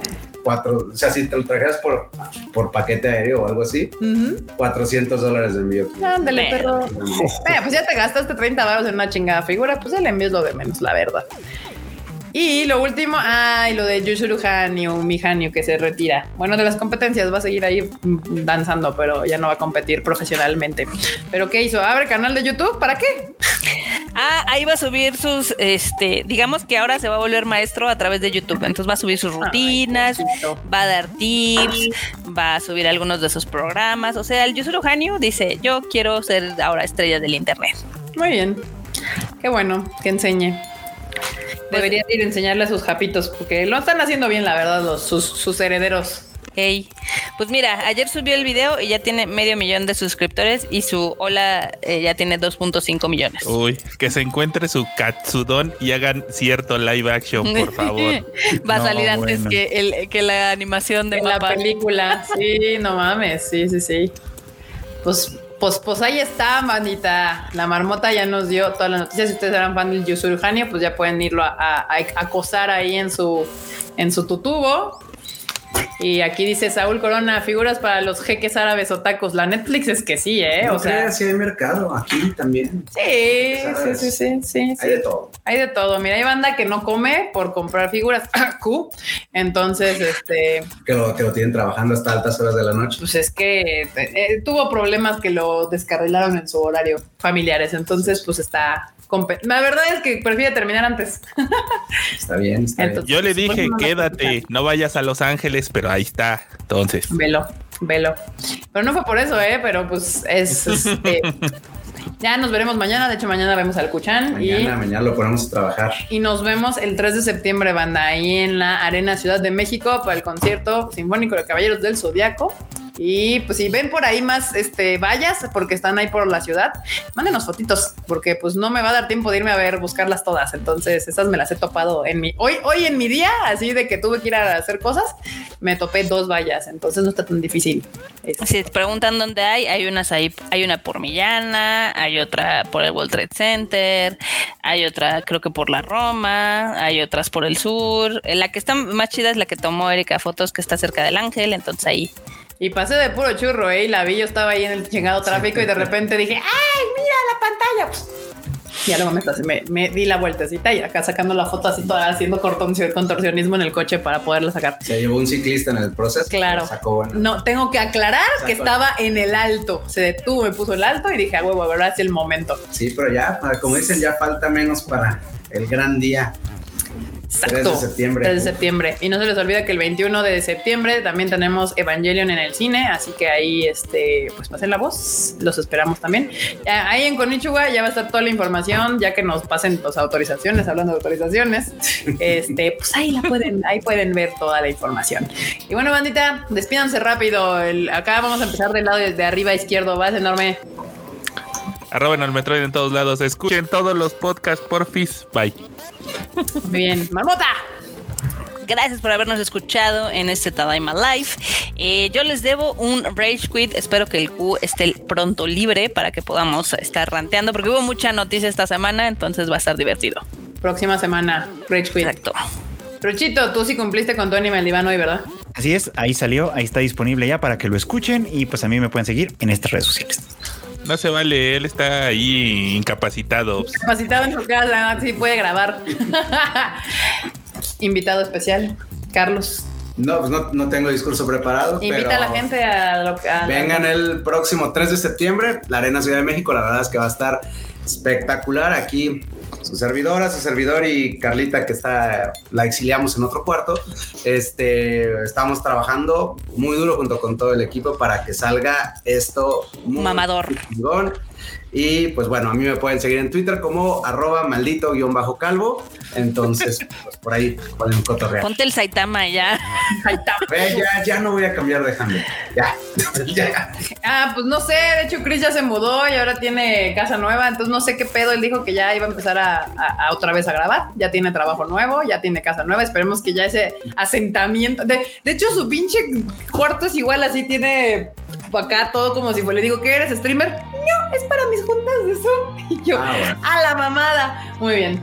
cuatro. O sea, si te lo trajeras por, por paquete aéreo o algo así, Ujú. 400 dólares de envío. Ándale. Bueno, pues ya te gastaste 30 baros en una chingada figura, pues el envío es lo de menos, la verdad. Y lo último, ay, lo de Yusuru Hanyu, mi Hanyu, que se retira. Bueno, de las competencias va a seguir ahí danzando, pero ya no va a competir profesionalmente. ¿Pero qué hizo? ¿Abre canal de YouTube? ¿Para qué? Ah, ahí va a subir sus, este, digamos que ahora se va a volver maestro a través de YouTube. Entonces va a subir sus rutinas, va a dar tips, va a subir algunos de sus programas. O sea, el Yusuru Hanyu dice, yo quiero ser ahora estrella del internet. Muy bien. Qué bueno que enseñe. Debería ir a enseñarle a sus japitos, porque lo están haciendo bien, la verdad, los, sus, sus herederos. Hey, pues mira, ayer subió el video y ya tiene medio millón de suscriptores y su hola eh, ya tiene 2.5 millones. Uy, que se encuentre su katsudon y hagan cierto live action, por favor. [laughs] Va a No, salir antes bueno. que, el, que la animación de la película. Sí, no mames, sí, sí, sí. Pues, pues, pues ahí está, manita. La marmota ya nos dio todas las noticias. Si ustedes eran fan del Yusuru Hanyu, pues ya pueden irlo a- a acosar ahí en su, en su tutubo. Y aquí dice Saúl Corona, figuras para los jeques árabes o tacos. La Netflix es que sí, ¿eh? No o sea, sí hay mercado aquí también. sí, sí, ¿Sabes? sí, sí, sí, sí. Hay de todo. Hay de todo. Mira, hay banda que no come por comprar figuras. Q. Entonces, este, Que lo, que lo tienen trabajando hasta altas horas de la noche. pues es que eh, tuvo problemas que lo descarrilaron en su horario familiares. Entonces, pues está. La verdad es que prefiere terminar antes. Está bien, está Entonces- Yo le dije, quédate, no vayas a Los Ángeles, pero ahí está. Entonces, Velo, velo. Pero no fue por eso, ¿eh? Pero pues es. [laughs] este, ya nos veremos mañana. De hecho, mañana vemos al Cuchán. y Mañana, mañana lo ponemos a trabajar. Y nos vemos el 3 de septiembre, banda, ahí en la Arena Ciudad de México para el concierto sinfónico de Caballeros del Zodiaco. Y pues si ven por ahí más este vallas, porque están ahí por la ciudad, mándenos fotitos, porque pues no me va a dar tiempo de irme a ver, buscarlas todas. Entonces, esas me las he topado en mi, hoy, hoy en mi día, así de que tuve que ir a hacer cosas, me topé dos vallas, entonces no está tan difícil. Este, Si te preguntan dónde hay, hay unas ahí, hay una por Millana, hay otra por el World Trade Center, hay otra creo que por la Roma, hay otras por el sur. Eh, La que está más chida es la que tomó Erika fotos que está cerca del Ángel, entonces ahí. Y pasé de puro churro, ¿eh? Y la vi, yo estaba ahí en el chingado tráfico y de repente dije, ¡ay, mira la pantalla! Pues, ya luego me, me, me di la vueltecita y acá sacando la foto así toda haciendo contorsionismo en el coche para poderla sacar. Se llevó un ciclista en el proceso. Claro. Sacó bueno. No, tengo que aclarar que estaba en el alto. Se detuvo, me puso el alto y dije, a huevo, ahora es el momento. Sí, pero ya, como dicen, ya falta menos para el gran día. Exacto. 3 de septiembre. 3 de septiembre. Y no se les olvida que el 21 de septiembre también tenemos Evangelion en el cine, así que ahí, este, pues pasen la voz, los esperamos también. Ahí en Konichiwa ya va a estar toda la información, ya que nos pasen las autorizaciones, hablando de autorizaciones, [laughs] este, pues ahí la pueden, ahí pueden ver toda la información. Y bueno, bandita, despídanse rápido. El- acá vamos a empezar del lado de arriba izquierdo, vas enorme. Arroben al Metroid en todos lados. Escuchen todos los podcasts, porfis. Bye. Muy bien, marmota. Gracias por habernos escuchado en este Tadaima Live. Eh, yo les debo un Rage Quit. Espero que el Q esté pronto libre para que podamos estar ranteando, porque hubo mucha noticia esta semana, entonces va a estar divertido. Próxima semana, Rage Quit. Exacto. Ruchito, tú sí cumpliste con tu anime el diván hoy, ¿verdad? Así es, ahí salió, ahí está disponible ya para que lo escuchen y pues a mí me pueden seguir en estas redes sociales. No se vale, él está ahí incapacitado. Capacitado en su casa, sí puede grabar. [laughs] Invitado especial, Carlos. No, pues no, no tengo discurso preparado. Invita pero a la gente a lo que. Vengan el próximo 3 de septiembre, la Arena Ciudad de México. La verdad es que va a estar espectacular aquí. Su servidora, su servidor y Carlita, que está, la exiliamos en otro cuarto. Este, estamos trabajando muy duro junto con todo el equipo para que salga esto muy Mamador. chingón. Y pues bueno, a mí me pueden seguir en Twitter como arroba maldito guion bajo calvo. Entonces, [laughs] pues por ahí pueden cotorrear. Ponte el Saitama ya. Ve, ya, ya no voy a cambiar de handle. Ya, [laughs] ya. Ah, pues no sé, de hecho Chris ya se mudó y ahora tiene casa nueva, entonces no sé qué pedo, él dijo que ya iba a empezar a, a- a otra vez a grabar, ya tiene trabajo nuevo, ya tiene casa nueva, esperemos que ya ese asentamiento, de, de hecho su pinche cuarto es igual, así tiene acá todo como si fuera, le digo, ¿qué eres streamer? No, es para mis juntas de Zoom. [laughs] Y yo, Ah, bueno. a la mamada. Muy bien.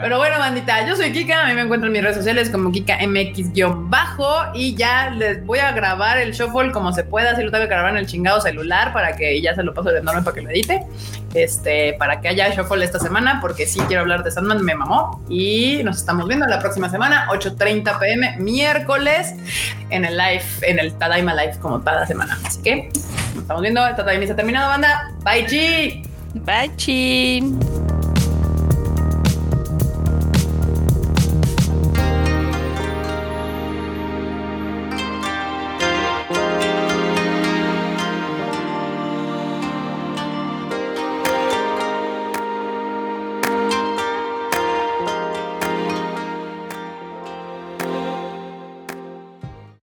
Pero bueno, bandita, yo soy Kika, a mí me encuentran en mis redes sociales como Kika MX-bajo y ya les voy a grabar el shuffle como se pueda, así lo tengo que grabar en el chingado celular para que ya se lo paso de enorme para que lo edite, este, para que haya shuffle esta semana, porque sí quiero hablar de Sandman, me mamó y nos estamos viendo la próxima semana, 8.30 pm, miércoles, en el live, en el Tadaima Live como cada semana. Así que nos estamos viendo, Tadaima está terminado, banda. Bye, chi. Bye, chin.